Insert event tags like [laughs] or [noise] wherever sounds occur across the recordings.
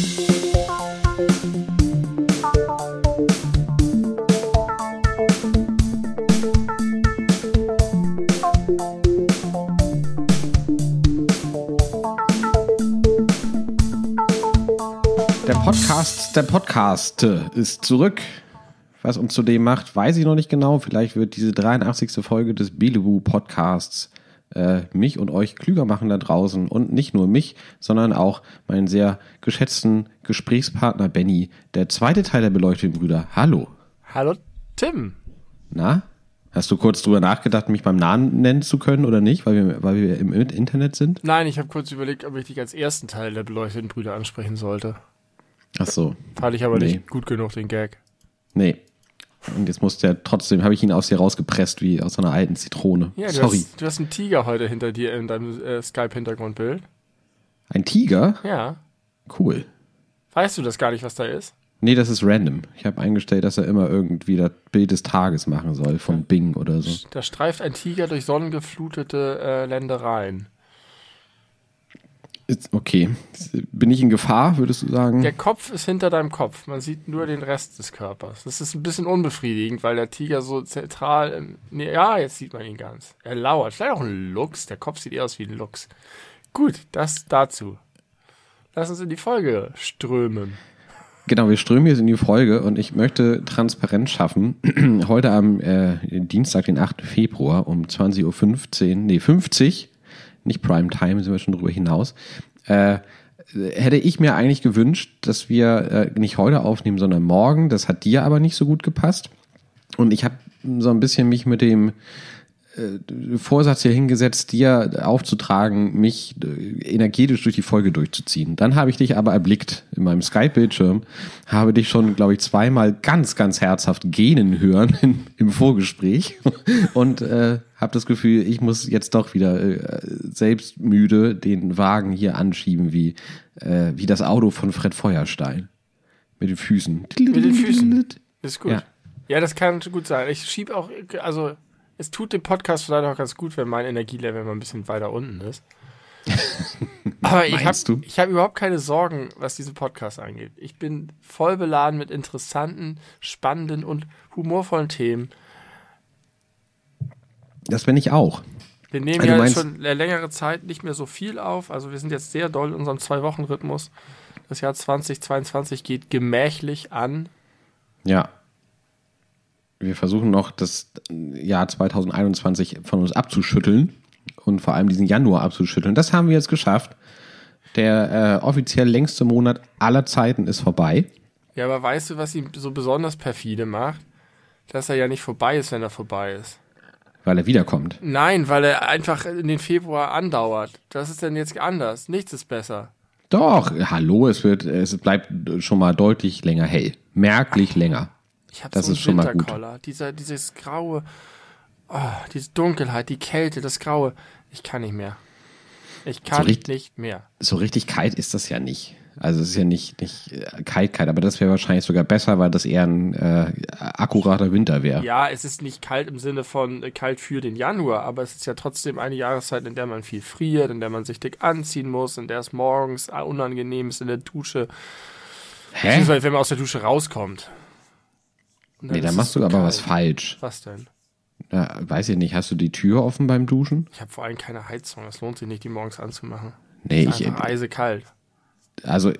Der Podcast, der Podcast ist zurück. Was uns zu dem macht, weiß ich noch nicht genau. Vielleicht wird diese 83. Folge des Belewu Podcasts äh, mich und euch klüger machen da draußen. Und nicht nur mich, sondern auch meinen sehr geschätzten Gesprächspartner Benny. Der zweite Teil der beleuchteten Brüder. Hallo. Hallo Tim. Na? Hast du kurz drüber nachgedacht, mich beim Namen nennen zu können oder nicht, weil wir, weil wir im Internet sind? Nein, ich habe kurz überlegt, ob ich dich als ersten Teil der beleuchteten Brüder ansprechen sollte. Ach so. Fand ich aber Nee. nicht gut genug, den Gag. Nee. Und jetzt musste er trotzdem, habe ich ihn aus dir rausgepresst, wie aus so einer alten Zitrone. Ja, du Sorry. hast, du hast einen Tiger heute hinter dir in deinem äh, Skype-Hintergrundbild. Ein Tiger? Ja. Cool. Weißt du das gar nicht, was da ist? Nee, das ist random. Ich habe eingestellt, dass er immer irgendwie das Bild des Tages machen soll von Bing oder so. Da streift ein Tiger durch sonnengeflutete äh, Ländereien. Okay. Bin ich in Gefahr, würdest du sagen? Der Kopf ist hinter deinem Kopf. Man sieht nur den Rest des Körpers. Das ist ein bisschen unbefriedigend, weil der Tiger so zentral. Im, nee, ja, jetzt sieht man ihn ganz. Er lauert. Vielleicht auch ein Luchs. Der Kopf sieht eher aus wie ein Luchs. Gut, das dazu. Lass uns in die Folge strömen. Genau, wir strömen jetzt in die Folge und ich möchte Transparenz schaffen. [clears throat] Heute am äh, Dienstag, den 8. Februar um 20.15 Uhr, nee, 50, nicht Primetime, sind wir schon drüber hinaus, äh, hätte ich mir eigentlich gewünscht, dass wir äh, nicht heute aufnehmen, sondern morgen. Das hat dir aber nicht so gut gepasst. Und ich habe so ein bisschen mich mit dem Vorsatz hier hingesetzt, dir aufzutragen, mich äh, energetisch durch die Folge durchzuziehen. Dann habe ich dich aber erblickt in meinem Skype-Bildschirm, habe dich schon, glaube ich, zweimal ganz, ganz herzhaft gähnen hören in, im Vorgespräch [laughs] und äh, habe das Gefühl, ich muss jetzt doch wieder äh, selbst müde den Wagen hier anschieben, wie, äh, wie das Auto von Fred Feuerstein. Mit den Füßen. Mit den Füßen. Ist gut. Ja. Ja, das kann gut sein. Ich schieb auch, also es tut dem Podcast vielleicht auch ganz gut, wenn mein Energielevel mal ein bisschen weiter unten ist. [laughs] Aber ich habe hab überhaupt keine Sorgen, was diesen Podcast angeht. Ich bin voll beladen mit interessanten, spannenden und humorvollen Themen. Das bin ich auch. Wir nehmen Also ja meinst- schon längere Zeit nicht mehr so viel auf. Also wir sind jetzt sehr doll in unserem Zwei-Wochen-Rhythmus. Das Jahr 2022 geht gemächlich an. Ja. Wir versuchen noch das Jahr 2021 von uns abzuschütteln und vor allem diesen Januar abzuschütteln. Das haben wir jetzt geschafft. Der äh, offiziell längste Monat aller Zeiten ist vorbei. Ja, aber weißt du, was ihn so besonders perfide macht? Dass er ja nicht vorbei ist, wenn er vorbei ist. Weil er wiederkommt. Nein, weil er einfach in den Februar andauert. Das ist denn jetzt anders. Nichts ist besser. Doch, hallo, es wird, es bleibt schon mal deutlich länger hell. Merklich länger. Ich habe Das so einen ist schon. Winterkoller. Dieser, dieses graue, oh, diese Dunkelheit, die Kälte, das Graue. Ich kann nicht mehr. Ich kann richt- nicht mehr. So richtig kalt ist das ja nicht. Also es ist ja nicht, nicht äh, kalt, kalt, aber das wäre wahrscheinlich sogar besser, weil das eher ein äh, akkurater Winter wäre. Ja, es ist nicht kalt im Sinne von äh, kalt für den Januar, aber es ist ja trotzdem eine Jahreszeit, in der man viel friert, in der man sich dick anziehen muss, in der es morgens äh, unangenehm ist in der Dusche, Hä? beziehungsweise wenn man aus der Dusche rauskommt. Dann Nee, da ist es machst du aber kalt. was falsch. Was denn? Ja, weiß ich nicht, hast du die Tür offen beim Duschen? Ich habe vor allem keine Heizung. Es lohnt sich nicht, die morgens anzumachen. Nee, ist ich, einfach eisekalt. also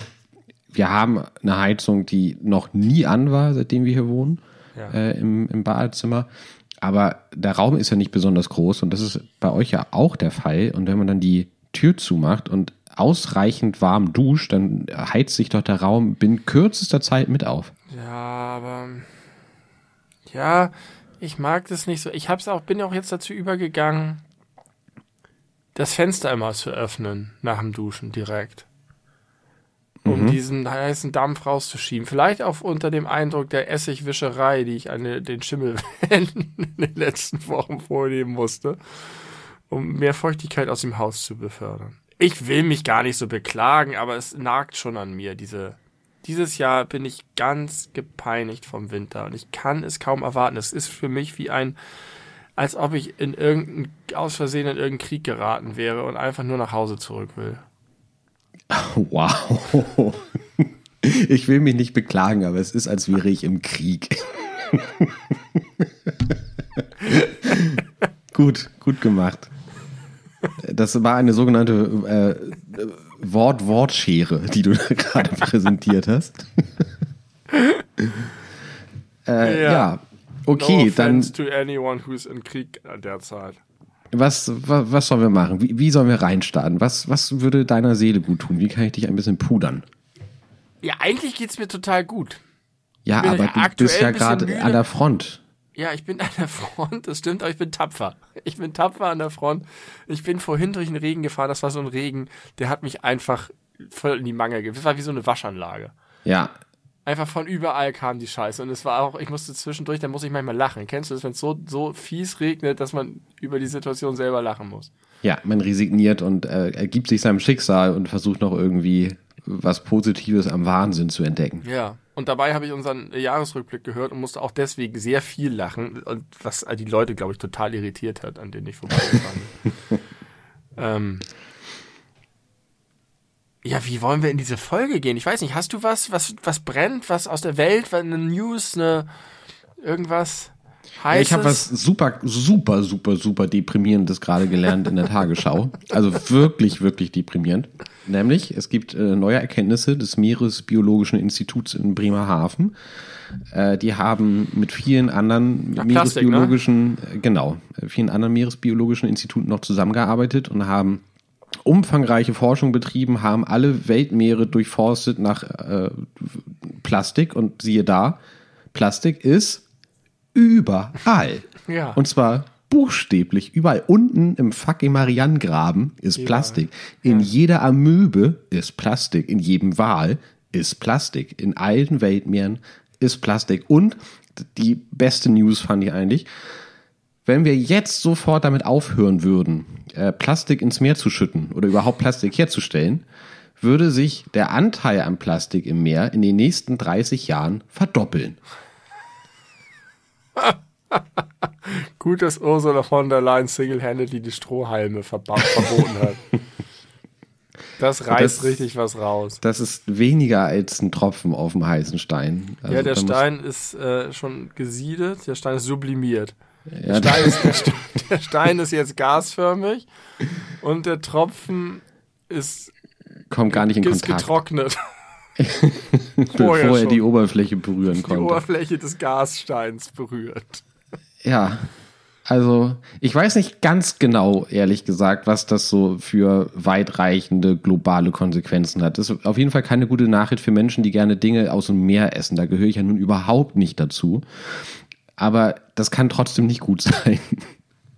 wir haben eine Heizung, die noch nie an war, seitdem wir hier wohnen, Ja. äh, im, im Badezimmer. Aber der Raum ist ja nicht besonders groß und das ist bei euch ja auch der Fall. Und wenn man dann die Tür zumacht und ausreichend warm duscht, dann heizt sich doch der Raum binnen kürzester Zeit mit auf. Ja, aber ja, ich mag das nicht so. Ich hab's auch, bin auch jetzt dazu übergegangen, das Fenster immer zu öffnen nach dem Duschen direkt. Um diesen heißen Dampf rauszuschieben. Vielleicht auch unter dem Eindruck der Essigwischerei, die ich an den Schimmel [laughs] in den letzten Wochen vornehmen musste, um mehr Feuchtigkeit aus dem Haus zu befördern. Ich will mich gar nicht so beklagen, aber es nagt schon an mir, diese dieses Jahr bin ich ganz gepeinigt vom Winter und ich kann es kaum erwarten. Es ist für mich wie ein, als ob ich in irgendein, aus Versehen in irgendeinen Krieg geraten wäre und einfach nur nach Hause zurück will. [laughs] Wow. [laughs] Ich will mich nicht beklagen, aber es ist, als wäre ich im Krieg. [laughs] gut, gut gemacht. Das war eine sogenannte äh, Wort-Wort-Schere, die du [laughs] da gerade präsentiert hast. [laughs] äh, ja. ja. okay, no dann. to anyone who's in Krieg derzeit. Was, was, was sollen wir machen? Wie, wie sollen wir reinstarten? Was, was würde deiner Seele gut tun? Wie kann ich dich ein bisschen pudern? Ja, eigentlich geht's mir total gut. Ja, aber du bist ja gerade an der Front. Ja, ich bin [laughs] an der Front, das stimmt, aber ich bin tapfer. Ich bin tapfer an der Front. Ich bin vorhin durch den Regen gefahren, das war so ein Regen, der hat mich einfach voll in die Mangel gegeben. Das war wie so eine Waschanlage. Ja. Einfach von überall kam die Scheiße. Und es war auch, ich musste zwischendurch, da muss ich manchmal lachen. Kennst du das, wenn es so, so fies regnet, dass man über die Situation selber lachen muss? Ja, man resigniert und äh, ergibt sich seinem Schicksal und versucht noch irgendwie was Positives am Wahnsinn zu entdecken. Ja. Und dabei habe ich unseren Jahresrückblick gehört und musste auch deswegen sehr viel lachen, und was die Leute, glaube ich, total irritiert hat, an denen ich vorbeigefahren bin. [laughs] ähm, ja, wie wollen wir in diese Folge gehen? Ich weiß nicht, hast du was, was, was brennt, was aus der Welt, eine News, eine irgendwas? Ja, ich habe was super, super, super, super deprimierendes gerade gelernt in der Tagesschau. Also wirklich, wirklich deprimierend. Nämlich, es gibt äh, neue Erkenntnisse des Meeresbiologischen Instituts in Bremerhaven. Äh, die haben mit vielen anderen Ach, meeresbiologischen, Plastik, ne? Äh, genau, vielen anderen meeresbiologischen Instituten noch zusammengearbeitet und haben umfangreiche Forschung betrieben, haben alle Weltmeere durchforstet nach äh, Plastik und siehe da, Plastik ist überall. [laughs] Ja. Und zwar buchstäblich überall. Unten im fucking Marianengraben ist ja. Plastik. In ja. jeder Amöbe ist Plastik. In jedem Wal ist Plastik. In allen Weltmeeren ist Plastik. Und die beste News fand ich eigentlich, wenn wir jetzt sofort damit aufhören würden, äh, Plastik ins Meer zu schütten oder überhaupt Plastik herzustellen, würde sich der Anteil an Plastik im Meer in den nächsten 30 Jahren verdoppeln. [laughs] Gut, dass Ursula von der Leyen single-handedly die Strohhalme verboten hat. Das reißt das, richtig was raus. Das ist weniger als ein Tropfen auf dem heißen Stein. Also ja, der Stein ist äh, schon gesiedet, der Stein ist sublimiert. Ja, der, Stein ist, der, [laughs] der, Stein ist, jetzt gasförmig und der Tropfen ist kommt gar nicht in ist Kontakt. getrocknet. [laughs] Bevor er die Oberfläche berühren konnte. Die Oberfläche des Gassteins berührt. Ja, also ich weiß nicht ganz genau, ehrlich gesagt, was das so für weitreichende globale Konsequenzen hat. Das ist auf jeden Fall keine gute Nachricht für Menschen, die gerne Dinge aus dem Meer essen. Da gehöre ich ja nun überhaupt nicht dazu. Aber das kann trotzdem nicht gut [laughs] sein.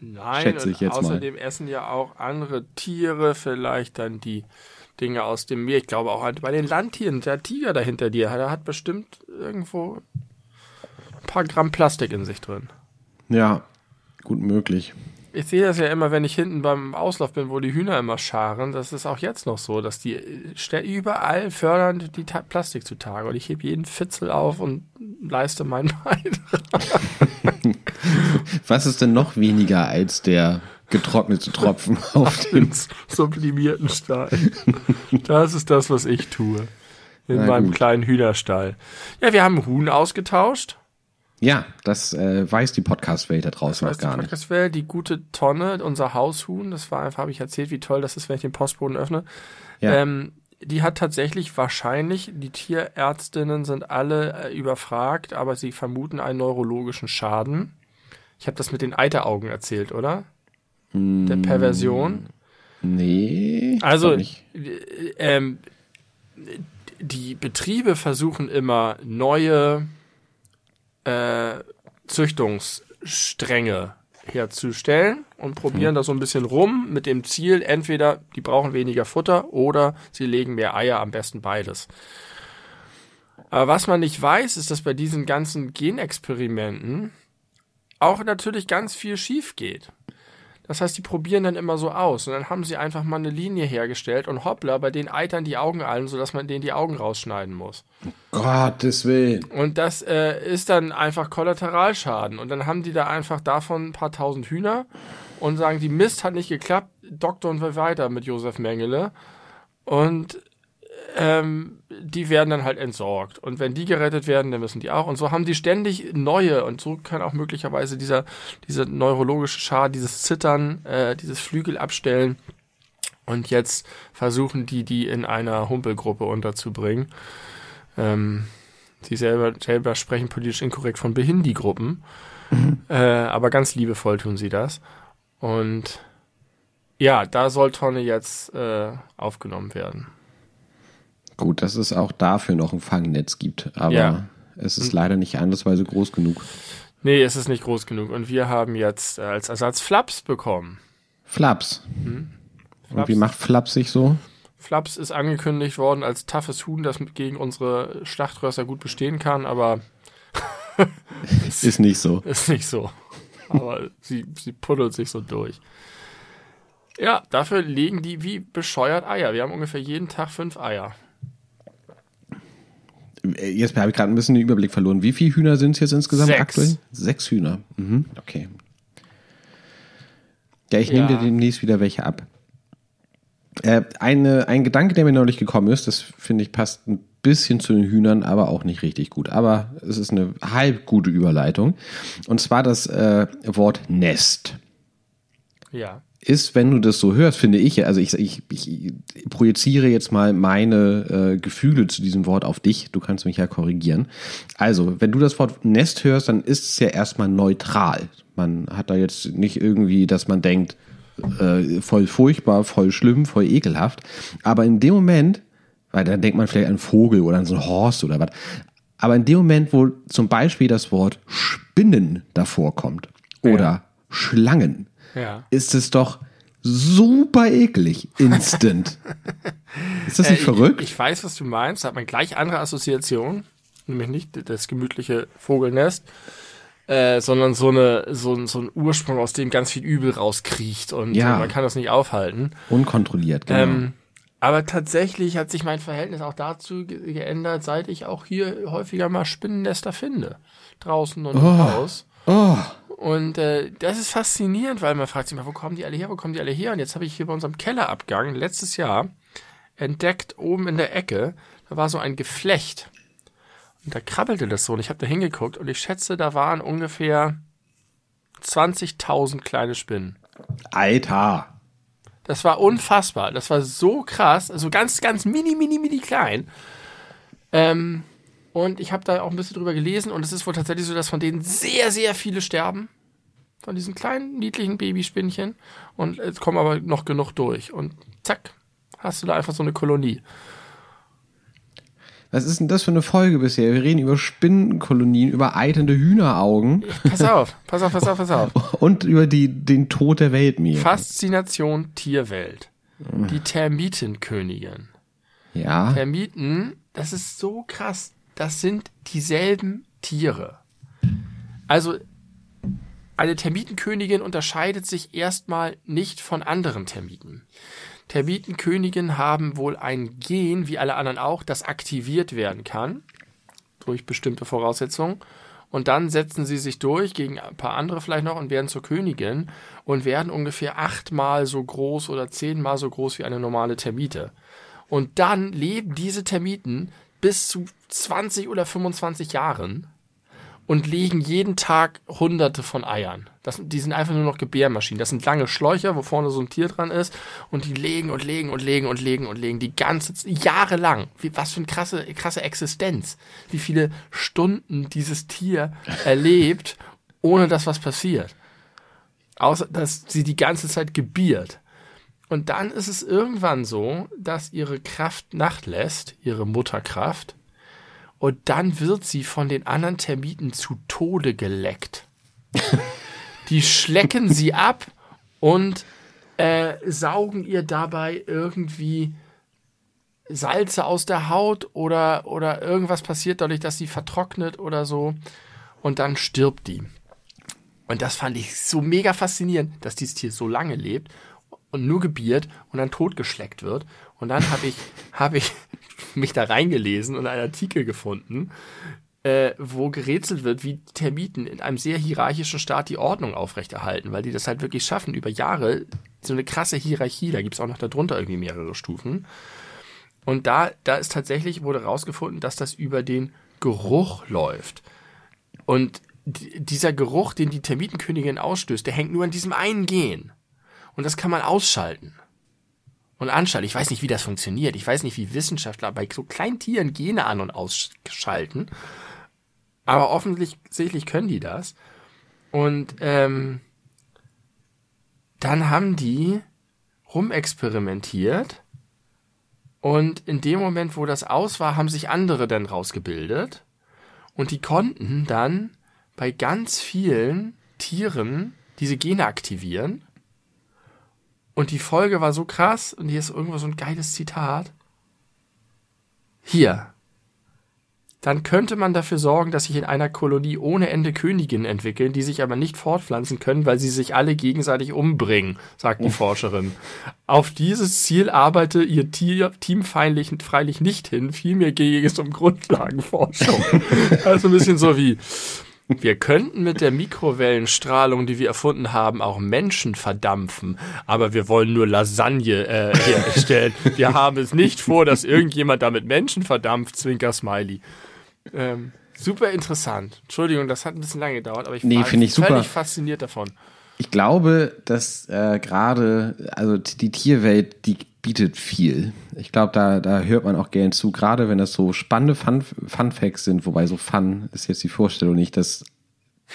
Nein, Schätze ich jetzt außerdem mal. essen ja auch andere Tiere vielleicht dann die Dinge aus dem Meer. Ich glaube auch bei den Landtieren, der Tiger dahinter dir, der hat bestimmt irgendwo ein paar Gramm Plastik in sich drin. Ja, gut möglich. Ich sehe das ja immer, wenn ich hinten beim Auslauf bin, wo die Hühner immer scharen. Das ist auch jetzt noch so, dass die überall fördern die Ta Plastik zutage. Und ich hebe jeden Fitzel auf und leiste meinen Beitrag. [laughs] Was ist denn noch weniger als der getrocknete Tropfen [laughs] auf dem sublimierten Stein? Das ist das, was ich tue. In Na meinem gut. kleinen Hühnerstall. Ja, wir haben Huhn ausgetauscht. Ja, das äh, weiß die Podcast-Welt da draußen noch gar die Podcast -Welt, die gute Tonne, unser Haushuhn, das war einfach, habe ich erzählt, wie toll das ist, wenn ich den Postboden öffne. Ja. Ähm, die hat tatsächlich wahrscheinlich, die Tierärztinnen sind alle äh, überfragt, aber sie vermuten einen neurologischen Schaden. Ich habe das mit den Eiteraugen erzählt, oder? Der Perversion. Nee. Also, äh, ähm, die Betriebe versuchen immer neue äh, Züchtungsstränge herzustellen und probieren mhm. da so ein bisschen rum mit dem Ziel, entweder die brauchen weniger Futter oder sie legen mehr Eier, am besten beides. Aber was man nicht weiß, ist, dass bei diesen ganzen Genexperimenten auch natürlich ganz viel schief geht. Das heißt, die probieren dann immer so aus und dann haben sie einfach mal eine Linie hergestellt und hoppla, bei denen eitern die Augen allen, sodass man denen die Augen rausschneiden muss. Gottes Willen. Und das äh, ist dann einfach Kollateralschaden. Und dann haben die da einfach davon ein paar tausend Hühner und sagen, die Mist hat nicht geklappt, Doktor und weiter mit Josef Mengele. Und ähm, die werden dann halt entsorgt. Und wenn die gerettet werden, dann müssen die auch. Und so haben die ständig neue. Und so kann auch möglicherweise dieser, dieser neurologische Schad, dieses Zittern, äh, dieses Flügel abstellen. Und jetzt versuchen die, die in einer Humpelgruppe unterzubringen. Ähm, sie selber, selber sprechen politisch inkorrekt von Behindi-Gruppen. Mhm. Äh, aber ganz liebevoll tun sie das. Und ja, da soll Tonne jetzt äh, aufgenommen werden. Gut, dass es auch dafür noch ein Fangnetz gibt, aber ja. es ist leider nicht andersweise groß genug. Nee, es ist nicht groß genug. Und wir haben jetzt als Ersatz Flaps bekommen. Flaps. Hm? Flaps. Und wie macht Flaps sich so? Flaps ist angekündigt worden als toughes Huhn, das gegen unsere Schlachtrösser gut bestehen kann, aber [laughs] ist nicht so. [laughs] Ist nicht so. Aber sie, sie puddelt sich so durch. Ja, dafür legen die wie bescheuert Eier. Wir haben ungefähr jeden Tag fünf Eier. Äh, jetzt habe ich gerade ein bisschen den Überblick verloren. Wie viele Hühner sind es jetzt insgesamt Sechs. aktuell? Sechs Hühner. Mhm, okay. Ja, ich nehme dir demnächst wieder welche ab. Äh, eine, ein Gedanke, der mir neulich gekommen ist, das finde ich passt ein bisschen zu den Hühnern, aber auch nicht richtig gut. Aber es ist eine halb gute Überleitung. Und zwar das äh, Wort Nest. Ja ist, wenn du das so hörst, finde ich, also ich, ich, ich projiziere jetzt mal meine äh, Gefühle zu diesem Wort auf dich. Du kannst mich ja korrigieren. Also, wenn du das Wort Nest hörst, dann ist es ja erstmal neutral. Man hat da jetzt nicht irgendwie, dass man denkt, äh, voll furchtbar, voll schlimm, voll ekelhaft. Aber in dem Moment, weil dann denkt man vielleicht an Vogel oder an so ein Horst oder was. Aber in dem Moment, wo zum Beispiel das Wort Spinnen davor kommt oder ja. Schlangen, ja. ist es doch super eklig, instant. [laughs] ist das nicht äh, verrückt? Ich, ich, weiß, was du meinst, da hat man gleich andere Assoziationen, nämlich nicht das gemütliche Vogelnest, äh, sondern so, eine, so, so ein Ursprung, aus dem ganz viel Übel rauskriecht und ja. man kann das nicht aufhalten. Unkontrolliert, genau. Ähm, aber tatsächlich hat sich mein Verhältnis auch dazu ge geändert, seit ich auch hier häufiger mal Spinnennester finde. Draußen und oh. im Haus. Oh. Und äh, das ist faszinierend, weil man fragt sich mal, wo kommen die alle her, wo kommen die alle her? Und jetzt habe ich hier bei unserem Kellerabgang letztes Jahr entdeckt, oben in der Ecke, da war so ein Geflecht. Und da krabbelte das so und ich habe da hingeguckt und ich schätze, da waren ungefähr 20.000 kleine Spinnen. Alter. Das war unfassbar. Das war so krass. Also ganz, ganz mini, mini, mini klein. Ähm, und ich habe da auch ein bisschen drüber gelesen und es ist wohl tatsächlich so, dass von denen sehr, sehr viele sterben. Von diesen kleinen, niedlichen Babyspinnchen. Und es kommen aber noch genug durch. Und zack, hast du da einfach so eine Kolonie. Was ist denn das für eine Folge bisher? Wir reden über Spinnenkolonien, über eiternde Hühneraugen. Pass auf, pass auf, pass auf, pass auf. [laughs] Und über die, den Tod der Weltmeere. Faszination Tierwelt. Die Termitenkönigin. Ja. Termiten, das ist so krass das sind dieselben Tiere. Also eine Termitenkönigin unterscheidet sich erstmal nicht von anderen Termiten. Termitenköniginnen haben wohl ein Gen, wie alle anderen auch, das aktiviert werden kann durch bestimmte Voraussetzungen. Und dann setzen sie sich durch gegen ein paar andere vielleicht noch und werden zur Königin und werden ungefähr achtmal so groß oder zehnmal so groß wie eine normale Termite. Und dann leben diese Termiten bis zu 20 oder 25 Jahren und legen jeden Tag hunderte von Eiern. Das, die sind einfach nur noch Gebärmaschinen. Das sind lange Schläucher, wo vorne so ein Tier dran ist und die legen und legen und legen und legen und legen die ganze Jahre lang. Was für eine krasse, krasse Existenz. Wie viele Stunden dieses Tier erlebt, ohne dass was passiert. Außer, dass sie die ganze Zeit gebiert. Und dann ist es irgendwann so, dass ihre Kraft nachlässt, ihre Mutterkraft, und dann wird sie von den anderen Termiten zu Tode geleckt. [laughs] Die schlecken sie ab und äh, saugen ihr dabei irgendwie Salze aus der Haut oder, oder irgendwas passiert dadurch, dass sie vertrocknet oder so. Und dann stirbt die. Und das fand ich so mega faszinierend, dass dieses Tier so lange lebt und nur gebiert und dann totgeschleckt wird. Und dann habe ich, hab ich [laughs] mich da reingelesen und einen Artikel gefunden, äh, wo gerätselt wird, wie Termiten in einem sehr hierarchischen Staat die Ordnung aufrechterhalten, weil die das halt wirklich schaffen, über Jahre so eine krasse Hierarchie, da gibt's auch noch darunter irgendwie mehrere Stufen. Und da, da ist tatsächlich, wurde rausgefunden, dass das über den Geruch läuft. Und dieser Geruch, den die Termitenkönigin ausstößt, der hängt nur an diesem einen Gen. Und das kann man ausschalten. Und anschalten. Ich weiß nicht, wie das funktioniert. Ich weiß nicht, wie Wissenschaftler bei so kleinen Tieren Gene an- und ausschalten. Aber offensichtlich können die das. Und ähm, dann haben die rumexperimentiert. Und in dem Moment, wo das aus war, haben sich andere dann rausgebildet. Und die konnten dann bei ganz vielen Tieren diese Gene aktivieren. Und die Folge war so krass, und hier ist irgendwo so ein geiles Zitat. Hier. Dann könnte man dafür sorgen, dass sich in einer Kolonie ohne Ende Königinnen entwickeln, die sich aber nicht fortpflanzen können, weil sie sich alle gegenseitig umbringen, sagt die. Forscherin. Auf dieses Ziel arbeite ihr Team freilich nicht hin, vielmehr gehe es um Grundlagenforschung. [laughs] also ein bisschen so wie, wir könnten mit der Mikrowellenstrahlung, die wir erfunden haben, auch Menschen verdampfen, aber wir wollen nur Lasagne äh, herstellen. wir haben es nicht vor, dass irgendjemand damit Menschen verdampft, Zwinker Smiley. Ähm, super interessant. Entschuldigung, das hat ein bisschen lange gedauert, aber ich nee, war völlig super. fasziniert davon. Ich glaube, dass äh, gerade, also die Tierwelt, die bietet viel. Ich glaube, da, da hört man auch gern zu, gerade wenn das so spannende Fun, Fun Facts sind, wobei so Fun ist jetzt die Vorstellung nicht, dass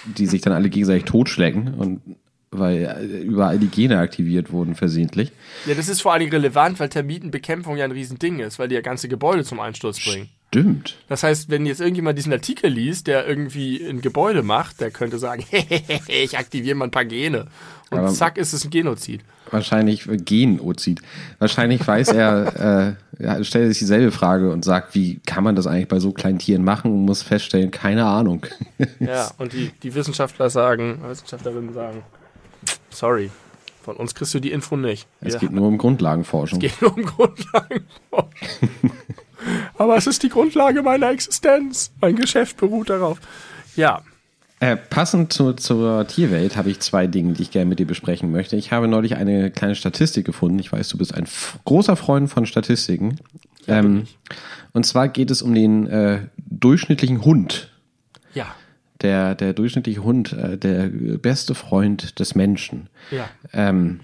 die sich dann alle gegenseitig totschlecken und weil überall die Gene aktiviert wurden versehentlich. Ja, das ist vor allem relevant, weil Termitenbekämpfung ja ein Riesending ist, weil die ja ganze Gebäude zum Einsturz bringen. Stimmt. Das heißt, wenn jetzt irgendjemand diesen Artikel liest, der irgendwie ein Gebäude macht, der könnte sagen, [laughs] ich aktiviere mal ein paar Gene. Und Aber zack, ist es ein Genozid. Wahrscheinlich äh, Genozid. Wahrscheinlich weiß er, [laughs] äh, ja, stellt sich dieselbe Frage und sagt, wie kann man das eigentlich bei so kleinen Tieren machen und muss feststellen, keine Ahnung. ja, und die, die Wissenschaftler sagen, Wissenschaftlerinnen sagen, sorry, von uns kriegst du die Info nicht. Es Wir geht nur um Grundlagenforschung. [laughs] Es geht nur um Grundlagenforschung. Aber es ist die Grundlage meiner Existenz. Mein Geschäft beruht darauf. Ja. Äh, passend zu, zur Tierwelt habe ich zwei Dinge, die ich gerne mit dir besprechen möchte. Ich habe neulich eine kleine Statistik gefunden. Ich weiß, du bist ein großer Freund von Statistiken. Ja, ähm, und zwar geht es um den äh, durchschnittlichen Hund. Ja. Der, der durchschnittliche Hund, äh, der beste Freund des Menschen. Ja. Ähm,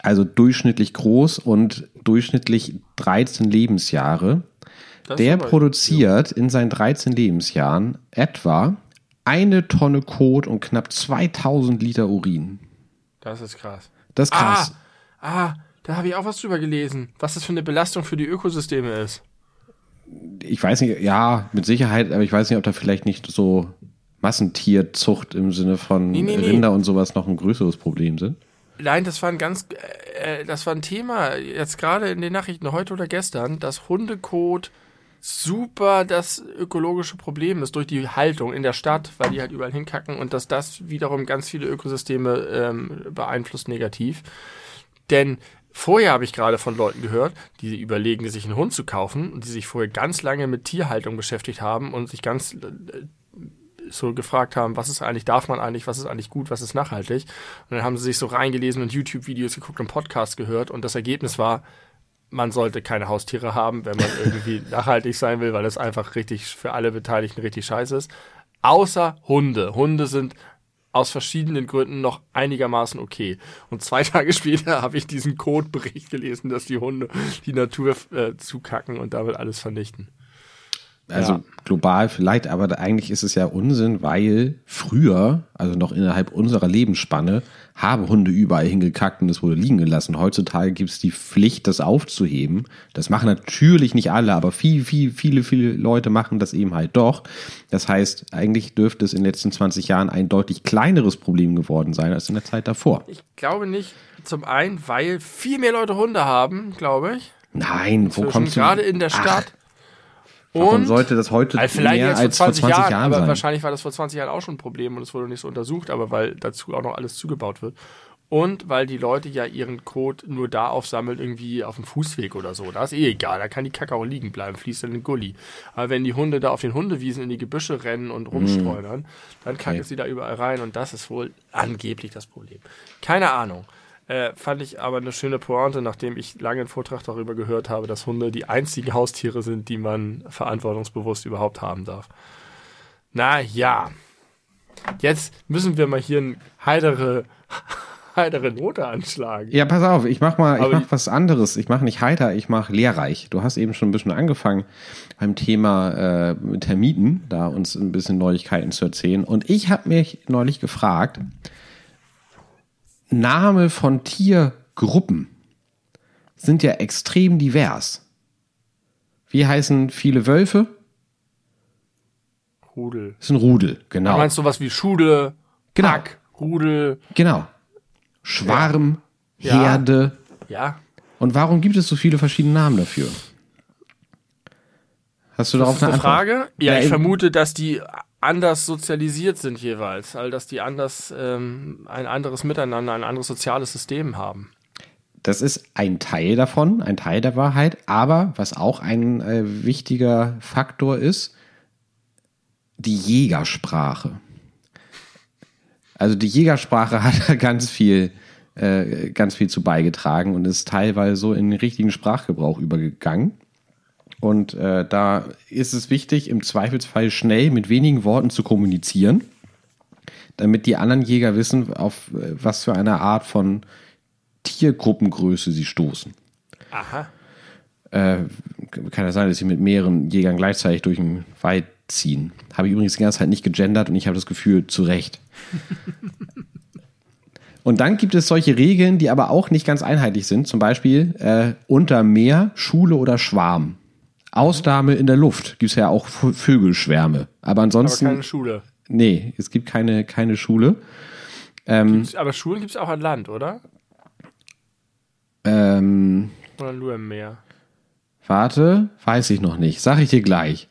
also durchschnittlich groß und durchschnittlich 13 Lebensjahre. Das der produziert ja. in seinen 13 Lebensjahren etwa eine Tonne Kot und knapp 2000 Liter Urin. Das ist krass. Das ist krass. Ah, ah da habe ich auch was drüber gelesen, was das für eine Belastung für die Ökosysteme ist. Ich weiß nicht, ja, mit Sicherheit, aber ich weiß nicht, ob da vielleicht nicht so Massentierzucht im Sinne von nee, nee, Rinder nee. und sowas noch ein größeres Problem sind. Nein, das war ein ganz, äh, das war ein Thema jetzt gerade in den Nachrichten heute oder gestern, dass Hundekot super das ökologische Problem ist durch die Haltung in der Stadt, weil die halt überall hinkacken und dass das wiederum ganz viele Ökosysteme ähm, beeinflusst negativ. Denn vorher habe ich gerade von Leuten gehört, die überlegen, sich einen Hund zu kaufen und die sich vorher ganz lange mit Tierhaltung beschäftigt haben und sich ganz äh, so gefragt haben, was ist eigentlich, darf man eigentlich, was ist eigentlich gut, was ist nachhaltig. Und dann haben sie sich so reingelesen und YouTube-Videos geguckt und Podcasts gehört und das Ergebnis war, man sollte keine Haustiere haben, wenn man irgendwie [laughs] nachhaltig sein will, weil das einfach richtig für alle Beteiligten richtig scheiße ist. Außer Hunde. Hunde sind aus verschiedenen Gründen noch einigermaßen okay. Und zwei [laughs] Tage später habe ich diesen Codebericht gelesen, dass die Hunde die Natur äh, zukacken und damit alles vernichten. Also ja. global vielleicht, aber eigentlich ist es ja Unsinn, weil früher, also noch innerhalb unserer Lebensspanne, haben Hunde überall hingekackt und es wurde liegen gelassen. Heutzutage gibt es die Pflicht, das aufzuheben. Das machen natürlich nicht alle, aber viel, viel, viele, viele Leute machen das eben halt doch. Das heißt, eigentlich dürfte es in den letzten 20 Jahren ein deutlich kleineres Problem geworden sein als in der Zeit davor. Ich glaube nicht. Zum einen, weil viel mehr Leute Hunde haben, glaube ich. Nein, wo kommst du? Gerade in der Stadt. Ach. Warum sollte das heute also mehr als vor 20, 20 Jahren, Jahren sein? wahrscheinlich war das vor 20 Jahren auch schon ein Problem und es wurde nicht so untersucht, aber weil dazu auch noch alles zugebaut wird. Und weil die Leute ja ihren Code nur da aufsammeln, irgendwie auf dem Fußweg oder so. Da ist eh egal, da kann die Kacke auch liegen bleiben, fließt in den Gully. Aber wenn die Hunde da auf den Hundewiesen in die Gebüsche rennen und rumstreunern, mm. dann kacke okay. sie da überall rein und das ist wohl angeblich das Problem. Keine Ahnung. Äh, fand ich aber eine schöne Pointe, nachdem ich lange einen Vortrag darüber gehört habe, dass Hunde die einzigen Haustiere sind, die man verantwortungsbewusst überhaupt haben darf. Na ja. Jetzt müssen wir mal hier eine heidere, [laughs] heidere Note anschlagen. Ja, pass auf, ich mach mal, ich Aber mach was anderes. Ich mach nicht heiter, ich mach lehrreich. Du hast eben schon ein bisschen angefangen beim Thema äh, Termiten, da uns ein bisschen Neuigkeiten zu erzählen. Und ich habe mich neulich gefragt, Name von Tiergruppen sind ja extrem divers. Wie heißen viele Wölfe? Rudel. Das ist ein Rudel, Du genau. meinst sowas wie Schule, Genau. Pack, Rudel, Genau. Schwarm, Ja. Herde. ja. Und warum gibt es so viele verschiedene Namen dafür? Hast du Das darauf ist eine Antwort? Frage? Ja, Ja, ich vermute, dass die anders sozialisiert sind jeweils, also dass die anders ähm, ein anderes Miteinander, ein anderes soziales System haben. Das ist ein Teil davon, ein Teil der Wahrheit. Aber was auch ein äh, wichtiger Faktor ist, die Jägersprache. Also die Jägersprache [laughs] hat ganz viel, äh, ganz viel zu beigetragen und ist teilweise so in den richtigen Sprachgebrauch übergegangen. Und äh, da ist es wichtig, im Zweifelsfall schnell mit wenigen Worten zu kommunizieren, damit die anderen Jäger wissen, auf äh, was für eine Art von Tiergruppengröße sie stoßen. Aha. Äh, kann ja sein, dass sie mit mehreren Jägern gleichzeitig durch den Wald ziehen. Habe ich übrigens die ganze Zeit nicht gegendert und ich habe das Gefühl, zu Recht. [laughs] und dann gibt es solche Regeln, die aber auch nicht ganz einheitlich sind. Zum Beispiel äh, unter Meer, Schule oder Schwarm. Ausnahme in der Luft gibt es ja auch Vögelschwärme. Aber Aber ansonsten, keine Schule. nee, es gibt keine, keine Schule. Aber Schulen gibt es auch an Land, oder? Ähm, Oder nur im Meer? warte, weiß ich noch nicht. Sag ich dir gleich.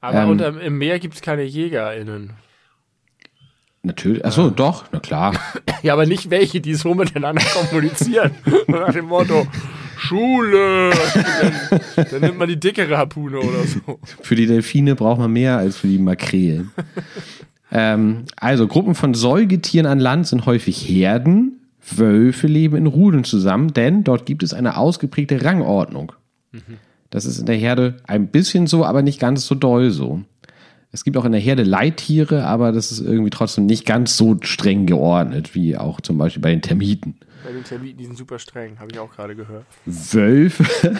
Aber Ähm. unter, im Meer gibt es keine JägerInnen. Natürlich. Achso, doch, na klar. [laughs] Ja, aber nicht welche, die so miteinander kommunizieren. [laughs] Nach dem Motto, Schule. Dann, [laughs] dann nimmt man die dickere Harpune oder so. Für die Delfine braucht man mehr als für die Makrelen. [laughs] ähm, also Gruppen von Säugetieren an Land sind häufig Herden. Wölfe leben in Rudeln zusammen, denn dort gibt es eine ausgeprägte Rangordnung. Das ist in der Herde ein bisschen so, aber nicht ganz so doll so. Es gibt auch in der Herde Leittiere, aber das ist irgendwie trotzdem nicht ganz so streng geordnet, wie auch zum Beispiel bei den Termiten. Bei den Termiten, die sind super streng, habe ich auch gerade gehört. Wölfe [laughs]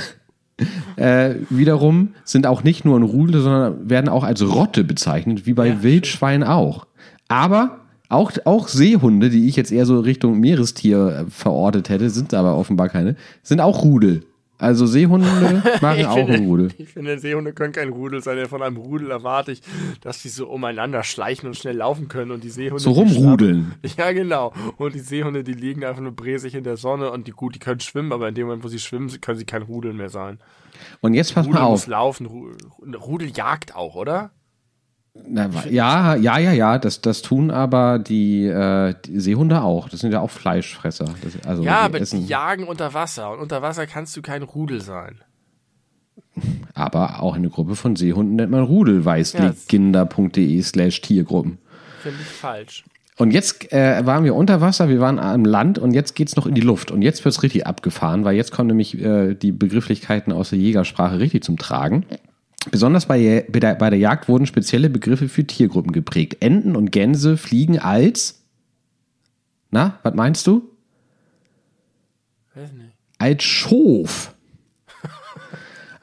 äh, wiederum sind auch nicht nur ein Rudel, sondern werden auch als Rotte bezeichnet, wie bei Ja, Wildschweinen auch. Aber auch, auch Seehunde, die ich jetzt eher so Richtung Meerestier äh, verortet hätte, sind aber offenbar keine, sind auch Rudel. Also Seehunde [laughs] machen auch ein Rudel. ich finde, Seehunde können kein Rudel sein. Von einem Rudel erwarte ich, dass die so umeinander schleichen und schnell laufen können. Und die Seehunde. So rumrudeln. [laughs] Ja, genau. Und die Seehunde, die liegen einfach nur bräsig in der Sonne und die gut, die können schwimmen, aber in dem Moment, wo sie schwimmen, können sie kein Rudeln mehr sein. Und jetzt pass mal Rudel muss auf. laufen. Ru- Rudel jagt auch, oder? Na, ja, ja, ja, ja, das, das tun aber die, äh, die Seehunde auch. Das sind ja auch Fleischfresser. Das, also Ja, die aber essen- die jagen unter Wasser. Und unter Wasser kannst du kein Rudel sein. [laughs] Aber auch eine Gruppe von Seehunden nennt man Rudel, weiß Ja, legenda.de slash Tiergruppen. Finde ich falsch. Und jetzt äh, waren wir unter Wasser, wir waren am Land und jetzt geht's noch in die Luft. Und jetzt wird's richtig abgefahren, weil jetzt kommen nämlich äh, die Begrifflichkeiten aus der Jägersprache richtig zum Tragen. Besonders bei, der, bei der Jagd wurden spezielle Begriffe für Tiergruppen geprägt. Enten und Gänse fliegen als. Na, was meinst du? Weiß nicht. als Schof.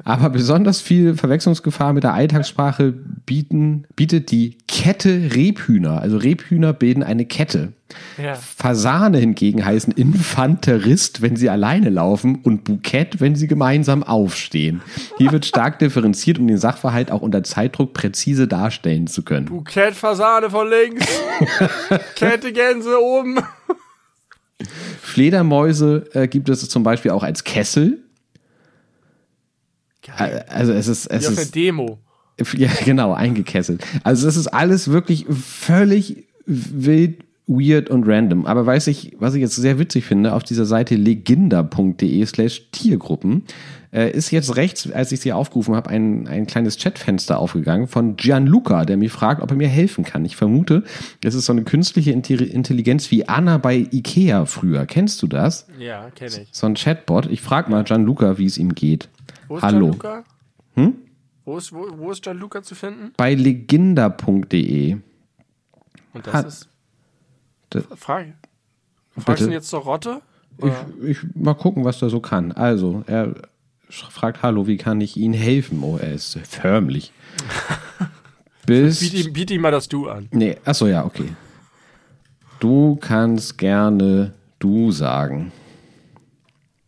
Aber besonders viel Verwechslungsgefahr mit der Alltagssprache bieten, bietet die Kette Rebhühner. Also Rebhühner bilden eine Kette. Ja. Fasane hingegen heißen Infanterist, wenn sie alleine laufen und Bukett, wenn sie gemeinsam aufstehen. Hier wird stark [laughs] differenziert, um den Sachverhalt auch unter Zeitdruck präzise darstellen zu können. Bukett Fasane von links. [laughs] Kette Gänse oben. Fledermäuse äh, gibt es zum Beispiel auch als Kessel. Geil. Also es ist, es der ist Demo. Ja, [laughs] genau, eingekesselt. Also das ist alles wirklich völlig wild weird und random. Aber weiß ich, was ich jetzt sehr witzig finde, auf dieser Seite leginda.de slash Tiergruppen äh, ist jetzt rechts, als ich sie aufgerufen habe, ein, ein kleines Chatfenster aufgegangen von Gianluca, der mich fragt, ob er mir helfen kann. Ich vermute, das ist so eine künstliche Intelligenz wie Anna bei Ikea früher. Kennst du das? Ja, kenne ich. So ein Chatbot. Ich frage mal Gianluca, wie es ihm geht. Wo ist Hallo. Gianluca? Hm? Wo ist, wo, wo ist Gianluca zu finden? Bei leginda.de. Und das Hat- ist. Das- Frage. Fragst Bitte? du ihn jetzt zur Rotte? Ich, ich mal gucken, was der so kann. Also, er fragt, hallo, wie kann ich Ihnen helfen? Oh, er ist förmlich. [laughs] Bis. Biet ihm, biet ihm mal das Du an. Nee, achso, ja, okay. Du kannst gerne du sagen.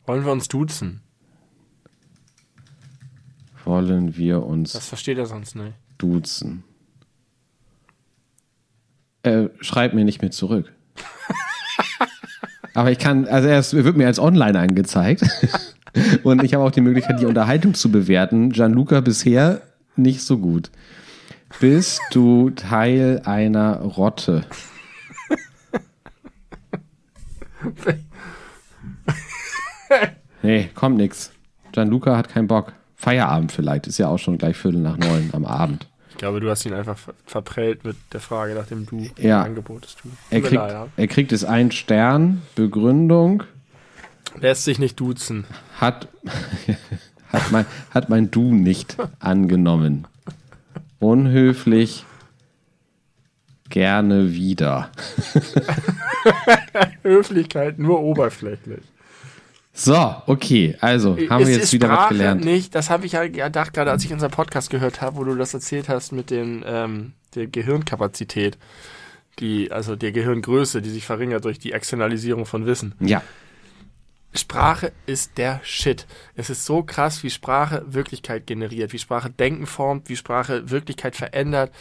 Wollen wir uns duzen? Wollen wir uns Das versteht er sonst nicht. duzen? Äh, schreib mir nicht mehr zurück. [laughs] Aber ich kann, also er ist- er wird mir als online angezeigt. [laughs] Und ich habe auch die Möglichkeit, die Unterhaltung zu bewerten. Gianluca bisher nicht so gut. Bist du Teil einer Rotte? [laughs] Nee, kommt nix. Gianluca hat keinen Bock. Feierabend vielleicht, ist ja auch schon gleich Viertel nach neun am Abend. Ich glaube, du hast ihn einfach ver verprellt mit der Frage nach dem Du. Ja. Angebot des Du. Er kriegt, er kriegt es einen Stern, Begründung, Lässt sich nicht duzen. hat, [laughs] hat, mein, hat mein Du nicht angenommen. Unhöflich, gerne wieder. [laughs] [laughs] Höflichkeit nur oberflächlich. So, okay, also haben Es wir jetzt wieder was Sprache gelernt. Nicht, das habe ich ja gedacht, gerade als ich unseren Podcast gehört habe, wo du das erzählt hast mit dem, ähm, der Gehirnkapazität. Die, also der Gehirngröße, die sich verringert durch die Externalisierung von Wissen. Ja, Sprache ist der Shit. Es ist so krass, wie Sprache Wirklichkeit generiert, wie Sprache Denken formt, wie Sprache Wirklichkeit verändert.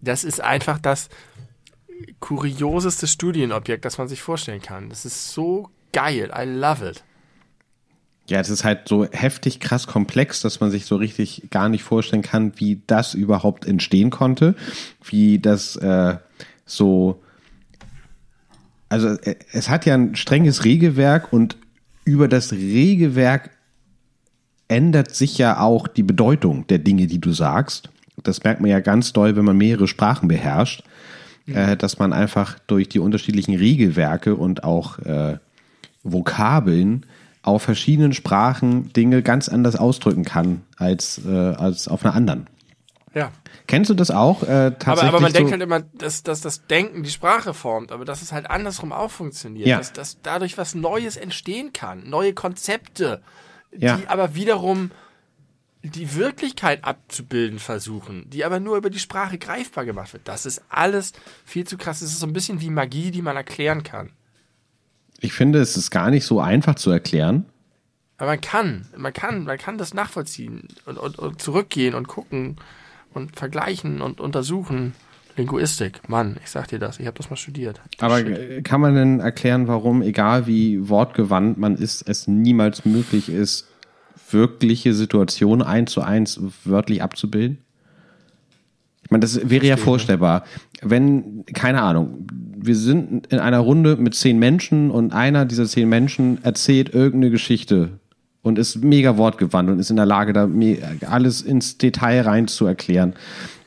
Das ist einfach das kurioseste Studienobjekt, das man sich vorstellen kann. Das ist so geil. I love it. Ja, es ist halt so heftig krass komplex, dass man sich so richtig gar nicht vorstellen kann, wie das überhaupt entstehen konnte, wie das äh, so. Also äh, es hat ja ein strenges Regelwerk und über das Regelwerk ändert sich ja auch die Bedeutung der Dinge, die du sagst. Das merkt man ja ganz doll, wenn man mehrere Sprachen beherrscht, äh, dass man einfach durch die unterschiedlichen Regelwerke und auch äh, Vokabeln auf verschiedenen Sprachen Dinge ganz anders ausdrücken kann als, äh, als auf einer anderen. Ja. Kennst du das auch? Äh, Aber, tatsächlich aber man so, denkt halt immer, dass, dass das Denken die Sprache formt, aber dass es halt andersrum auch funktioniert. Ja. Dass, dass dadurch was Neues entstehen kann, neue Konzepte, Ja. die aber wiederum die Wirklichkeit abzubilden versuchen, die aber nur über die Sprache greifbar gemacht wird. Das ist alles viel zu krass. Es ist so ein bisschen wie Magie, die man erklären kann. Ich finde, es ist gar nicht so einfach zu erklären. Aber man kann, man kann, man kann das nachvollziehen und, und, und zurückgehen und gucken und vergleichen und untersuchen. Linguistik, Mann, ich sag dir das, ich habe das mal studiert. Aber Shit. kann man denn erklären, warum, egal wie wortgewandt man ist, es niemals möglich ist, wirkliche Situationen eins zu eins wörtlich abzubilden? Ich meine, das wäre ja vorstellbar. Wenn, keine Ahnung, wir sind in einer Runde mit zehn Menschen und einer dieser zehn Menschen erzählt irgendeine Geschichte und ist mega wortgewandt und ist in der Lage, da alles ins Detail rein zu erklären,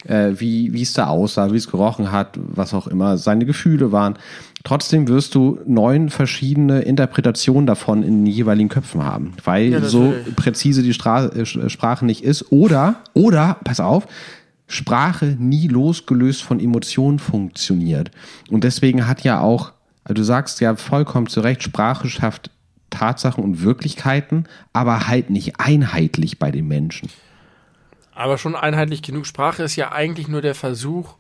äh, wie, wie es da aussah, wie es gerochen hat, was auch immer seine Gefühle waren. Trotzdem wirst du neun verschiedene Interpretationen davon in den jeweiligen Köpfen haben, weil Ja, so präzise die Stra äh, Sprache nicht ist. Oder, oder, pass auf, Sprache nie losgelöst von Emotionen funktioniert. Und deswegen hat ja auch, du sagst ja vollkommen zu Recht, Sprache schafft Tatsachen und Wirklichkeiten, aber halt nicht einheitlich bei den Menschen. Aber schon einheitlich genug. Sprache ist ja eigentlich nur der Versuch,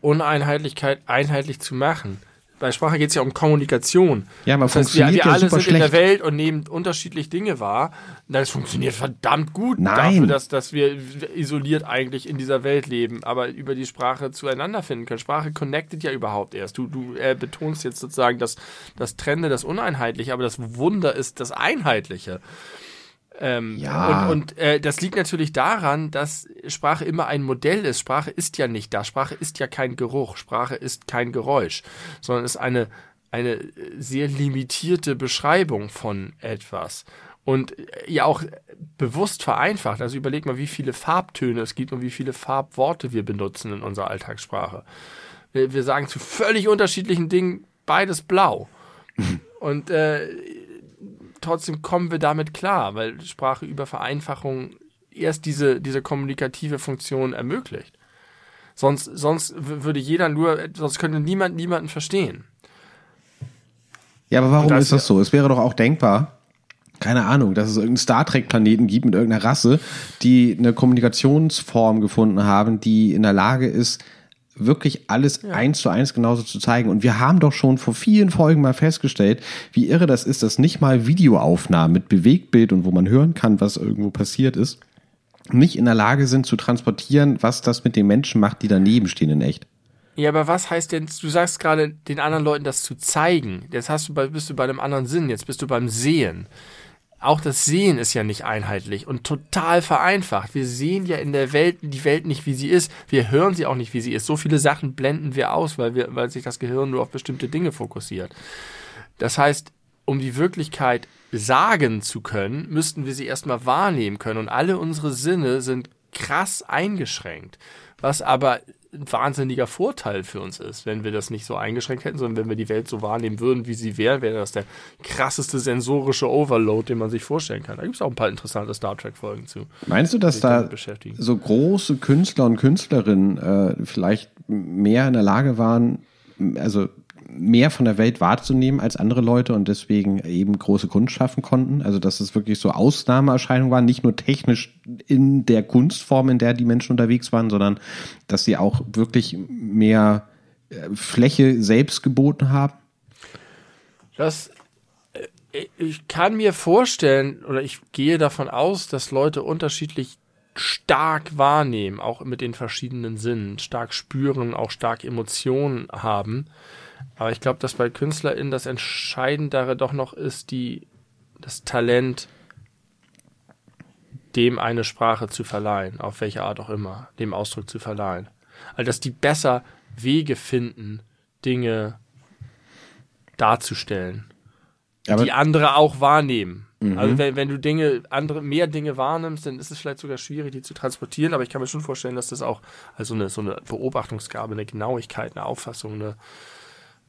Uneinheitlichkeit einheitlich zu machen. Bei Sprache geht es ja um Kommunikation. Ja, aber das heißt, wir, funktioniert wir ja alle sind in der schlecht. Welt und nehmen unterschiedlich Dinge wahr. Das funktioniert verdammt gut Nein. dafür, dass, dass wir isoliert eigentlich in dieser Welt leben, aber über die Sprache zueinander finden können. Sprache connectet ja überhaupt erst. Du, du äh, betonst jetzt sozusagen das, das Trennende, das Uneinheitliche, aber das Wunder ist das Einheitliche. Ähm, Ja. Und, und äh, das liegt natürlich daran, dass Sprache immer ein Modell ist. Sprache ist ja nicht das. Sprache ist ja kein Geruch. Sprache ist kein Geräusch, sondern ist eine, eine sehr limitierte Beschreibung von etwas. Und äh, ja auch bewusst vereinfacht. Also überleg mal, wie viele Farbtöne es gibt und wie viele Farbworte wir benutzen in unserer Alltagssprache. Wir, wir sagen zu völlig unterschiedlichen Dingen beides blau. [laughs] Und äh, trotzdem kommen wir damit klar, weil Sprache über Vereinfachung erst diese, diese kommunikative Funktion ermöglicht. Sonst, sonst würde jeder nur, sonst könnte niemand niemanden verstehen. Ja, aber warum das- ist das so? Es wäre doch auch denkbar, keine Ahnung, dass es irgendeinen Star Trek-Planeten gibt mit irgendeiner Rasse, die eine Kommunikationsform gefunden haben, die in der Lage ist, wirklich alles eins zu eins genauso zu zeigen. Und wir haben doch schon vor vielen Folgen mal festgestellt, wie irre das ist, dass nicht mal Videoaufnahmen mit Bewegtbild und wo man hören kann, was irgendwo passiert ist, nicht in der Lage sind zu transportieren, was das mit den Menschen macht, die daneben stehen in echt. Ja, aber was heißt denn, du sagst gerade den anderen Leuten das zu zeigen. Jetzt hast du bei, bist du bei einem anderen Sinn, jetzt bist du beim Sehen. Auch das Sehen ist ja nicht einheitlich und total vereinfacht. Wir sehen ja in der Welt die Welt nicht, wie sie ist. Wir hören sie auch nicht, wie sie ist. So viele Sachen blenden wir aus, weil wir, weil sich das Gehirn nur auf bestimmte Dinge fokussiert. Das heißt, um die Wirklichkeit sagen zu können, müssten wir sie erstmal wahrnehmen können. Und alle unsere Sinne sind krass eingeschränkt. Was aber ein wahnsinniger Vorteil für uns ist, wenn wir das nicht so eingeschränkt hätten, sondern wenn wir die Welt so wahrnehmen würden, wie sie wäre, wäre das der krasseste sensorische Overload, den man sich vorstellen kann. Da gibt es auch ein paar interessante Star Trek-Folgen zu. Meinst du, dass da so große Künstler und Künstlerinnen äh, vielleicht mehr in der Lage waren, also mehr von der Welt wahrzunehmen als andere Leute und deswegen eben große Kunst schaffen konnten? Also dass es wirklich so Ausnahmeerscheinungen waren, nicht nur technisch in der Kunstform, in der die Menschen unterwegs waren, sondern dass sie auch wirklich mehr äh, Fläche selbst geboten haben? Das, äh, ich kann mir vorstellen, oder ich gehe davon aus, dass Leute unterschiedlich stark wahrnehmen, auch mit den verschiedenen Sinnen, stark spüren, auch stark Emotionen haben. Aber ich glaube, dass bei KünstlerInnen das Entscheidendere doch noch ist, die, das Talent, dem eine Sprache zu verleihen, auf welche Art auch immer, dem Ausdruck zu verleihen. Also, dass die besser Wege finden, Dinge darzustellen, Aber die andere auch wahrnehmen. Also wenn, wenn du Dinge, andere, mehr Dinge wahrnimmst, dann ist es vielleicht sogar schwierig, die zu transportieren, aber ich kann mir schon vorstellen, dass das auch also eine, so eine Beobachtungsgabe, eine Genauigkeit, eine Auffassung, eine,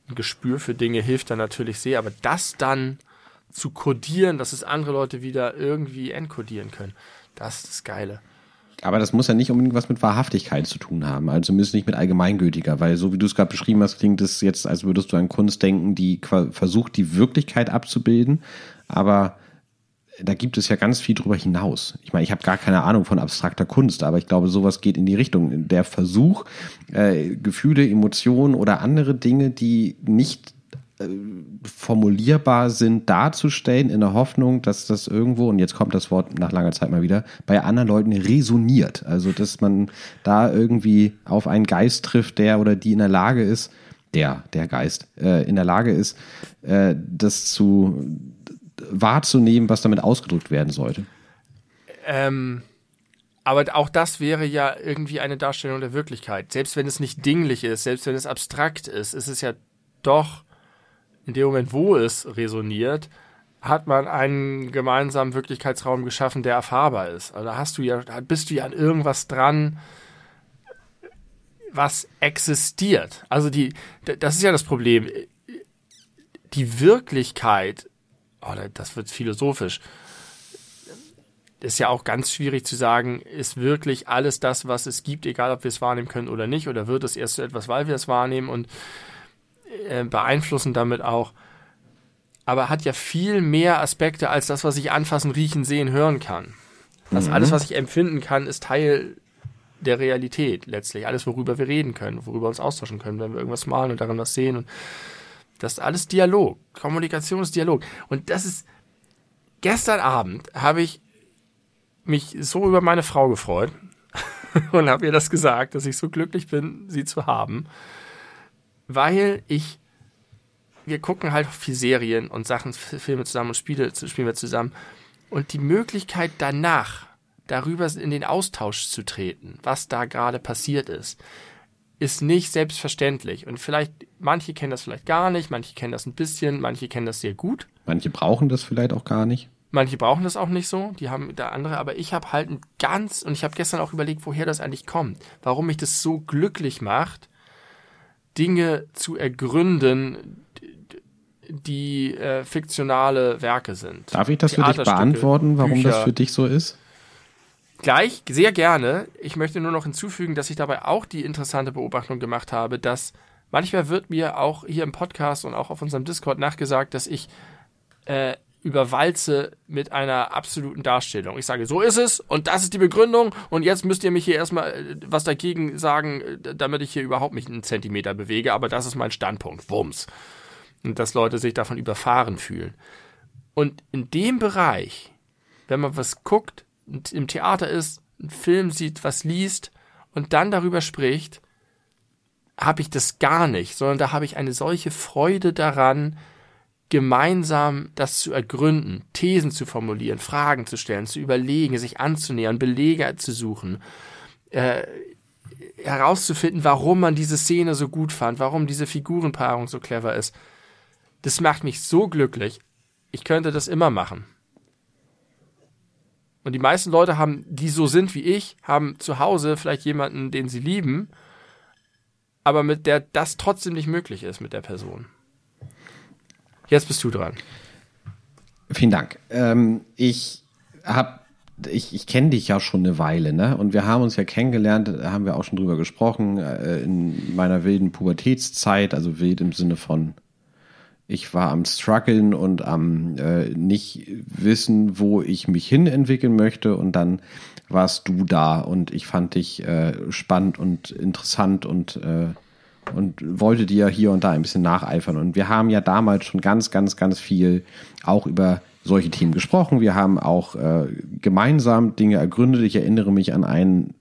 ein Gespür für Dinge hilft dann natürlich sehr, aber das dann zu kodieren, dass es andere Leute wieder irgendwie entkodieren können, das ist das Geile. Aber das muss ja nicht unbedingt was mit Wahrhaftigkeit zu tun haben, also zumindest nicht mit allgemeingültiger, weil so wie du es gerade beschrieben hast, klingt es jetzt, als würdest du an Kunst denken, die versucht, die Wirklichkeit abzubilden, aber da gibt es ja ganz viel drüber hinaus. Ich meine, ich habe gar keine Ahnung von abstrakter Kunst, aber ich glaube, sowas geht in die Richtung. Der Versuch, äh, Gefühle, Emotionen oder andere Dinge, die nicht formulierbar sind, darzustellen, in der Hoffnung, dass das irgendwo, und jetzt kommt das Wort nach langer Zeit mal wieder, bei anderen Leuten resoniert. Also, dass man da irgendwie auf einen Geist trifft, der oder die in der Lage ist, der, der Geist, äh, in der Lage ist, äh, das zu wahrzunehmen, was damit ausgedrückt werden sollte. Ähm, aber auch das wäre ja irgendwie eine Darstellung der Wirklichkeit. Selbst wenn es nicht dinglich ist, selbst wenn es abstrakt ist, ist es ja doch in dem Moment, wo es resoniert, hat man einen gemeinsamen Wirklichkeitsraum geschaffen, der erfahrbar ist. Also da hast du ja, bist du ja an irgendwas dran, was existiert. Also die, das ist ja das Problem. Die Wirklichkeit, oh, das wird philosophisch, ist ja auch ganz schwierig zu sagen, ist wirklich alles das, was es gibt, egal ob wir es wahrnehmen können oder nicht, oder wird es erst so etwas, weil wir es wahrnehmen und äh, beeinflussen damit auch. Aber hat ja viel mehr Aspekte als das, was ich anfassen, riechen, sehen, hören kann. Also alles, was ich empfinden kann, ist Teil der Realität letztlich. Alles, worüber wir reden können, worüber wir uns austauschen können, wenn wir irgendwas malen und darin was sehen. Und das ist alles Dialog. Kommunikation ist Dialog. Und das ist, gestern Abend habe ich mich so über meine Frau gefreut [laughs] und habe ihr das gesagt, dass ich so glücklich bin, sie zu haben, weil ich, wir gucken halt viel Serien und Sachen, Filme zusammen und Spiele spielen wir zusammen. Und die Möglichkeit danach, darüber in den Austausch zu treten, was da gerade passiert ist, ist nicht selbstverständlich. Und vielleicht, manche kennen das vielleicht gar nicht, manche kennen das ein bisschen, manche kennen das sehr gut. Manche brauchen das vielleicht auch gar nicht. Manche brauchen das auch nicht so, die haben da andere, aber ich habe halt ein ganz, und ich habe gestern auch überlegt, woher das eigentlich kommt, warum mich das so glücklich macht, Dinge zu ergründen, die äh, fiktionale Werke sind. Darf ich das für dich beantworten, warum Bücher. das für dich so ist? Gleich, sehr gerne. Ich möchte nur noch hinzufügen, dass ich dabei auch die interessante Beobachtung gemacht habe, dass manchmal wird mir auch hier im Podcast und auch auf unserem Discord nachgesagt, dass ich äh, überwalze mit einer absoluten Darstellung. Ich sage, so ist es und das ist die Begründung und jetzt müsst ihr mich hier erstmal äh, was dagegen sagen, äh, damit ich hier überhaupt nicht einen Zentimeter bewege, aber das ist mein Standpunkt. Wumms. Und dass Leute sich davon überfahren fühlen. Und in dem Bereich, wenn man was guckt, im Theater ist, einen Film sieht, was liest und dann darüber spricht, habe ich das gar nicht, sondern da habe ich eine solche Freude daran, gemeinsam das zu ergründen, Thesen zu formulieren, Fragen zu stellen, zu überlegen, sich anzunähern, Belege zu suchen, äh, herauszufinden, warum man diese Szene so gut fand, warum diese Figurenpaarung so clever ist. Das macht mich so glücklich. Ich könnte das immer machen. Und die meisten Leute haben, die so sind wie ich, haben zu Hause vielleicht jemanden, den sie lieben, aber mit der das trotzdem nicht möglich ist mit der Person. Jetzt bist du dran. Vielen Dank. Ähm, ich habe ich, ich kenne dich ja schon eine Weile, ne? Und wir haben uns ja kennengelernt, haben wir auch schon drüber gesprochen, äh, in meiner wilden Pubertätszeit, also wild im Sinne von, ich war am struggeln und am äh, nicht wissen, wo ich mich hin entwickeln möchte. Und dann warst du da und ich fand dich äh, spannend und interessant und äh, und wollte dir hier und da ein bisschen nacheifern. Und wir haben ja damals schon ganz, ganz, ganz viel auch über solche Themen gesprochen. Wir haben auch äh, gemeinsam Dinge ergründet. Ich erinnere mich an einen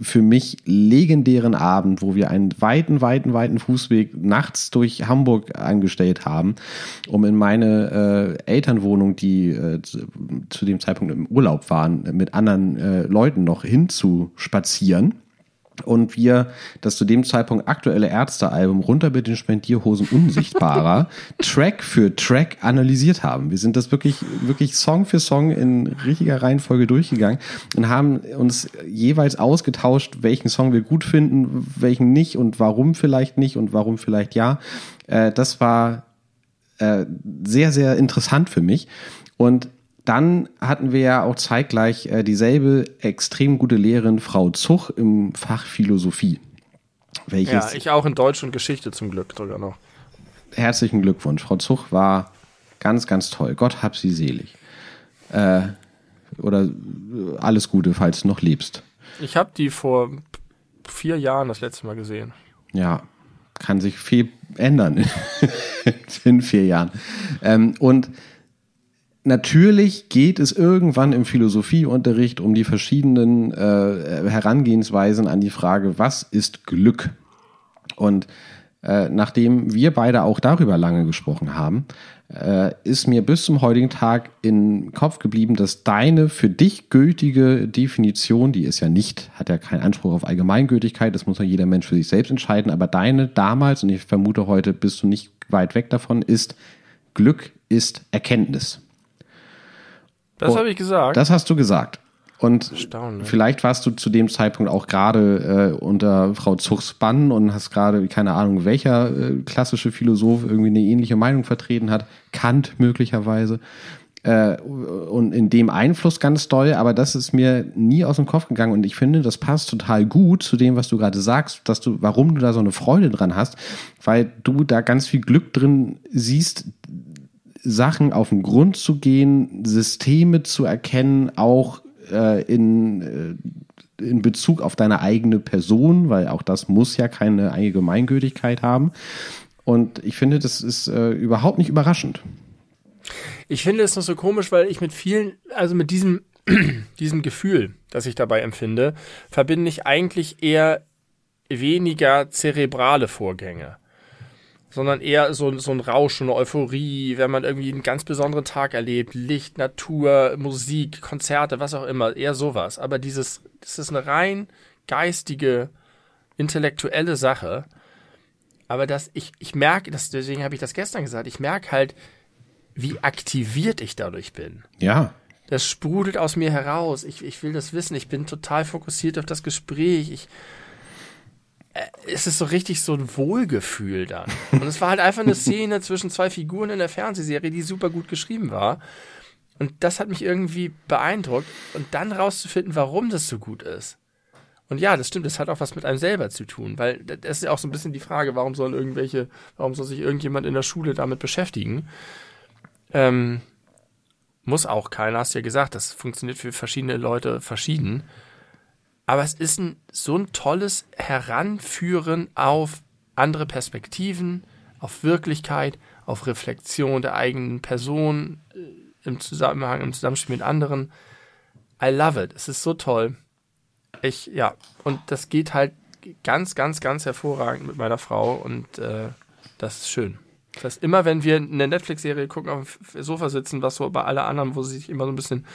für mich legendären Abend, wo wir einen weiten, weiten, weiten Fußweg nachts durch Hamburg angestellt haben, um in meine äh, Elternwohnung, die äh, zu, zu, dem Zeitpunkt im Urlaub waren, mit anderen äh, Leuten noch hinzuspazieren und wir das zu dem Zeitpunkt aktuelle Ärztealbum runter mit den Spendierhosen unsichtbarer [laughs] Track für Track analysiert haben. Wir sind das wirklich wirklich Song für Song in richtiger Reihenfolge durchgegangen und haben uns jeweils ausgetauscht, welchen Song wir gut finden, welchen nicht und warum vielleicht nicht und warum vielleicht ja. Äh, das war äh, sehr sehr interessant für mich und dann hatten wir ja auch zeitgleich äh, dieselbe extrem gute Lehrerin, Frau Zuch, im Fach Philosophie. Welches ja, ich auch in Deutsch und Geschichte zum Glück sogar noch. Herzlichen Glückwunsch. Frau Zuch war ganz, ganz toll. Gott hab sie selig. Äh, oder alles Gute, falls du noch lebst. Ich habe die vor vier Jahren das letzte Mal gesehen. Ja, kann sich viel ändern [laughs] in vier Jahren. Ähm, und natürlich geht es irgendwann im Philosophieunterricht um die verschiedenen äh, Herangehensweisen an die Frage, was ist Glück? Und äh, nachdem wir beide auch darüber lange gesprochen haben, äh, ist mir bis zum heutigen Tag in Kopf geblieben, dass deine für dich gültige Definition, die ist ja nicht, hat ja keinen Anspruch auf Allgemeingültigkeit, das muss ja jeder Mensch für sich selbst entscheiden, aber deine damals, und ich vermute heute bist du nicht weit weg davon, ist Glück ist Erkenntnis. Das oh, habe ich gesagt. Das hast du gesagt. Und vielleicht warst du zu dem Zeitpunkt auch gerade äh, unter Frau Zuchs Bann und hast gerade, keine Ahnung, welcher äh, klassische Philosoph irgendwie eine ähnliche Meinung vertreten hat. Kant möglicherweise. Äh, und in dem Einfluss ganz doll, aber das ist mir nie aus dem Kopf gegangen und ich finde, das passt total gut zu dem, was du gerade sagst, dass du, warum du da so eine Freude dran hast, weil du da ganz viel Glück drin siehst, Sachen auf den Grund zu gehen, Systeme zu erkennen, auch äh, in, äh, in Bezug auf deine eigene Person, weil auch das muss ja keine Allgemeingültigkeit haben. Und ich finde, das ist äh, überhaupt nicht überraschend. Ich finde es noch so komisch, weil ich mit vielen, also mit diesem, [clears throat] diesem Gefühl, das ich dabei empfinde, verbinde ich eigentlich eher weniger zerebrale Vorgänge sondern eher so, so ein Rausch, eine Euphorie, wenn man irgendwie einen ganz besonderen Tag erlebt, Licht, Natur, Musik, Konzerte, was auch immer, eher sowas. Aber dieses, das ist eine rein geistige, intellektuelle Sache. Aber das, ich, ich merke, das, deswegen habe ich das gestern gesagt, ich merke halt, wie aktiviert ich dadurch bin. Ja. Das sprudelt aus mir heraus. Ich, ich will das wissen. Ich bin total fokussiert auf das Gespräch. Ich, es ist so richtig so ein Wohlgefühl dann. Und es war halt einfach eine Szene [laughs] zwischen zwei Figuren in der Fernsehserie, die super gut geschrieben war. Und das hat mich irgendwie beeindruckt. Und dann rauszufinden, warum das so gut ist. Und ja, das stimmt, das hat auch was mit einem selber zu tun, weil das ist ja auch so ein bisschen die Frage, warum sollen irgendwelche, warum soll sich irgendjemand in der Schule damit beschäftigen? Ähm, muss auch keiner, hast ja gesagt, das funktioniert für verschiedene Leute verschieden. Aber es ist ein, so ein tolles Heranführen auf andere Perspektiven, auf Wirklichkeit, auf Reflexion der eigenen Person äh, im Zusammenhang, im Zusammenspiel mit anderen. I love it. Es ist so toll. Ich, ja, und das geht halt ganz, ganz, ganz hervorragend mit meiner Frau und äh, das ist schön. Das heißt, immer wenn wir eine Netflix-Serie gucken, auf dem Sofa sitzen, was so bei alle anderen, wo sie sich immer so ein bisschen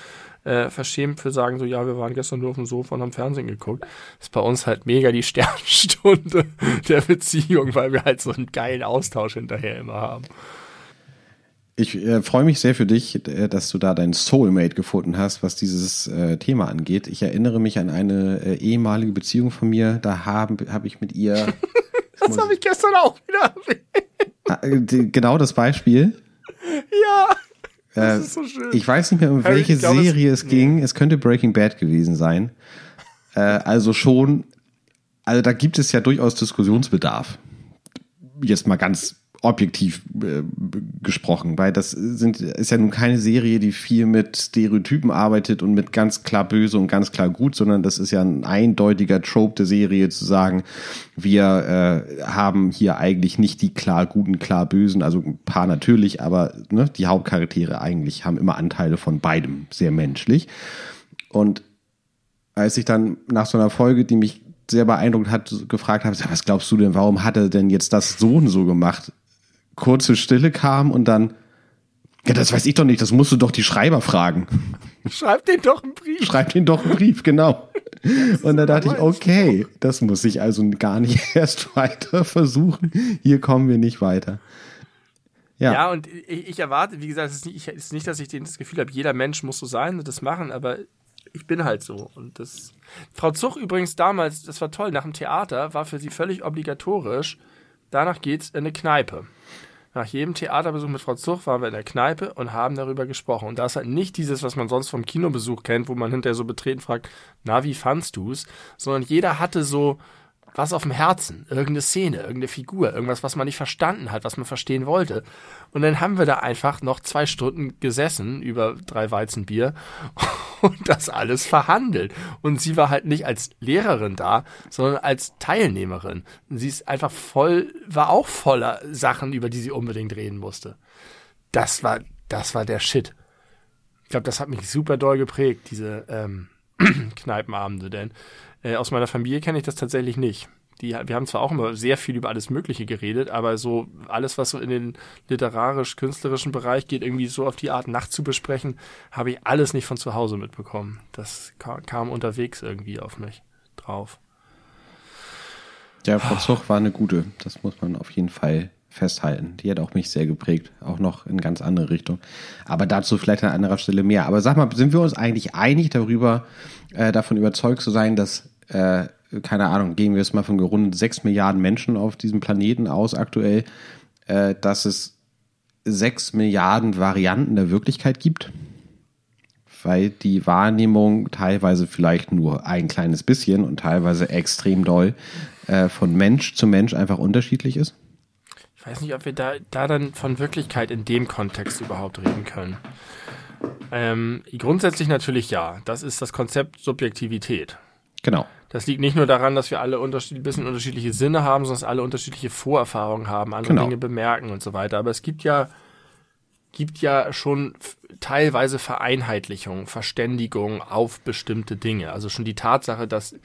äh, verschämt für sagen, so, ja, wir waren gestern nur auf dem Sofa und haben Fernsehen geguckt, ist bei uns halt mega die [laughs] Sternstunde der Beziehung, weil wir halt so einen geilen Austausch hinterher immer haben. Ich äh, freue mich sehr für dich, äh, dass du da deinen Soulmate gefunden hast, was dieses äh, Thema angeht. Ich erinnere mich an eine äh, ehemalige Beziehung von mir. Da habe hab ich mit ihr. [laughs] das habe ich gestern auch wieder ah, äh, Genau das Beispiel. Ja. Das äh, ist so schön. Ich weiß nicht mehr, um welche glaub, Serie es, es ging. Nee. Es könnte Breaking Bad gewesen sein. also schon, also da gibt es ja durchaus Diskussionsbedarf. Jetzt mal ganz objektiv äh, gesprochen, weil das sind, ist ja nun keine Serie, die viel mit Stereotypen arbeitet und mit ganz klar böse und ganz klar gut, sondern das ist ja ein eindeutiger Trope der Serie zu sagen, wir äh, haben hier eigentlich nicht die klar guten, klar bösen, also ein paar natürlich, aber ne, die Hauptcharaktere eigentlich haben immer Anteile von beidem, sehr menschlich. Und als ich dann nach so einer Folge, die mich sehr beeindruckt hat, gefragt habe, was glaubst du denn, warum hat er denn jetzt das so und so gemacht? Kurze Stille kam und dann, ja, das weiß ich doch nicht, das musst du doch die Schreiber fragen. Schreib den doch einen Brief. Schreib den doch einen Brief, genau. Und da dachte ich, okay, das muss ich also gar nicht [laughs] erst weiter versuchen. Hier kommen wir nicht weiter. Ja, ja und ich, ich, erwarte, wie gesagt, es ist, nicht, es ist nicht, dass ich das Gefühl habe, jeder Mensch muss so sein und das machen, aber ich bin halt so. Und das. Frau Zuch übrigens damals, das war toll, nach dem Theater war für sie völlig obligatorisch, danach geht's in eine Kneipe. Nach jedem Theaterbesuch mit Frau Zuch waren wir in der Kneipe und haben darüber gesprochen. Und da ist halt nicht dieses, was man sonst vom Kinobesuch kennt, wo man hinterher so betreten fragt, na, wie fandst du's? Sondern jeder hatte so was auf dem Herzen, irgendeine Szene, irgendeine Figur, irgendwas, was man nicht verstanden hat, was man verstehen wollte. Und dann haben wir da einfach noch zwei Stunden gesessen über drei Weizenbier [laughs] und das alles verhandelt. Und sie war halt nicht als Lehrerin da, sondern als Teilnehmerin. Und sie ist einfach voll, war auch voller Sachen, über die sie unbedingt reden musste. Das war, das war der Shit. Ich glaube, das hat mich super doll geprägt, diese ähm, [clears throat] Kneipenabende, denn äh, aus meiner Familie kenne ich das tatsächlich nicht. Die, wir haben zwar auch immer sehr viel über alles Mögliche geredet, aber so alles, was so in den literarisch-künstlerischen Bereich geht, irgendwie so auf die Art Nacht zu besprechen, habe ich alles nicht von zu Hause mitbekommen. Das kam, kam unterwegs irgendwie auf mich drauf. Ja, Frau Zuch war eine gute. Das muss man auf jeden Fall festhalten. Die hat auch mich sehr geprägt, auch noch in ganz andere Richtung. Aber dazu vielleicht an anderer Stelle mehr. Aber sag mal, sind wir uns eigentlich einig darüber, äh, davon überzeugt zu sein, dass äh, keine Ahnung, gehen wir jetzt mal von rund sechs Milliarden Menschen auf diesem Planeten aus aktuell, äh, dass es sechs Milliarden Varianten der Wirklichkeit gibt. Weil die Wahrnehmung teilweise vielleicht nur ein kleines bisschen und teilweise extrem doll äh, von Mensch zu Mensch einfach unterschiedlich ist. Ich weiß nicht, ob wir da, da dann von Wirklichkeit in dem Kontext überhaupt reden können. Ähm, grundsätzlich natürlich ja. Das ist das Konzept Subjektivität. Genau. Das liegt nicht nur daran, dass wir alle unterschied ein bisschen unterschiedliche Sinne haben, sondern dass alle unterschiedliche Vorerfahrungen haben, andere genau. Dinge bemerken und so weiter. Aber es gibt ja, gibt ja schon teilweise Vereinheitlichung, Verständigung auf bestimmte Dinge. Also schon die Tatsache, dass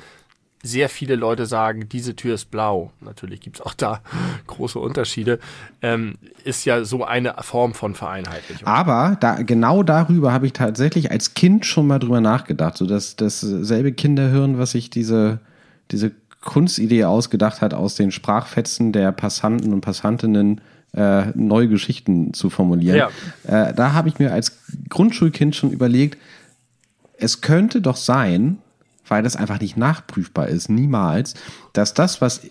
sehr viele Leute sagen, diese Tür ist blau. Natürlich gibt's auch da [laughs] große Unterschiede. Ähm, ist ja so eine Form von Vereinheitlichung. Aber da, genau darüber habe ich tatsächlich als Kind schon mal drüber nachgedacht. So dass dasselbe Kinderhirn, was sich diese, diese Kunstidee ausgedacht hat, aus den Sprachfetzen der Passanten und Passantinnen äh, neue Geschichten zu formulieren. Ja. Äh, da habe ich mir als Grundschulkind schon überlegt, es könnte doch sein, weil das einfach nicht nachprüfbar ist, niemals, dass das, was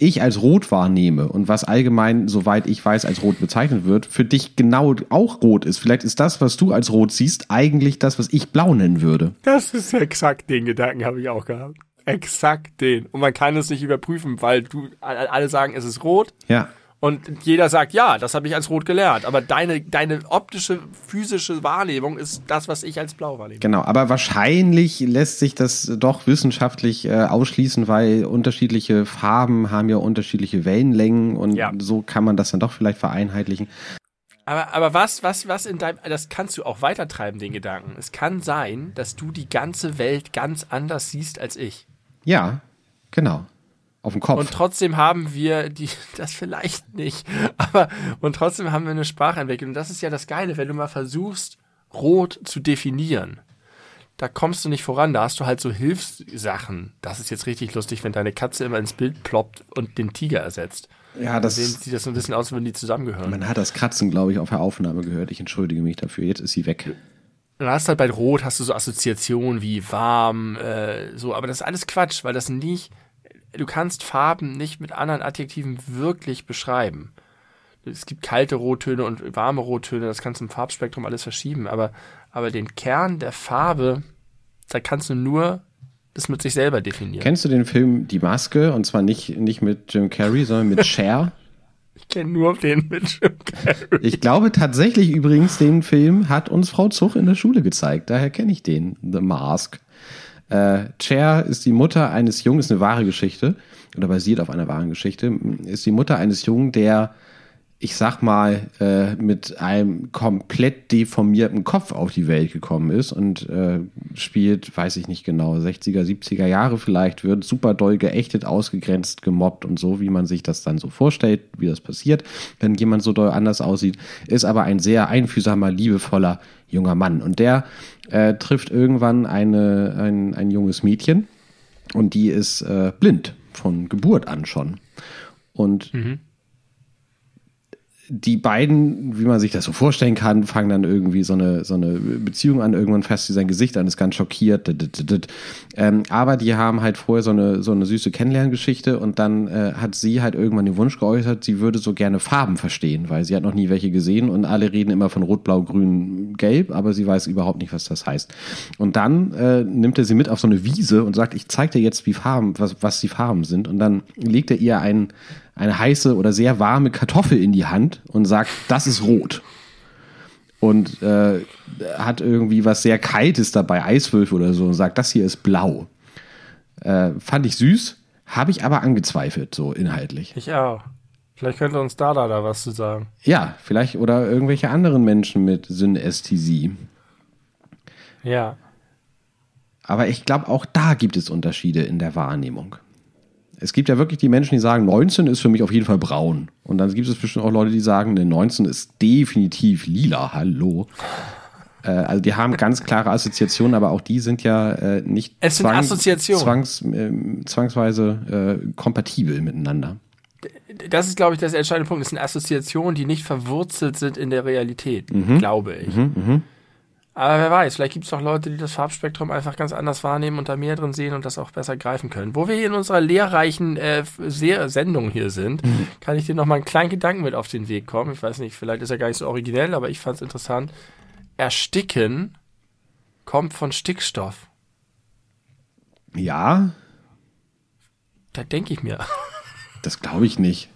ich als rot wahrnehme und was allgemein, soweit ich weiß, als rot bezeichnet wird, für dich genau auch rot ist. Vielleicht ist das, was du als rot siehst, eigentlich das, was ich blau nennen würde. Das ist exakt den Gedanken, habe ich auch gehabt. Exakt den. Und man kann es nicht überprüfen, weil du alle sagen, es ist rot. Ja. Und jeder sagt, ja, das habe ich als rot gelernt. Aber deine, deine optische, physische Wahrnehmung ist das, was ich als blau wahrnehme. Genau, aber wahrscheinlich lässt sich das doch wissenschaftlich äh, ausschließen, weil unterschiedliche Farben haben ja unterschiedliche Wellenlängen und ja. so kann man das dann doch vielleicht vereinheitlichen. Aber, aber was, was, was in deinem, das kannst du auch weitertreiben, den Gedanken. Es kann sein, dass du die ganze Welt ganz anders siehst als ich. Ja, genau auf dem Kopf. Und trotzdem haben wir die, [laughs] das vielleicht nicht, aber, und trotzdem haben wir eine Sprache entwickelt. Und das ist ja das Geile, wenn du mal versuchst, rot zu definieren. Da kommst du nicht voran, da hast du halt so Hilfssachen. Das ist jetzt richtig lustig, wenn deine Katze immer ins Bild ploppt und den Tiger ersetzt. Ja, das sieht das so ein bisschen aus, wenn die zusammengehören. Man hat das Kratzen, glaube ich, auf der Aufnahme gehört. Ich entschuldige mich dafür. Jetzt ist sie weg. Du hast halt bei Rot hast du so Assoziationen wie warm, äh, so, aber das ist alles Quatsch, weil das nicht du kannst Farben nicht mit anderen Adjektiven wirklich beschreiben. Es gibt kalte Rottöne und warme Rottöne, das kannst du im Farbspektrum alles verschieben, aber, aber den Kern der Farbe, da kannst du nur das mit sich selber definieren. Kennst du den Film Die Maske? Und zwar nicht, nicht mit Jim Carrey, sondern mit Cher? [laughs] ich kenne nur den mit Jim Carrey. Ich glaube tatsächlich übrigens, den Film hat uns Frau Zuch in der Schule gezeigt. Daher kenne ich den, The Mask. Äh, Cher ist die Mutter eines Jungen, ist eine wahre Geschichte oder basiert auf einer wahren Geschichte, ist die Mutter eines Jungen, der ich sag mal, äh, mit einem komplett deformierten Kopf auf die Welt gekommen ist und äh, spielt, weiß ich nicht genau, 60er, 70er Jahre vielleicht, wird super doll geächtet, ausgegrenzt, gemobbt und so, wie man sich das dann so vorstellt, wie das passiert, wenn jemand so doll anders aussieht, ist aber ein sehr einfühlsamer, liebevoller junger Mann. Und der äh, trifft irgendwann eine, ein, ein junges Mädchen und die ist äh, blind von Geburt an schon. Und mhm die beiden, wie man sich das so vorstellen kann, fangen dann irgendwie so eine, so eine Beziehung an. Irgendwann fasst sie sein Gesicht an, ist ganz schockiert. Ähm, aber die haben halt vorher so eine, so eine süße Kennenlerngeschichte und dann äh, hat sie halt irgendwann den Wunsch geäußert, sie würde so gerne Farben verstehen, weil sie hat noch nie welche gesehen und alle reden immer von Rot, Blau, Grün, Gelb, aber sie weiß überhaupt nicht, was das heißt. Und dann äh, nimmt er sie mit auf so eine Wiese und sagt, ich zeig dir jetzt, wie Farben, was, was die Farben sind. Und dann legt er ihr ein eine heiße oder sehr warme Kartoffel in die Hand und sagt, das ist rot. Und äh, hat irgendwie was sehr Kaltes dabei, Eiswürfel oder so, und sagt, das hier ist blau. Äh, fand ich süß, habe ich aber angezweifelt, so inhaltlich. Ich auch. Vielleicht könnte uns Dada da was zu sagen. Ja, vielleicht oder irgendwelche anderen Menschen mit Synästhesie. Ja. Aber ich glaube, auch da gibt es Unterschiede in der Wahrnehmung. Es gibt ja wirklich die Menschen, die sagen, 19 ist für mich auf jeden Fall braun. Und dann gibt es bestimmt auch Leute, die sagen, ne, 19 ist definitiv lila. Hallo. Äh, also die haben ganz klare Assoziationen, aber auch die sind ja äh, nicht es sind Assoziationen. Zwangs, äh, zwangsweise kompatibel miteinander. Das ist, glaube ich, das entscheidende Punkt. Es sind Assoziationen, die nicht verwurzelt sind in der Realität, mhm. glaube ich. Mhm, mh. Aber wer weiß, vielleicht gibt es auch Leute, die das Farbspektrum einfach ganz anders wahrnehmen und da mehr drin sehen und das auch besser greifen können. Wo wir hier in unserer lehrreichen äh, Sendung hier sind, mhm. kann ich dir noch mal einen kleinen Gedanken mit auf den Weg kommen. Ich weiß nicht, vielleicht ist er gar nicht so originell, aber ich fand es interessant. Ersticken kommt von Stickstoff. Ja. Da denke ich mir. [laughs] Das glaube ich nicht.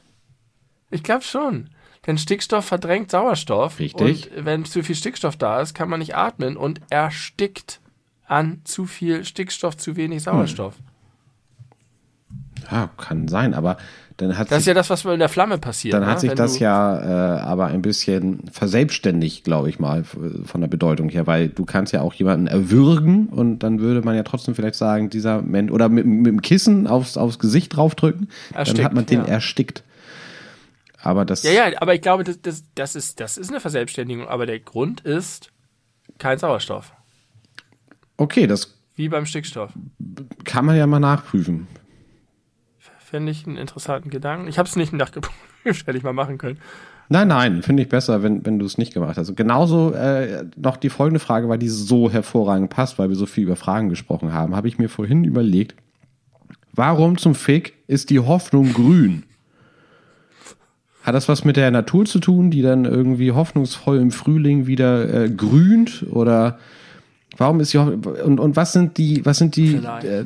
Ich glaube schon. Denn Stickstoff verdrängt Sauerstoff. Richtig. Und wenn zu viel Stickstoff da ist, kann man nicht atmen und erstickt an zu viel Stickstoff, zu wenig Sauerstoff. Hm. Ja, kann sein, aber dann hat Das ist sich, ja das, was in der Flamme passiert. dann ne? hat sich Wenn das ja äh, aber ein bisschen verselbstständigt, glaube ich mal, von der Bedeutung her, weil du kannst ja auch jemanden erwürgen und dann würde man ja trotzdem vielleicht sagen, dieser Mensch, oder mit, mit dem Kissen aufs, aufs Gesicht draufdrücken, dann Erstickt, hat man den ja. erstickt. Aber das, Ja, ja, aber ich glaube, das, das, das, ist, das ist eine Verselbstständigung, aber der Grund ist kein Sauerstoff. okay, das Wie beim Stickstoff. kann man ja mal nachprüfen. Fände ich einen interessanten Gedanken. Ich habe es nicht [laughs] nachgeprüft, hätte ich mal machen können. Nein, nein, finde ich besser, wenn, wenn du es nicht gemacht hast. Genauso äh, noch die folgende Frage, weil die so hervorragend passt, weil wir so viel über Fragen gesprochen haben, habe ich mir vorhin überlegt, warum zum Fick ist die Hoffnung grün? Hat das was mit der Natur zu tun, die dann irgendwie hoffnungsvoll im Frühling wieder äh, grünt? Oder warum ist die und, und was sind die, was sind die äh,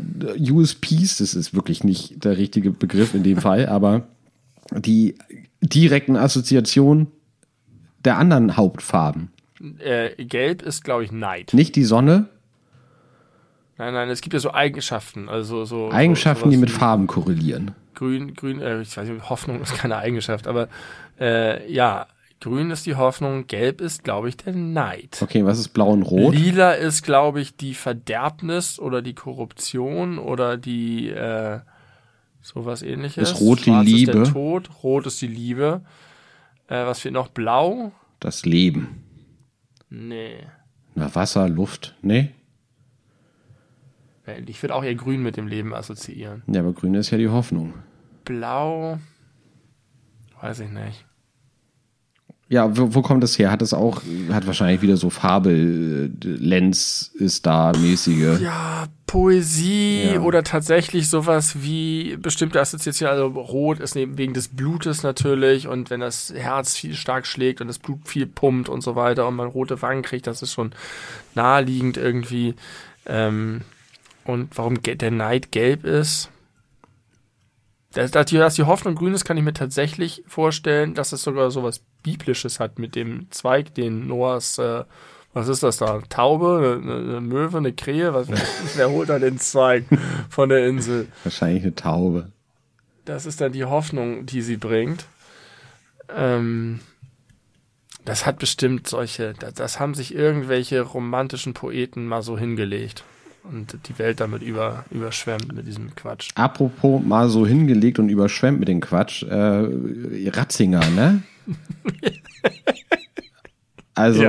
USPs? Das ist wirklich nicht der richtige Begriff in dem Fall, aber die direkten Assoziationen der anderen Hauptfarben. Äh, Gelb ist, glaube ich, Neid. Nicht die Sonne, Nein, nein, es gibt ja so Eigenschaften. Also so, Eigenschaften, so, die mit Farben korrelieren. Grün, grün, äh, ich weiß nicht, Hoffnung ist keine Eigenschaft, aber äh, ja, grün ist die Hoffnung, gelb ist, glaube ich, der Neid. Okay, was ist blau und rot? Lila ist, glaube ich, die Verderbnis oder die Korruption oder die äh, sowas ähnliches. Ist rot die Schwarz Ist Liebe? der Tod, rot ist die Liebe. Äh, was fehlt noch? Blau? Das Leben. Nee. Na, Wasser, Luft. Nee? Ich würde auch eher grün mit dem Leben assoziieren. Ja, aber grün ist ja die Hoffnung. Blau? Weiß ich nicht. Ja, wo, wo kommt das her? Hat das auch, hat wahrscheinlich wieder so Farbe, äh, Lenz ist da mäßige. Ja, Poesie Ja. oder tatsächlich sowas wie bestimmte Assoziationen. Also rot ist neben, wegen des Blutes natürlich und wenn das Herz viel stark schlägt und das Blut viel pumpt und so weiter und man rote Wangen kriegt, das ist schon naheliegend irgendwie. Ähm, und warum der Neid gelb ist. Dass, dass, die, dass die Hoffnung grün ist, kann ich mir tatsächlich vorstellen, dass es sogar sowas Biblisches hat mit dem Zweig, den Noahs, äh, was ist das da? Taube, eine, eine Möwe, eine Krähe? Was, wer, [laughs] wer holt da den Zweig von der Insel? Wahrscheinlich eine Taube. Das ist dann die Hoffnung, die sie bringt. Ähm, das hat bestimmt solche, das, das haben sich irgendwelche romantischen Poeten mal so hingelegt und die Welt damit über, überschwemmt mit diesem Quatsch. Apropos mal so hingelegt und überschwemmt mit dem Quatsch. Äh, Ratzinger, ne? [laughs] Also,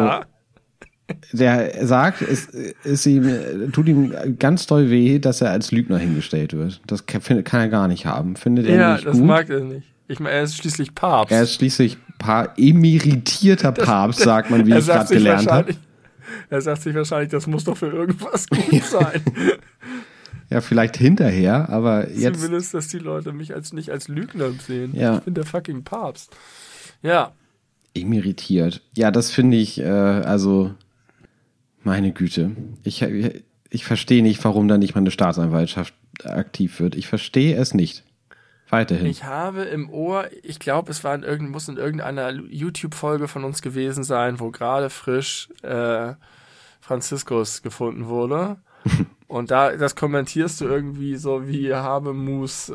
der sagt, es ist ihm, tut ihm ganz doll weh, dass er als Lügner hingestellt wird. Das kann, kann er gar nicht haben. Findet er ja, nicht das gut. mag er nicht. Ich meine, er ist schließlich Papst. er ist schließlich paar emeritierter Papst, sagt man, wie [laughs] er ich gerade gelernt habe. Er sagt sich wahrscheinlich, das muss doch für irgendwas gut [laughs] sein. Ja, vielleicht hinterher, aber jetzt. Zumindest, dass die Leute mich als nicht als Lügner sehen. Ja. Ich bin der fucking Papst. Ja, Emeritiert. Ja, das finde ich, äh, also, meine Güte. Ich, ich verstehe nicht, warum da nicht mal eine Staatsanwaltschaft aktiv wird. Ich verstehe es nicht. Weiterhin. Ich habe im Ohr, ich glaube, es war in irgend, muss in irgendeiner YouTube-Folge von uns gewesen sein, wo gerade frisch äh, Franziskus gefunden wurde. [laughs] Und da, das kommentierst du irgendwie so wie Habemus, äh,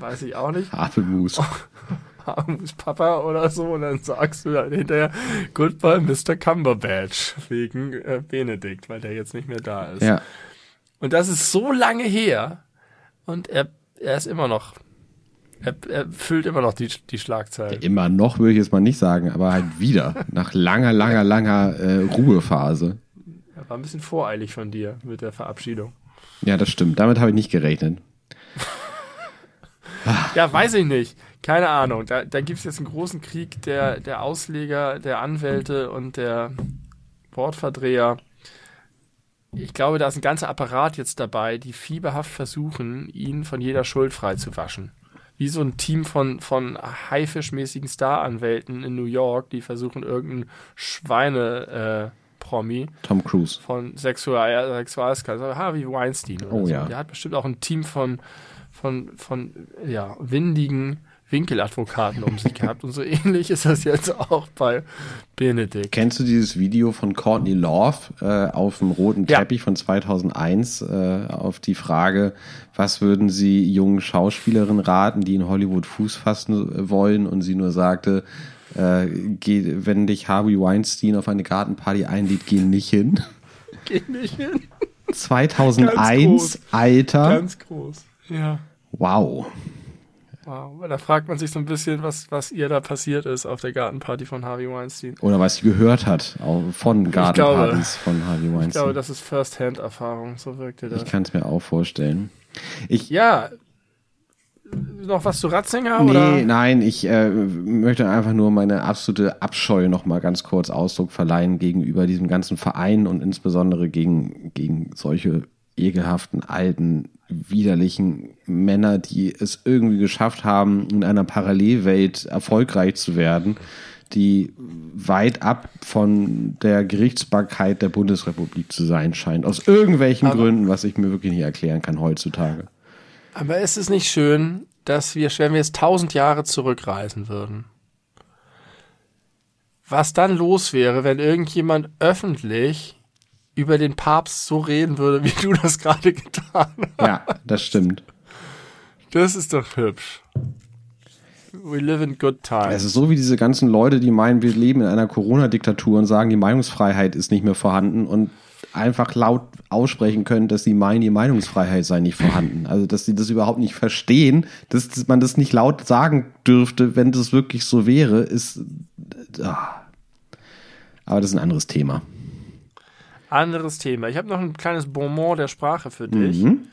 weiß ich auch nicht, Apfelmus. [laughs] Habemus Papa oder so. Und dann sagst du dann hinterher, Goodbye Mr. Cumberbatch, wegen äh, Benedikt, weil der jetzt nicht mehr da ist. Ja. Und das ist so lange her und er, er ist immer noch, er, er füllt immer noch die, die Schlagzeilen. Immer noch würde ich jetzt mal nicht sagen, aber halt wieder. nach langer, langer, langer äh, Ruhephase. Er war ein bisschen voreilig von dir mit der Verabschiedung. Ja, das stimmt. Damit habe ich nicht gerechnet. [laughs] Ja, weiß ich nicht. Keine Ahnung. Da, da gibt es jetzt einen großen Krieg der, der Ausleger, der Anwälte und der Wortverdreher. Ich glaube, da ist ein ganzer Apparat jetzt dabei, die fieberhaft versuchen, ihn von jeder Schuld frei zu waschen. Wie so ein Team von, von haifischmäßigen Staranwälten in New York, die versuchen, irgendeinen Schweine-Promi Tom Cruise. von Sexual Sexualskandal, Harvey Weinstein oder Oh so. ja. Der hat bestimmt auch ein Team von, von, von ja, windigen Winkeladvokaten um sich gehabt. Und so [laughs] ähnlich ist das jetzt auch bei Benedikt. Kennst du dieses Video von Courtney Love äh, auf dem roten Ja. Teppich von 2001 äh, auf die Frage, was würden Sie jungen Schauspielerinnen raten, die in Hollywood Fuß fassen wollen? Und sie nur sagte, äh, geh, wenn dich Harvey Weinstein auf eine Gartenparty einlädt, geh nicht hin. [laughs] Geht nicht hin. 2001, Alter. Ganz groß. Ja. Wow. Wow. Da fragt man sich so ein bisschen, was, was ihr da passiert ist auf der Gartenparty von Harvey Weinstein. Oder was sie gehört hat von glaube- Gartenpartys von Harvey Ich glaube, Weinstein. das ist First-Hand-Erfahrung. So wirkte das. Ich kann es mir auch vorstellen. Ich, Ja. Noch was zu Ratzinger? Nee, oder? nein, ich äh, möchte einfach nur meine absolute Abscheu noch mal ganz kurz Ausdruck verleihen gegenüber diesem ganzen Verein und insbesondere gegen, gegen solche ekelhaften, alten, widerlichen Männer, die es irgendwie geschafft haben, in einer Parallelwelt erfolgreich zu werden, die weit ab von der Gerichtsbarkeit der Bundesrepublik zu sein scheint. Aus irgendwelchen Gründen, was ich mir wirklich nicht erklären kann heutzutage. Aber ist es nicht schön, dass wir, wenn wir jetzt tausend Jahre zurückreisen würden, was dann los wäre, wenn irgendjemand öffentlich über den Papst so reden würde, wie du das gerade getan hast? Ja, das stimmt. Das ist doch hübsch. We live in good times. Es ist so wie diese ganzen Leute, die meinen, wir leben in einer Corona-Diktatur und sagen, die Meinungsfreiheit ist nicht mehr vorhanden und einfach laut aussprechen können, dass sie meinen, die Meinungsfreiheit sei nicht vorhanden. Also, dass sie das überhaupt nicht verstehen, dass, dass man das nicht laut sagen dürfte, wenn das wirklich so wäre, ist. Ah. Aber das ist ein anderes Thema. Anderes Thema. Ich habe noch ein kleines Bonbon der Sprache für dich. Mhm.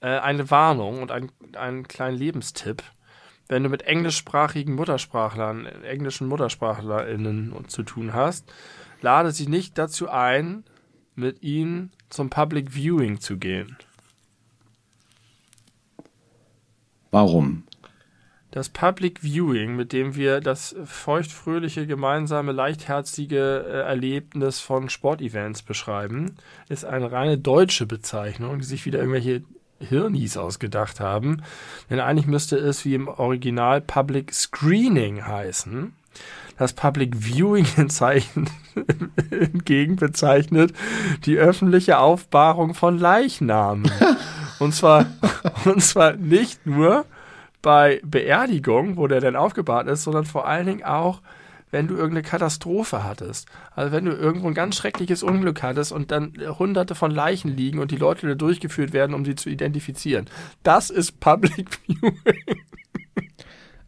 Äh, eine Warnung und ein, einen kleinen Lebenstipp. Wenn du mit englischsprachigen Muttersprachlern, englischen MuttersprachlerInnen zu tun hast, lade sie nicht dazu ein, mit ihnen zum Public Viewing zu gehen. Warum? Das Public Viewing, mit dem wir das feuchtfröhliche, gemeinsame, leichtherzige äh, Erlebnis von Sportevents beschreiben, ist eine reine deutsche Bezeichnung, die sich wieder irgendwelche Hirnis ausgedacht haben. Denn eigentlich müsste es wie im Original Public Screening heißen. Das Public Viewing [laughs] hingegen bezeichnet die öffentliche Aufbahrung von Leichnamen. [laughs] und zwar, und zwar nicht nur bei Beerdigung, wo der dann aufgebahrt ist, sondern vor allen Dingen auch, wenn du irgendeine Katastrophe hattest. Also wenn du irgendwo ein ganz schreckliches Unglück hattest und dann hunderte von Leichen liegen und die Leute da durchgeführt werden, um sie zu identifizieren. Das ist Public [laughs] Viewing.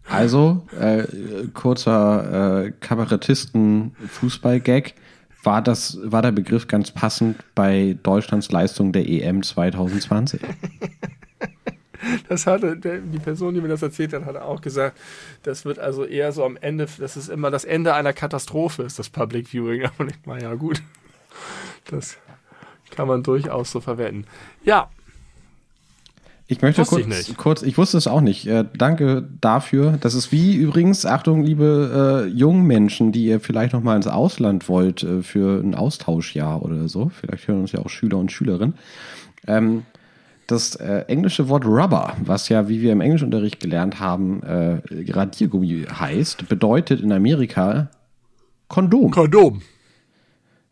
Also, äh, kurzer äh, Kabarettisten-Fußball-Gag. War, das, war der Begriff ganz passend bei Deutschlands Leistung der EM 2020? [laughs] Das hatte die Person, die mir das erzählt hat, hatte auch gesagt, das wird also eher so am Ende, das ist immer das Ende einer Katastrophe, ist das Public Viewing. [laughs] Aber ich meine, ja gut, das kann man durchaus so verwenden. Ja, Ich möchte kurz, ich kurz, ich wusste es auch nicht. Äh, danke dafür. Das ist wie übrigens, Achtung, liebe äh, jungen Menschen, die ihr vielleicht noch mal ins Ausland wollt äh, für ein Austauschjahr oder so. Vielleicht hören uns ja auch Schüler und Schülerinnen. Ähm, das äh, englische Wort Rubber, was ja, wie wir im Englischunterricht gelernt haben, äh, Radiergummi heißt, bedeutet in Amerika Kondom. Kondom.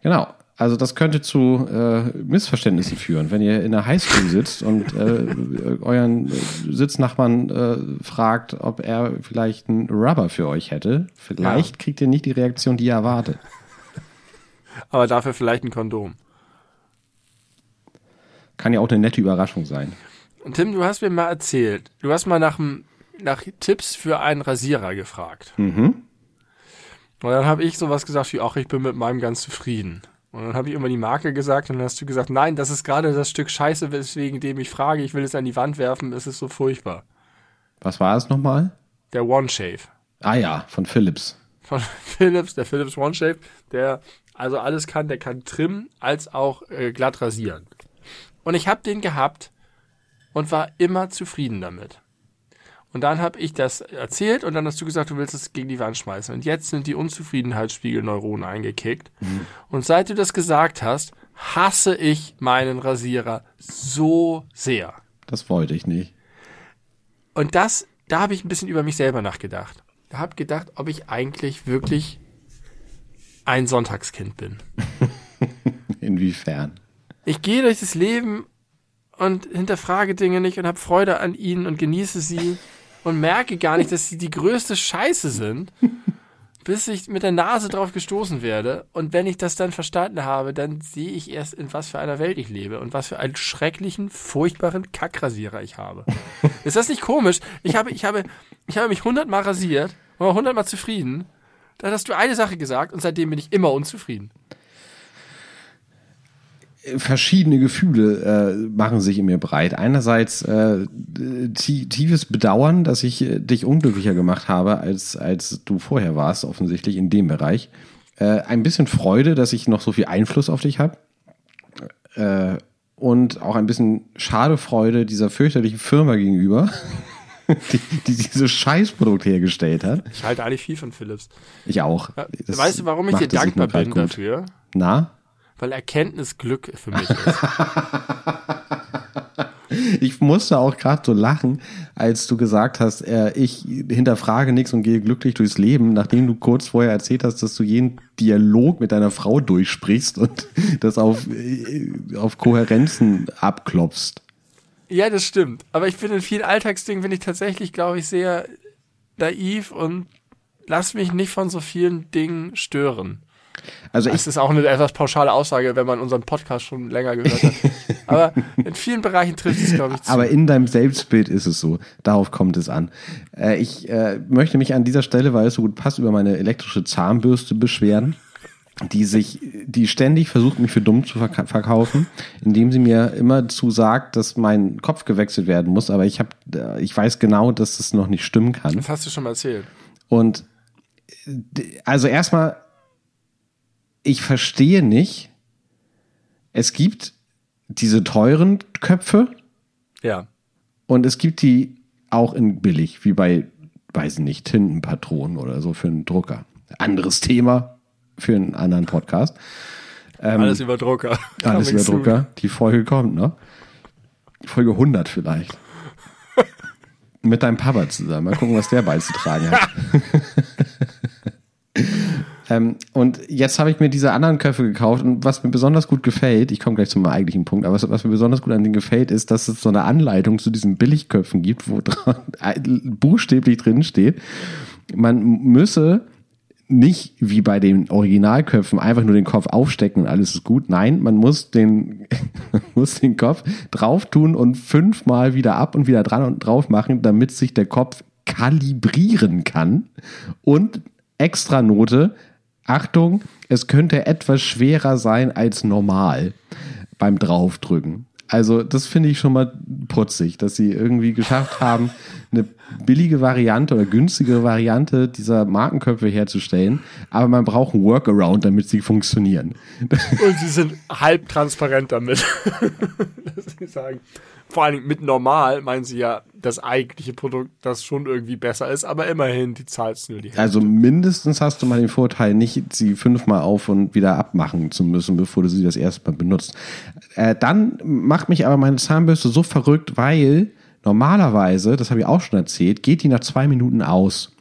Genau. Also das könnte zu äh, Missverständnissen führen, wenn ihr in der Highschool sitzt und äh, [laughs] euren Sitznachbarn äh, fragt, ob er vielleicht einen Rubber für euch hätte. Vielleicht kriegt ihr nicht die Reaktion, die ihr erwartet. Aber dafür vielleicht ein Kondom. Kann ja auch eine nette Überraschung sein. Und Tim, du hast mir mal erzählt, du hast mal nach, nach Tipps für einen Rasierer gefragt. Mhm. Und dann habe ich sowas gesagt wie, ach, ich bin mit meinem ganz zufrieden. Und dann habe ich immer die Marke gesagt und dann hast du gesagt, nein, das ist gerade das Stück Scheiße, weswegen dem ich frage, ich will es an die Wand werfen, es ist so furchtbar. Was war es nochmal? Der One Shave. Ah ja, von Philips. Von [laughs] Philips, der Philips One Shave, der also alles kann, der kann trimmen als auch äh, glatt rasieren. Und ich habe den gehabt und war immer zufrieden damit. Und dann habe ich das erzählt und dann hast du gesagt, du willst es gegen die Wand schmeißen. Und jetzt sind die Unzufriedenheitsspiegelneuronen eingekickt. Und seit du das gesagt hast, hasse ich meinen Rasierer so sehr. Das wollte ich nicht. Und das, da habe ich ein bisschen über mich selber nachgedacht. Da habe gedacht, ob ich eigentlich wirklich ein Sonntagskind bin. [laughs] Inwiefern? Ich gehe durch das Leben und hinterfrage Dinge nicht und habe Freude an ihnen und genieße sie und merke gar nicht, dass sie die größte Scheiße sind, bis ich mit der Nase drauf gestoßen werde. Und wenn ich das dann verstanden habe, dann sehe ich erst, in was für einer Welt ich lebe und was für einen schrecklichen, furchtbaren Kackrasierer ich habe. Ist das nicht komisch? Ich habe, ich habe, ich habe mich hundertmal rasiert und war hundertmal zufrieden. Dann hast du eine Sache gesagt und seitdem bin ich immer unzufrieden verschiedene Gefühle äh, machen sich in mir breit. Einerseits äh, tiefes Bedauern, dass ich äh, dich unglücklicher gemacht habe, als, als du vorher warst, offensichtlich in dem Bereich. Äh, ein bisschen Freude, dass ich noch so viel Einfluss auf dich habe. Äh, und auch ein bisschen Schadefreude dieser fürchterlichen Firma gegenüber, [laughs] die, die dieses Scheißprodukt hergestellt hat. Ich halte eigentlich viel von Philips. Ich auch. Das weißt du, warum ich dir dankbar bin gut. dafür? Na? Weil Erkenntnis Glück für mich ist. [laughs] Ich musste auch gerade so lachen, als du gesagt hast, äh, ich hinterfrage nichts und gehe glücklich durchs Leben, nachdem du kurz vorher erzählt hast, dass du jeden Dialog mit deiner Frau durchsprichst und [laughs] das auf, äh, auf Kohärenzen abklopfst. Ja, das stimmt. Aber ich bin in vielen Alltagsdingen, bin ich tatsächlich, glaube ich, sehr naiv und lass mich nicht von so vielen Dingen stören. Also das ist auch eine etwas pauschale Aussage, wenn man unseren Podcast schon länger gehört hat. [laughs] Aber in vielen Bereichen trifft es, glaube ich, zu. Aber in deinem Selbstbild ist es so. Darauf kommt es an. Äh, ich äh, möchte mich an dieser Stelle, weil es so gut passt, über meine elektrische Zahnbürste beschweren die sich, die ständig versucht, mich für dumm zu verkaufen, indem sie mir immer zu sagt, dass mein Kopf gewechselt werden muss, aber ich habe, äh, ich weiß genau, dass das noch nicht stimmen kann. Das hast du schon mal erzählt. Und also erstmal ich verstehe nicht, es gibt diese teuren Köpfe. Ja. Und es gibt die auch in billig, wie bei, weiß ich nicht, Tintenpatronen oder so für einen Drucker. Anderes Thema für einen anderen Podcast. Ähm, alles über Drucker. [laughs] Alles über Drucker. Die Folge kommt, ne? Folge 100 vielleicht. [laughs] Mit deinem Papa zusammen. Mal gucken, was der beizutragen hat. [laughs] Ähm, und jetzt habe ich mir diese anderen Köpfe gekauft und was mir besonders gut gefällt, ich komme gleich zum eigentlichen Punkt, aber was, was, mir besonders gut an denen gefällt, ist, dass es so eine Anleitung zu diesen Billigköpfen gibt, wo dran, [laughs] buchstäblich drin steht, man müsse nicht wie bei den Originalköpfen einfach nur den Kopf aufstecken und alles ist gut. Nein, man muss den, [laughs] muss den Kopf drauf tun und fünfmal wieder ab und wieder dran und drauf machen, damit sich der Kopf kalibrieren kann und extra Note, Achtung, es könnte etwas schwerer sein als normal beim Draufdrücken. Also das finde ich schon mal putzig, dass sie irgendwie geschafft haben, [laughs] eine billige Variante oder günstigere Variante dieser Markenköpfe herzustellen, aber man braucht einen Workaround, damit sie funktionieren. Und sie sind halb transparent damit. [laughs] dass sie sagen, vor allen Dingen mit normal meinen sie ja das eigentliche Produkt, das schon irgendwie besser ist, aber immerhin die zahlst nur die Hälfte. Also mindestens hast du mal den Vorteil, nicht sie fünfmal auf und wieder abmachen zu müssen, bevor du sie das erste Mal benutzt. Äh, dann macht mich aber meine Zahnbürste so verrückt, weil normalerweise, das habe ich auch schon erzählt, geht die nach zwei Minuten aus.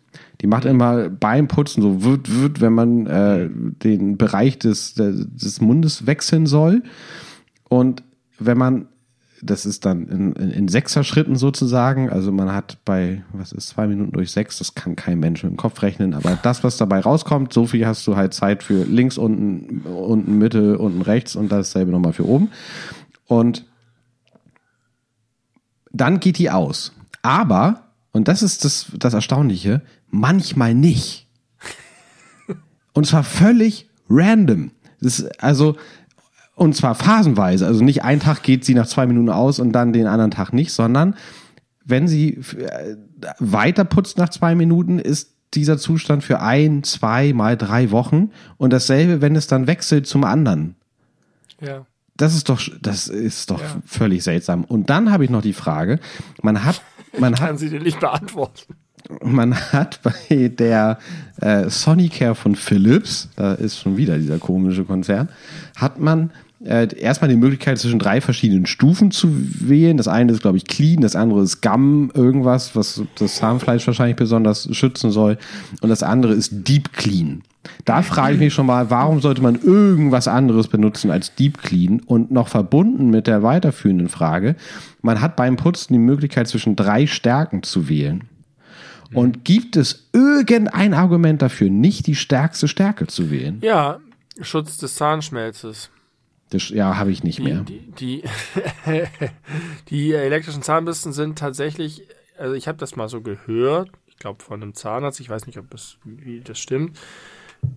Die macht immer beim Putzen so wird, wird, wenn man äh, den Bereich des, des Mundes wechseln soll. Und wenn man das ist dann in, in, in Sechser-Schritten sozusagen. Also man hat bei, was ist, zwei Minuten durch sechs, das kann kein Mensch mit dem Kopf rechnen, aber das, was dabei rauskommt, so viel hast du halt Zeit für links, unten, unten, Mitte, unten, rechts und dasselbe nochmal für oben. Und dann geht die aus. Aber, und das ist das, das Erstaunliche, manchmal nicht. Und zwar völlig random. Das ist, also, und zwar phasenweise. Also nicht ein Tag geht sie nach zwei Minuten aus und dann den anderen Tag nicht, sondern wenn sie äh, weiter putzt nach zwei Minuten, ist dieser Zustand für ein, zwei, mal drei Wochen und dasselbe, wenn es dann wechselt zum anderen. Ja. Das ist doch, das ist doch ja. völlig seltsam. Und dann habe ich noch die Frage, man hat, [laughs] man kann hat, sie dir nicht beantworten. Man hat bei der äh, Sonicare von Philips, da ist schon wieder dieser komische Konzern, hat man äh, erstmal die Möglichkeit zwischen drei verschiedenen Stufen zu wählen. Das eine ist, glaube ich, clean, das andere ist Gum, irgendwas, was das Zahnfleisch wahrscheinlich besonders schützen soll. Und das andere ist Deep Clean. Da frage ich mich schon mal, warum sollte man irgendwas anderes benutzen als Deep Clean? Und noch verbunden mit der weiterführenden Frage, man hat beim Putzen die Möglichkeit zwischen drei Stärken zu wählen. Und gibt es irgendein Argument dafür, nicht die stärkste Stärke zu wählen? Ja, Schutz des Zahnschmelzes. Das, ja, habe ich nicht Die, mehr. die, die, [laughs] die elektrischen Zahnbürsten sind tatsächlich, also ich habe das mal so gehört, ich glaube von einem Zahnarzt, ich weiß nicht, ob es, wie das stimmt,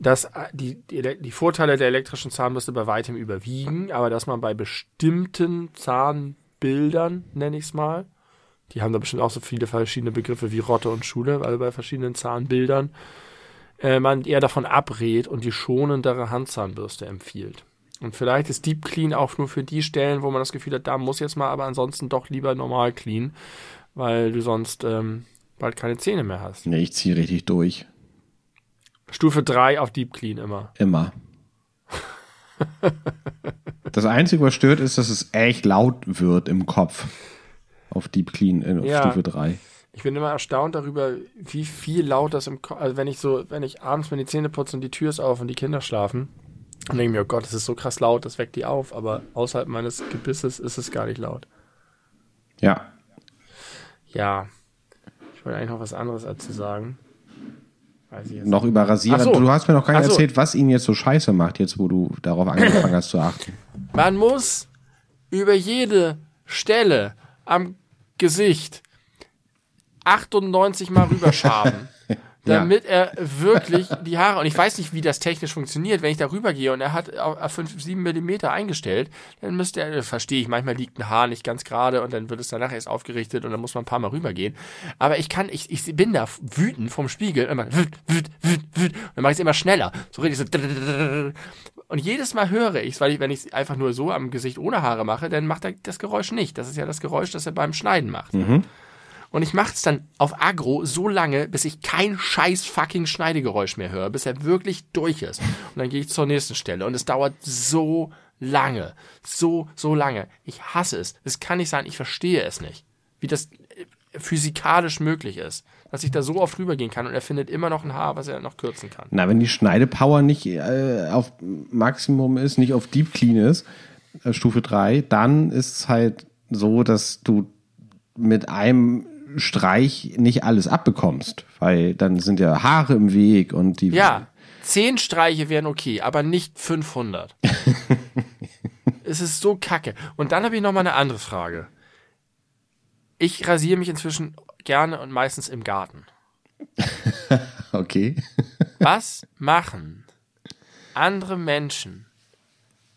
dass äh, die, die Vorteile der elektrischen Zahnbürste bei weitem überwiegen, aber dass man bei bestimmten Zahnbildern, nenne ich es mal, die haben da bestimmt auch so viele verschiedene Begriffe wie Rotte und Schule, also bei verschiedenen Zahnbildern, äh, man eher davon abrät und die schonendere Handzahnbürste empfiehlt. Und vielleicht ist Deep Clean auch nur für die Stellen, wo man das Gefühl hat, da muss jetzt mal, aber ansonsten doch lieber normal clean, weil du sonst ähm, bald keine Zähne mehr hast. Nee, ich ziehe richtig durch. Stufe 3 auf Deep Clean immer. Immer. [laughs] das Einzige, was stört, ist, dass es echt laut wird im Kopf. Auf Deep Clean in Ja. Stufe 3. Ich bin immer erstaunt darüber, wie viel laut das im Kopf, also wenn ich so, wenn ich abends mir die Zähne putze und die Tür ist auf und die Kinder schlafen, dann denke mir, oh Gott, das ist so krass laut, das weckt die auf, aber außerhalb meines Gebisses ist es gar nicht laut. Ja. Ja. Ich wollte eigentlich noch was anderes dazu sagen. Weiß ich jetzt Noch über Rasierer. So. Du hast mir noch gar nicht so. erzählt, was ihn jetzt so scheiße macht, jetzt wo du darauf angefangen hast zu achten. Man muss über jede Stelle am Gesicht 98 Mal rüberschaben, [laughs] Ja. damit er wirklich [laughs] die Haare, und ich weiß nicht, wie das technisch funktioniert, wenn ich da rübergehe und er hat auf 5, 7 Millimeter eingestellt, dann müsste er, verstehe ich, manchmal liegt ein Haar nicht ganz gerade und dann wird es danach erst aufgerichtet und dann muss man ein paar Mal rübergehen. Aber ich kann, ich, ich bin da wütend vom Spiegel, immer wüt, wüt, wüt, wüt, und dann mache ich es immer schneller, so richtig so und jedes Mal höre ich es, weil ich, wenn ich es einfach nur so am Gesicht ohne Haare mache, dann macht er das Geräusch nicht. Das ist ja das Geräusch, das er beim Schneiden macht. Und ich mache es dann auf Agro so lange, bis ich kein scheiß fucking Schneidegeräusch mehr höre, bis er wirklich durch ist. Und dann gehe ich zur nächsten Stelle. Und es dauert so lange. So, so lange. Ich hasse es. Es kann nicht sein, ich verstehe es nicht. Wie das äh, physikalisch möglich ist. Dass ich da so oft rübergehen kann und er findet immer noch ein Haar, was er noch kürzen kann. Na, wenn die Schneidepower nicht äh, auf Maximum ist, nicht auf Deep Clean ist, äh, Stufe 3, dann ist es halt so, dass du mit einem Streich nicht alles abbekommst, weil dann sind ja Haare im Weg und die Ja, zehn Streiche wären okay, aber nicht 500. [laughs] es ist so kacke. Und dann habe ich noch mal eine andere Frage. Ich rasiere mich inzwischen gerne und meistens im Garten. [laughs] okay. Was machen andere Menschen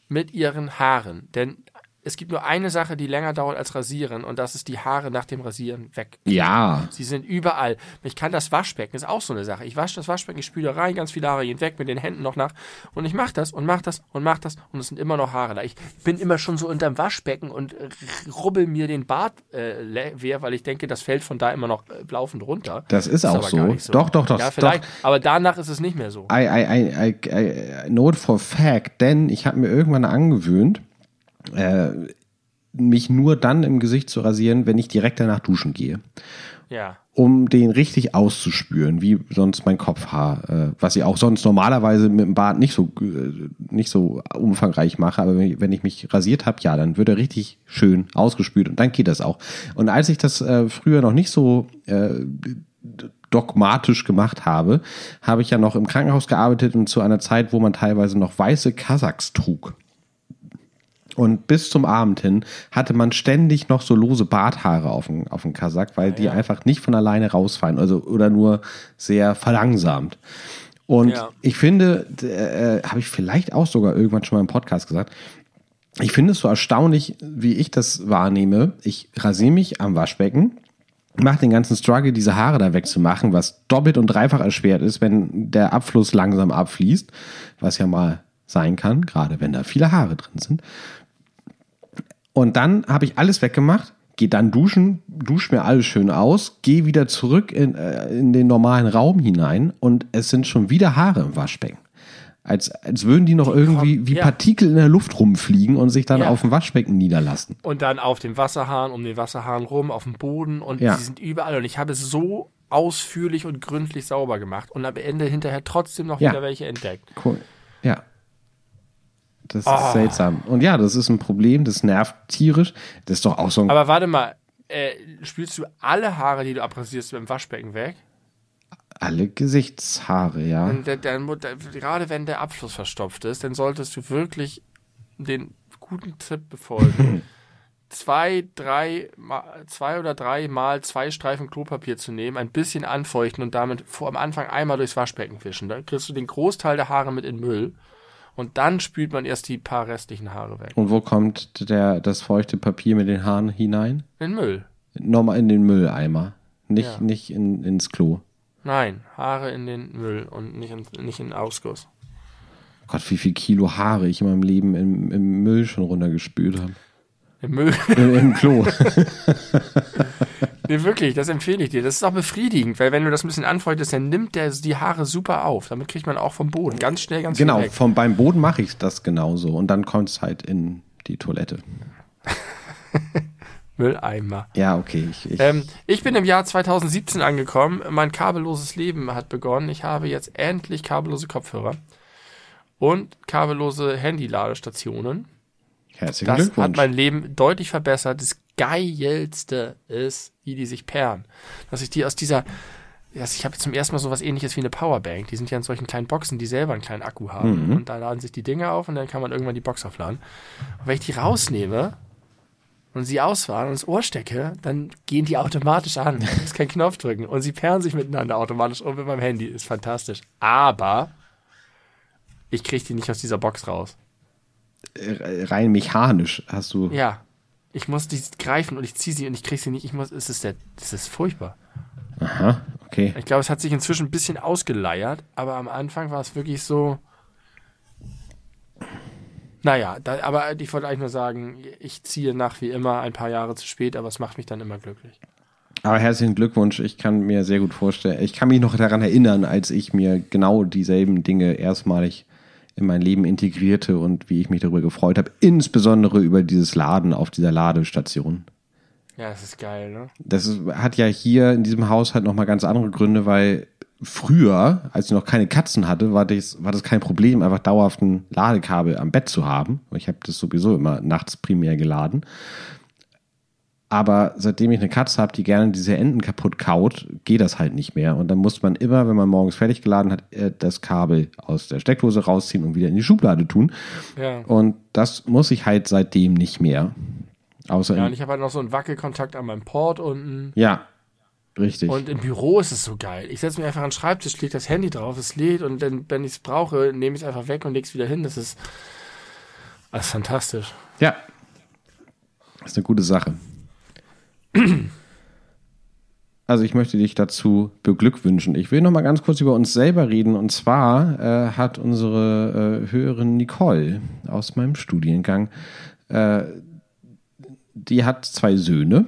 mit ihren Haaren? Denn es gibt nur eine Sache, die länger dauert als Rasieren und das ist die Haare nach dem Rasieren weg. Ja, Sie sind überall. Ich kann das Waschbecken, ist auch so eine Sache. Ich wasche das Waschbecken, ich spüle rein, ganz viele Haare gehen weg, mit den Händen noch nach. Und ich mache das und mache das und mache das und es sind immer noch Haare da. Ich bin immer schon so unterm Waschbecken und äh, rubbel mir den Bart äh, leer, weil ich denke, das fällt von da immer noch äh, laufend runter. Das ist auch aber so. nicht Doch, doch, doch, Ja, doch. vielleicht. Aber danach ist es nicht mehr so. I, I, I, I, I it for fact, denn ich habe mir irgendwann angewöhnt, äh, mich nur dann im Gesicht zu rasieren, wenn ich direkt danach duschen gehe. Ja. um den richtig auszuspüren, wie sonst mein Kopfhaar, äh, was ich auch sonst normalerweise mit dem Bart nicht so äh, nicht so umfangreich mache, aber wenn ich, wenn ich mich rasiert habe, ja, dann wird er richtig schön ausgespült und dann geht das auch. Und als ich das äh, früher noch nicht so äh, dogmatisch gemacht habe, habe ich ja noch im Krankenhaus gearbeitet und zu einer Zeit, wo man teilweise noch weiße Kasachs trug. Und bis zum Abend hin hatte man ständig noch so lose Barthaare auf dem, auf dem Kasach, weil die einfach nicht von alleine rausfallen, also oder nur sehr verlangsamt. Und Ja. ich finde, äh, habe ich vielleicht auch sogar irgendwann schon mal im Podcast gesagt, ich finde es so erstaunlich, wie ich das wahrnehme. Ich rasiere mich am Waschbecken, mache den ganzen Struggle, diese Haare da wegzumachen, was doppelt und dreifach erschwert ist, wenn der Abfluss langsam abfließt, was ja mal sein kann, gerade wenn da viele Haare drin sind. Und dann habe ich alles weggemacht, gehe dann duschen, dusche mir alles schön aus, gehe wieder zurück in, äh, in den normalen Raum hinein und es sind schon wieder Haare im Waschbecken. Als, als würden die noch irgendwie kommen- wie ja. Partikel in der Luft rumfliegen und sich dann Ja. auf dem Waschbecken niederlassen. Und dann auf dem Wasserhahn, um den Wasserhahn rum, auf dem Boden und Ja. die sind überall. Und ich habe es so ausführlich und gründlich sauber gemacht und am Ende hinterher trotzdem noch wieder welche entdeckt. Cool. Das ist Ah. seltsam. Und ja, das ist ein Problem, das nervt tierisch. Das ist doch auch so ein. Aber warte mal, äh, spülst du alle Haare, die du abrasierst, mit dem Waschbecken weg? alle Gesichtshaare, ja. Und der, der, der, gerade wenn der Abfluss verstopft ist, dann solltest du wirklich den guten Tipp befolgen. [laughs] zwei, drei, zwei oder drei Mal zwei Streifen Klopapier zu nehmen, ein bisschen anfeuchten und damit vor am Anfang einmal durchs Waschbecken wischen. Dann kriegst du den Großteil der Haare mit in Müll und dann spült man erst die paar restlichen Haare weg. Und wo kommt der, das feuchte Papier mit den Haaren hinein? In Müll. Nochmal in den Mülleimer. Nicht, Ja. nicht in, ins Klo. Nein, Haare in den Müll und nicht in, nicht in den Ausguss. Gott, wie viel Kilo Haare ich in meinem Leben im, im Müll schon runtergespült habe. Im Müll. Im, Klo. [laughs] Nee, wirklich, das empfehle ich dir. Das ist auch befriedigend, weil wenn du das ein bisschen anfeuchtest, dann nimmt der die Haare super auf. Damit kriegt man auch vom Boden ganz schnell ganz genau, viel vom, beim Boden mache ich das genauso. Und dann kommt es halt in die Toilette. [laughs] Mülleimer. Ja, okay. Ich, ich, Ähm, ich bin im Jahr 2017 angekommen. Mein kabelloses Leben hat begonnen. Ich habe jetzt endlich kabellose Kopfhörer und kabellose Handy-Ladestationen. Herzlichen Das hat Glückwunsch. mein Leben deutlich verbessert. Das Geilste ist, wie die sich perren. Dass ich die aus dieser, dass ich habe zum ersten Mal sowas ähnliches wie eine Powerbank. Die sind ja in solchen kleinen Boxen, die selber einen kleinen Akku haben. Mhm. Und da laden sich die Dinge auf und dann kann man irgendwann die Box aufladen. Und wenn ich die rausnehme und sie ausfahren und ins Ohr stecke, dann gehen die automatisch an. Ich muss keinen Knopf drücken. Und sie perren sich miteinander automatisch um mit meinem Handy. Ist fantastisch. Aber ich kriege die nicht aus dieser Box raus. Äh, Rein mechanisch hast du. Ja. Ich muss die greifen und ich ziehe sie und ich kriege sie nicht. Ich muss, es ist der, das ist furchtbar. Aha, okay. Ich glaube, es hat sich inzwischen ein bisschen ausgeleiert, aber am Anfang war es wirklich so. Naja, da, aber ich wollte eigentlich nur sagen, ich ziehe nach wie immer ein paar Jahre zu spät, aber es macht mich dann immer glücklich. Aber herzlichen Glückwunsch. Ich kann mir sehr gut vorstellen. Ich kann mich noch daran erinnern, als ich mir genau dieselben Dinge erstmalig in mein Leben integrierte und wie ich mich darüber gefreut habe. Insbesondere über dieses Laden auf dieser Ladestation. Ja, das ist geil, ne? Das ist, hat ja hier in diesem Haus halt nochmal ganz andere Gründe, weil früher, als ich noch keine Katzen hatte, war das, war das kein Problem, einfach dauerhaft ein Ladekabel am Bett zu haben. Ich habe das sowieso immer nachts primär geladen. Aber seitdem ich eine Katze habe, die gerne diese Enden kaputt kaut, geht das halt nicht mehr. Und dann muss man immer, wenn man morgens fertig geladen hat, äh, das Kabel aus der Steckdose rausziehen und wieder in die Schublade tun. Ja. Und das muss ich halt seitdem nicht mehr. Außer Ja, und ich habe halt noch so einen Wackelkontakt an meinem Port unten. ja, richtig. Und im Büro ist es so geil. Ich setze mich einfach an den Schreibtisch, lege das Handy drauf, es lädt und dann, wenn ich es brauche, nehme ich es einfach weg und lege es wieder hin. Das ist, das ist fantastisch. Ja. Das ist eine gute Sache. Also ich möchte dich dazu beglückwünschen. Ich will noch mal ganz kurz über uns selber reden. Und zwar äh, hat unsere äh, Hörerin Nicole aus meinem Studiengang, äh, die hat zwei Söhne.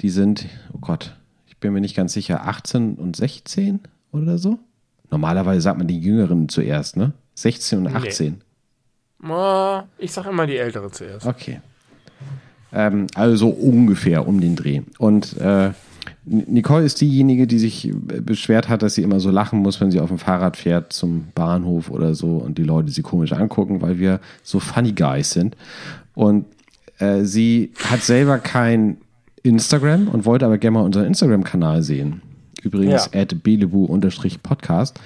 Die sind, oh Gott, ich bin mir nicht ganz sicher, 18 und 16 oder so. Normalerweise sagt man die Jüngeren zuerst, ne? 16 und 18. Ah, Ich sag immer die Ältere zuerst. Okay. Ähm, also ungefähr um den Dreh. Und äh, Nicole ist diejenige, die sich beschwert hat, dass sie immer so lachen muss, wenn sie auf dem Fahrrad fährt zum Bahnhof oder so und die Leute sie komisch angucken, weil wir so funny guys sind. Und äh, sie hat selber kein Instagram und wollte aber gerne mal unseren Instagram-Kanal sehen. Übrigens Ja. at belebu-podcast.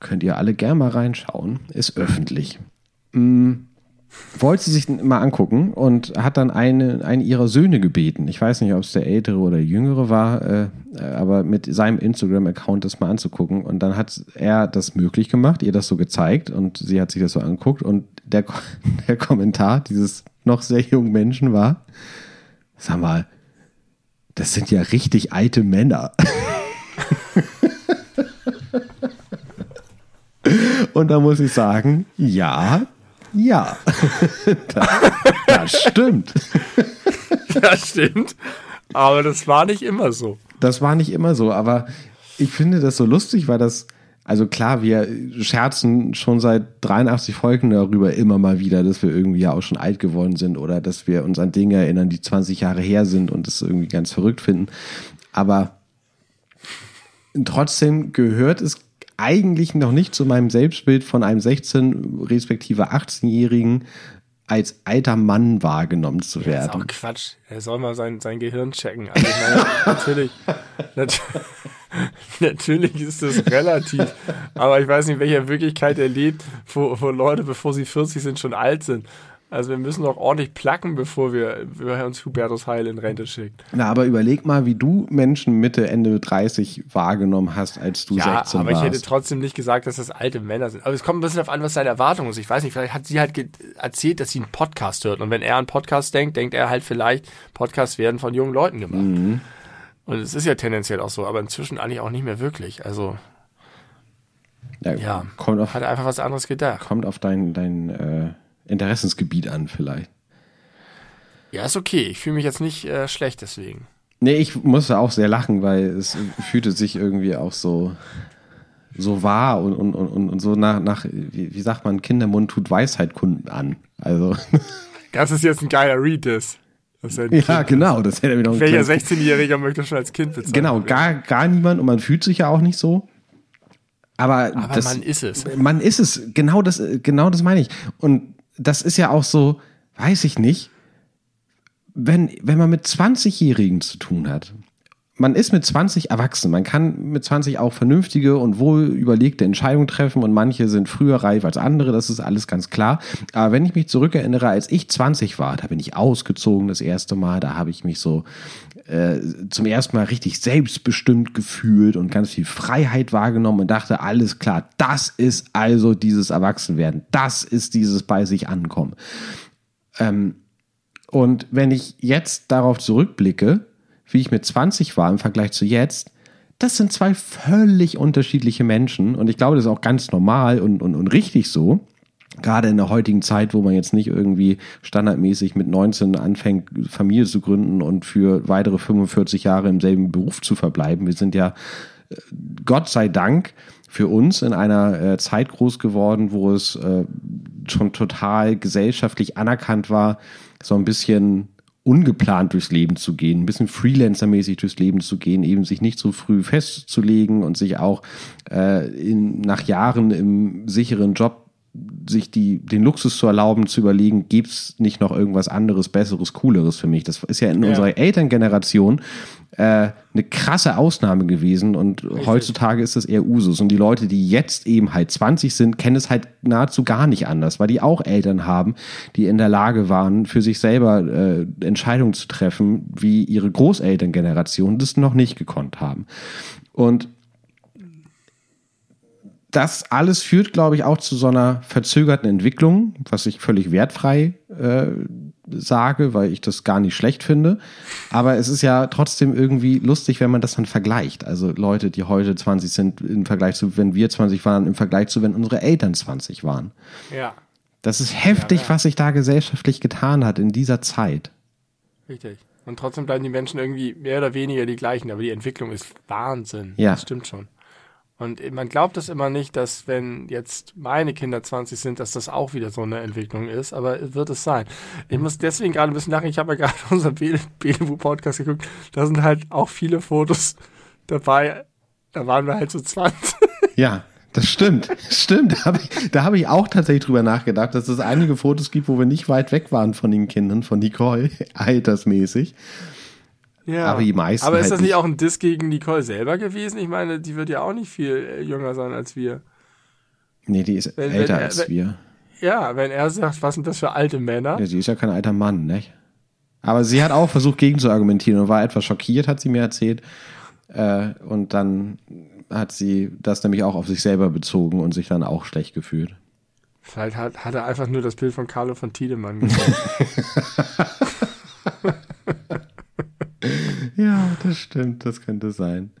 Könnt ihr alle gerne mal reinschauen. Ist öffentlich wollte sie sich mal angucken und hat dann eine, einen ihrer Söhne gebeten. Ich weiß nicht, ob es der ältere oder jüngere war, äh, aber mit seinem Instagram-Account das mal anzugucken. Und dann hat er das möglich gemacht, ihr das so gezeigt und sie hat sich das so angeguckt. Und der, [laughs] der Kommentar dieses noch sehr jungen Menschen war, sag mal, das sind ja richtig alte Männer. [laughs] Und da muss ich sagen, ja, ja, [laughs] das, das stimmt. [laughs] Das stimmt. Aber das war nicht immer so. Das war nicht immer so, aber ich finde das so lustig, weil das Also klar, wir scherzen schon seit 83 Folgen darüber immer mal wieder, dass wir irgendwie ja auch schon alt geworden sind oder dass wir uns an Dinge erinnern, die 20 Jahre her sind und das irgendwie ganz verrückt finden. Aber trotzdem gehört es eigentlich noch nicht zu meinem Selbstbild von einem 16 respektive 18-Jährigen als alter Mann wahrgenommen zu werden. Das ist auch Quatsch. Er soll mal sein, sein Gehirn checken. Also meine, [laughs] natürlich, natürlich, [laughs] natürlich ist das relativ. Aber ich weiß nicht, in welcher Wirklichkeit er lebt, wo, wo Leute, bevor sie 40 sind, schon alt sind. Also wir müssen doch ordentlich placken, bevor wir, wir uns Hubertus Heil in Rente schickt. Na, aber überleg mal, wie du Menschen Mitte, Ende 30 wahrgenommen hast, als du ja, 16 aber warst. ich hätte trotzdem nicht gesagt, dass das alte Männer sind. Aber es kommt ein bisschen auf an, was seine Erwartung ist. Ich weiß nicht, vielleicht hat sie halt erzählt, dass sie einen Podcast hört. Und wenn er an Podcast denkt, denkt er halt vielleicht, Podcasts werden von jungen Leuten gemacht. Mhm. Und es ist ja tendenziell auch so, aber inzwischen eigentlich auch nicht mehr wirklich. Also, ja, ja, kommt auf, hat er einfach was anderes gedacht. kommt auf dein, dein äh, Interessensgebiet an, vielleicht. Ja, ist okay. Ich fühle mich jetzt nicht äh, schlecht deswegen. Nee, ich musste auch sehr lachen, weil es fühlte sich irgendwie auch so, so wahr und, und, und, und so nach, nach wie, wie sagt man, Kindermund tut Weisheit kunden an. Also, [laughs] Das ist jetzt ein geiler Read, das. ja, kind. genau, das hätte mir noch Welcher kleines- 16-Jähriger möchte schon als Kind bezeichnen? Genau, gar, gar niemand und man fühlt sich ja auch nicht so. Aber, Aber das, man ist es. Man ist es, genau das, genau das meine ich. Und das ist ja auch so, weiß ich nicht, wenn, wenn man mit 20-Jährigen zu tun hat, man ist mit 20 erwachsen, man kann mit 20 auch vernünftige und wohl überlegte Entscheidungen treffen und manche sind früher reif als andere, das ist alles ganz klar. Aber wenn ich mich zurückerinnere, als ich 20 war, da bin ich ausgezogen das erste Mal, da habe ich mich so äh, zum ersten Mal richtig selbstbestimmt gefühlt und ganz viel Freiheit wahrgenommen und dachte, alles klar, das ist also dieses Erwachsenwerden, das ist dieses bei sich ankommen. Ähm, und wenn ich jetzt darauf zurückblicke, wie ich mit 20 war im Vergleich zu jetzt, das sind zwei völlig unterschiedliche Menschen und ich glaube, das ist auch ganz normal und, und, und richtig so. Gerade in der heutigen Zeit, wo man jetzt nicht irgendwie standardmäßig mit 19 anfängt, Familie zu gründen und für weitere 45 Jahre im selben Beruf zu verbleiben. Wir sind ja äh, Gott sei Dank für uns in einer äh, Zeit groß geworden, wo es äh, schon total gesellschaftlich anerkannt war, so ein bisschen ungeplant durchs Leben zu gehen, ein bisschen Freelancer-mäßig durchs Leben zu gehen, eben sich nicht so früh festzulegen und sich auch äh, in, nach Jahren im sicheren Job sich die, den Luxus zu erlauben, zu überlegen, gibt's nicht noch irgendwas anderes, besseres, cooleres für mich? Das ist ja in Ja. unserer Elterngeneration äh, eine krasse Ausnahme gewesen und heutzutage ist das eher Usus. Und die Leute, die jetzt eben halt 20 sind, kennen es halt nahezu gar nicht anders, weil die auch Eltern haben, die in der Lage waren, für sich selber äh, Entscheidungen zu treffen, wie ihre Großelterngeneration das noch nicht gekonnt haben. Und das alles führt, glaube ich, auch zu so einer verzögerten Entwicklung, was ich völlig wertfrei äh, sage, weil ich das gar nicht schlecht finde. Aber es ist ja trotzdem irgendwie lustig, wenn man das dann vergleicht. Also Leute, die heute 20 sind, im Vergleich zu, wenn wir 20 waren, im Vergleich zu, wenn unsere Eltern 20 waren. Ja, Das ist heftig, Ja, ja. was sich da gesellschaftlich getan hat in dieser Zeit. richtig. Und trotzdem bleiben die Menschen irgendwie mehr oder weniger die gleichen, aber die Entwicklung ist Wahnsinn. Ja. Das stimmt schon. Und man glaubt es immer nicht, dass wenn jetzt meine Kinder 20 sind, dass das auch wieder so eine Entwicklung ist, aber wird es sein. Ich muss deswegen gerade ein bisschen lachen. Ich habe ja gerade [laughs] unseren Belewu-Podcast geguckt. Da sind halt auch viele Fotos dabei. Da waren wir halt so [laughs] 20. Ja, das stimmt. Stimmt. Da habe ich, hab ich auch tatsächlich drüber nachgedacht, dass es einige Fotos gibt, wo wir nicht weit weg waren von den Kindern, von Nicole, [laughs] altersmäßig. Ja. Aber die meisten Aber ist halt das nicht auch ein Diss gegen Nicole selber gewesen? Ich meine, die wird ja auch nicht viel äh, jünger sein als wir. Nee, die ist Wenn- älter wenn- als wenn- wir. Ja, wenn er sagt, was sind das für alte Männer? Ja, sie ist ja kein alter Mann, ne? Aber sie hat auch versucht, gegen zu argumentieren und war etwas schockiert, hat sie mir erzählt. Äh, und dann hat sie das nämlich auch auf sich selber bezogen und sich dann auch schlecht gefühlt. Vielleicht hat, hat er einfach nur das Bild von Carlo von Tiedemann gesehen. [laughs] Ja, das stimmt, das könnte sein.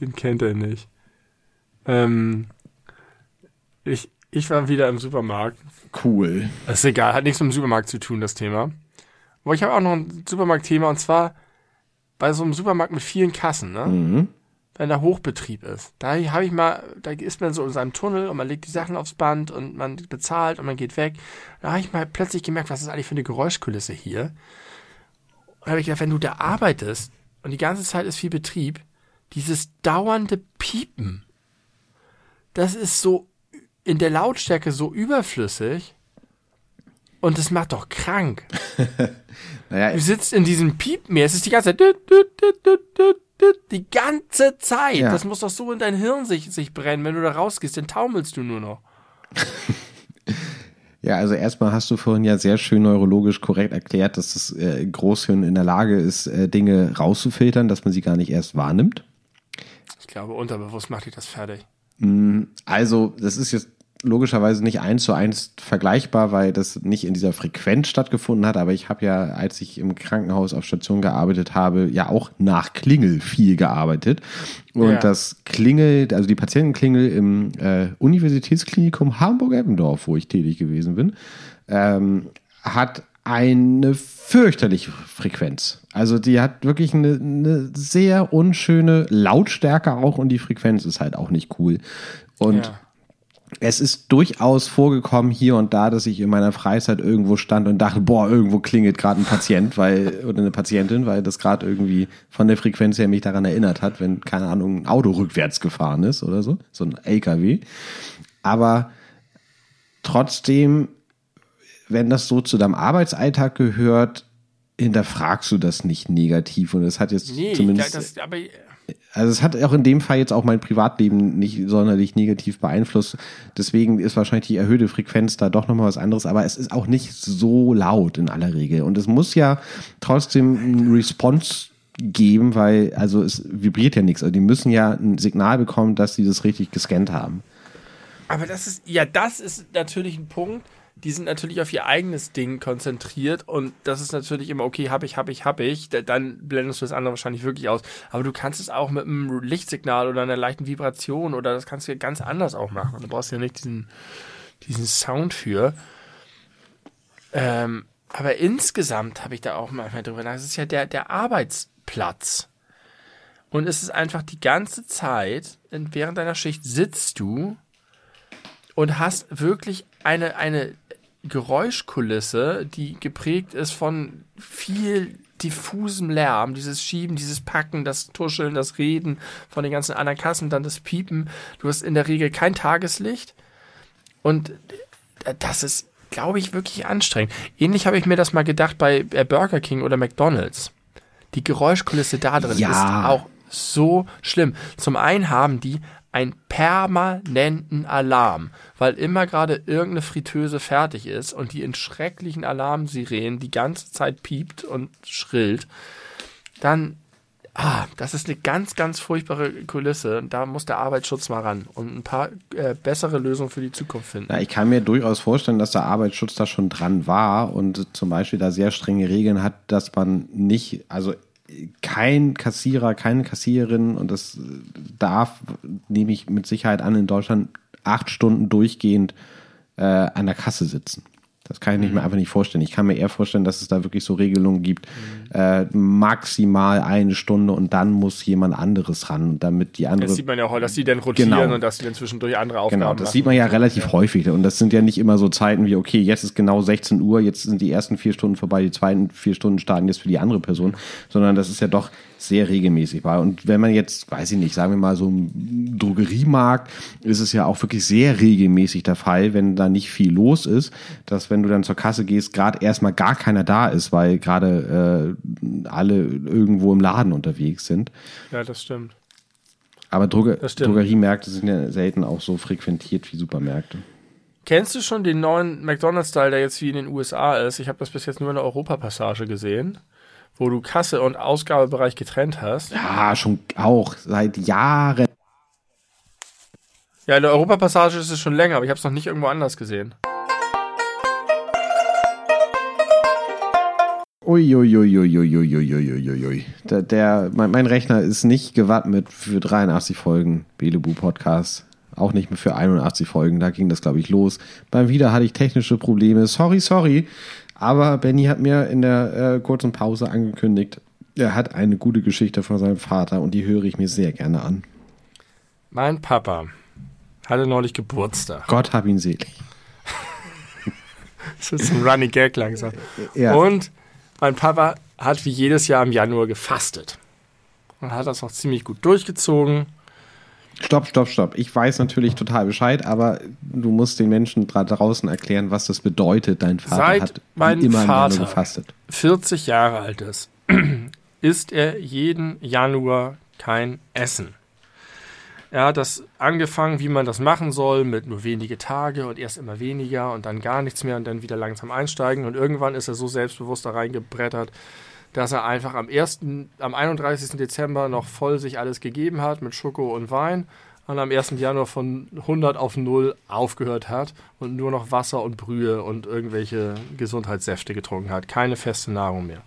Den kennt er nicht. Ähm, ich, ich war wieder im Supermarkt. Cool. Das ist egal, hat nichts mit dem Supermarkt zu tun, das Thema. Aber ich habe auch noch ein Supermarktthema und zwar bei so einem Supermarkt mit vielen Kassen, ne? Mhm. wenn da Hochbetrieb ist. Da habe ich mal, da ist man so in seinem Tunnel und man legt die Sachen aufs Band und man bezahlt und man geht weg. Da habe ich mal plötzlich gemerkt, was ist eigentlich für eine Geräuschkulisse hier. Und habe ich gedacht, wenn du da arbeitest und die ganze Zeit ist viel Betrieb, dieses dauernde Piepen, das ist so in der Lautstärke so überflüssig und das macht doch krank. [laughs] naja, du sitzt in diesem Piepmeer, es ist die ganze Zeit die ganze Zeit. Ja. Das muss doch so in dein Hirn sich, sich brennen. Wenn du da rausgehst, dann taumelst du nur noch. [laughs] Ja, also erstmal hast du vorhin ja sehr schön neurologisch korrekt erklärt, dass das äh, Großhirn in der Lage ist, äh, Dinge rauszufiltern, dass man sie gar nicht erst wahrnimmt. Ich glaube, unterbewusst macht dich das fertig. Mm, also, das ist jetzt logischerweise nicht eins zu eins vergleichbar, weil das nicht in dieser Frequenz stattgefunden hat. Aber ich habe ja, als ich im Krankenhaus auf Station gearbeitet habe, ja auch nach Klingel viel gearbeitet. Und ja. das Klingel, also die Patientenklingel im äh, Universitätsklinikum Hamburg-Eppendorf, wo ich tätig gewesen bin, ähm, hat eine fürchterliche Frequenz. Also die hat wirklich eine, eine, sehr unschöne Lautstärke auch und die Frequenz ist halt auch nicht cool. Und ja es ist durchaus vorgekommen hier und da, dass ich in meiner Freizeit irgendwo stand und dachte, boah, irgendwo klingelt gerade ein Patient, weil oder eine Patientin, weil das gerade irgendwie von der Frequenz her mich daran erinnert hat, wenn keine Ahnung ein Auto rückwärts gefahren ist oder so, so ein LKW. Aber trotzdem, wenn das so zu deinem Arbeitsalltag gehört, hinterfragst du das nicht negativ und es hat jetzt nee, zumindest. Das, aber also es hat auch in dem Fall jetzt auch mein Privatleben nicht sonderlich negativ beeinflusst. Deswegen ist wahrscheinlich die erhöhte Frequenz da doch nochmal was anderes. Aber es ist auch nicht so laut in aller Regel. Und es muss ja trotzdem ein Response geben, weil also es vibriert ja nichts. Also die müssen ja ein Signal bekommen, dass sie das richtig gescannt haben. Aber das ist, ja, das ist natürlich ein Punkt die sind natürlich auf ihr eigenes Ding konzentriert und das ist natürlich immer, okay, hab ich, hab ich, hab ich, dann blendest du das andere wahrscheinlich wirklich aus. Aber du kannst es auch mit einem Lichtsignal oder einer leichten Vibration oder das kannst du ja ganz anders auch machen. Du brauchst ja nicht diesen, diesen Sound für. Ähm, aber insgesamt habe ich da auch manchmal drüber nachgedacht, es ist ja der, der Arbeitsplatz. Und es ist einfach die ganze Zeit, während deiner Schicht sitzt du und hast wirklich eine, eine Geräuschkulisse, die geprägt ist von viel diffusem Lärm, dieses Schieben, dieses Packen, das Tuscheln, das Reden von den ganzen anderen Kassen, dann das Piepen. Du hast in der Regel kein Tageslicht und das ist, glaube ich, wirklich anstrengend. Ähnlich habe ich mir das mal gedacht bei Burger King oder McDonald's. Die Geräuschkulisse da drin ja. ist auch so schlimm. Zum einen haben die einen permanenten Alarm, weil immer gerade irgendeine Fritteuse fertig ist und die in schrecklichen Alarmsirenen die ganze Zeit piept und schrillt, dann, ah, das ist eine ganz, ganz furchtbare Kulisse. Da muss der Arbeitsschutz mal ran und ein paar äh, bessere Lösungen für die Zukunft finden. Ja, ich kann mir durchaus vorstellen, dass der Arbeitsschutz da schon dran war und zum Beispiel da sehr strenge Regeln hat, dass man nicht, also kein Kassierer, keine Kassiererin und das darf, nehme ich mit Sicherheit an, in Deutschland acht Stunden durchgehend äh, an der Kasse sitzen. Das kann ich nicht mehr einfach nicht vorstellen. Ich kann mir eher vorstellen, dass es da wirklich so Regelungen gibt, mhm. äh, maximal eine Stunde und dann muss jemand anderes ran, damit die andere. Das sieht man ja auch, dass die dann rotieren genau. und dass die dann zwischendurch andere Aufgaben Genau, das sieht man ja relativ ja. häufig und das sind ja nicht immer so Zeiten wie, okay, jetzt ist genau 16 Uhr, jetzt sind die ersten vier Stunden vorbei, die zweiten vier Stunden starten jetzt für die andere Person, sondern das ist ja doch sehr regelmäßig war. Und wenn man jetzt, weiß ich nicht, sagen wir mal so im Drogeriemarkt, ist es ja auch wirklich sehr regelmäßig der Fall, wenn da nicht viel los ist, dass wenn du dann zur Kasse gehst, gerade erstmal gar keiner da ist, weil gerade äh, alle irgendwo im Laden unterwegs sind. Ja, das stimmt. Aber Droger. Drogeriemärkte sind ja selten auch so frequentiert wie Supermärkte. Kennst du schon den neuen McDonald's-Style, der jetzt wie in den USA ist? Ich habe das bis jetzt nur in der Europapassage gesehen wo du Kasse und Ausgabebereich getrennt hast. Ja, schon auch seit Jahren. Ja, in der Europapassage ist es schon länger, aber ich habe es noch nicht irgendwo anders gesehen. Uiuiuiuiuiuiuiuiui. Der, der, mein, mein Rechner ist nicht gewappnet für 83 Folgen Belebu Podcast. Auch nicht mehr für 81 Folgen. Da ging das, glaube ich, los. Beim Wieder hatte ich technische Probleme. Sorry, sorry. Aber Benny hat mir in der äh, kurzen Pause angekündigt, Er hat eine gute Geschichte von seinem Vater und die höre ich mir sehr gerne an. Mein Papa hatte neulich Geburtstag. Gott hab ihn selig. Das ist ein Running Gag langsam. Ja. Und mein Papa hat wie jedes Jahr im Januar gefastet. Und hat das auch ziemlich gut durchgezogen. Stopp, stopp, stopp. Ich weiß natürlich total Bescheid, aber du musst den Menschen da draußen erklären, was das bedeutet. Dein Vater Seit hat mein immer im Vater gefastet. 40 Jahre alt ist, [clears throat] isst er jeden Januar kein Essen. Er hat das angefangen, wie man das machen soll, mit nur wenige Tage und erst immer weniger und dann gar nichts mehr und dann wieder langsam einsteigen. Und irgendwann ist er so selbstbewusst da reingebrettert, dass er einfach am 1., am 31. Dezember noch voll sich alles gegeben hat mit Schoko und Wein und am 1. Januar von 100 auf 0 aufgehört hat und nur noch Wasser und Brühe und irgendwelche Gesundheitssäfte getrunken hat. Keine feste Nahrung mehr.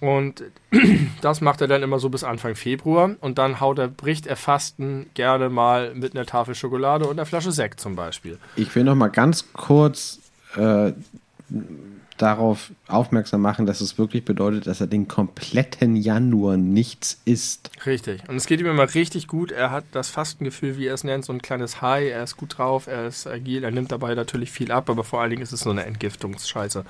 Und [clears throat] das macht er dann immer so bis Anfang Februar und dann haut er, bricht er Fasten gerne mal mit einer Tafel Schokolade und einer Flasche Sekt zum Beispiel. Ich will noch mal ganz kurz äh, darauf aufmerksam machen, dass es wirklich bedeutet, dass er den kompletten Januar nichts isst. Richtig. Und es geht ihm immer richtig gut. Er hat das Fastengefühl, wie er es nennt, so ein kleines High. Er ist gut drauf, er ist agil, er nimmt dabei natürlich viel ab, aber vor allen Dingen ist es so eine Entgiftungsscheiße.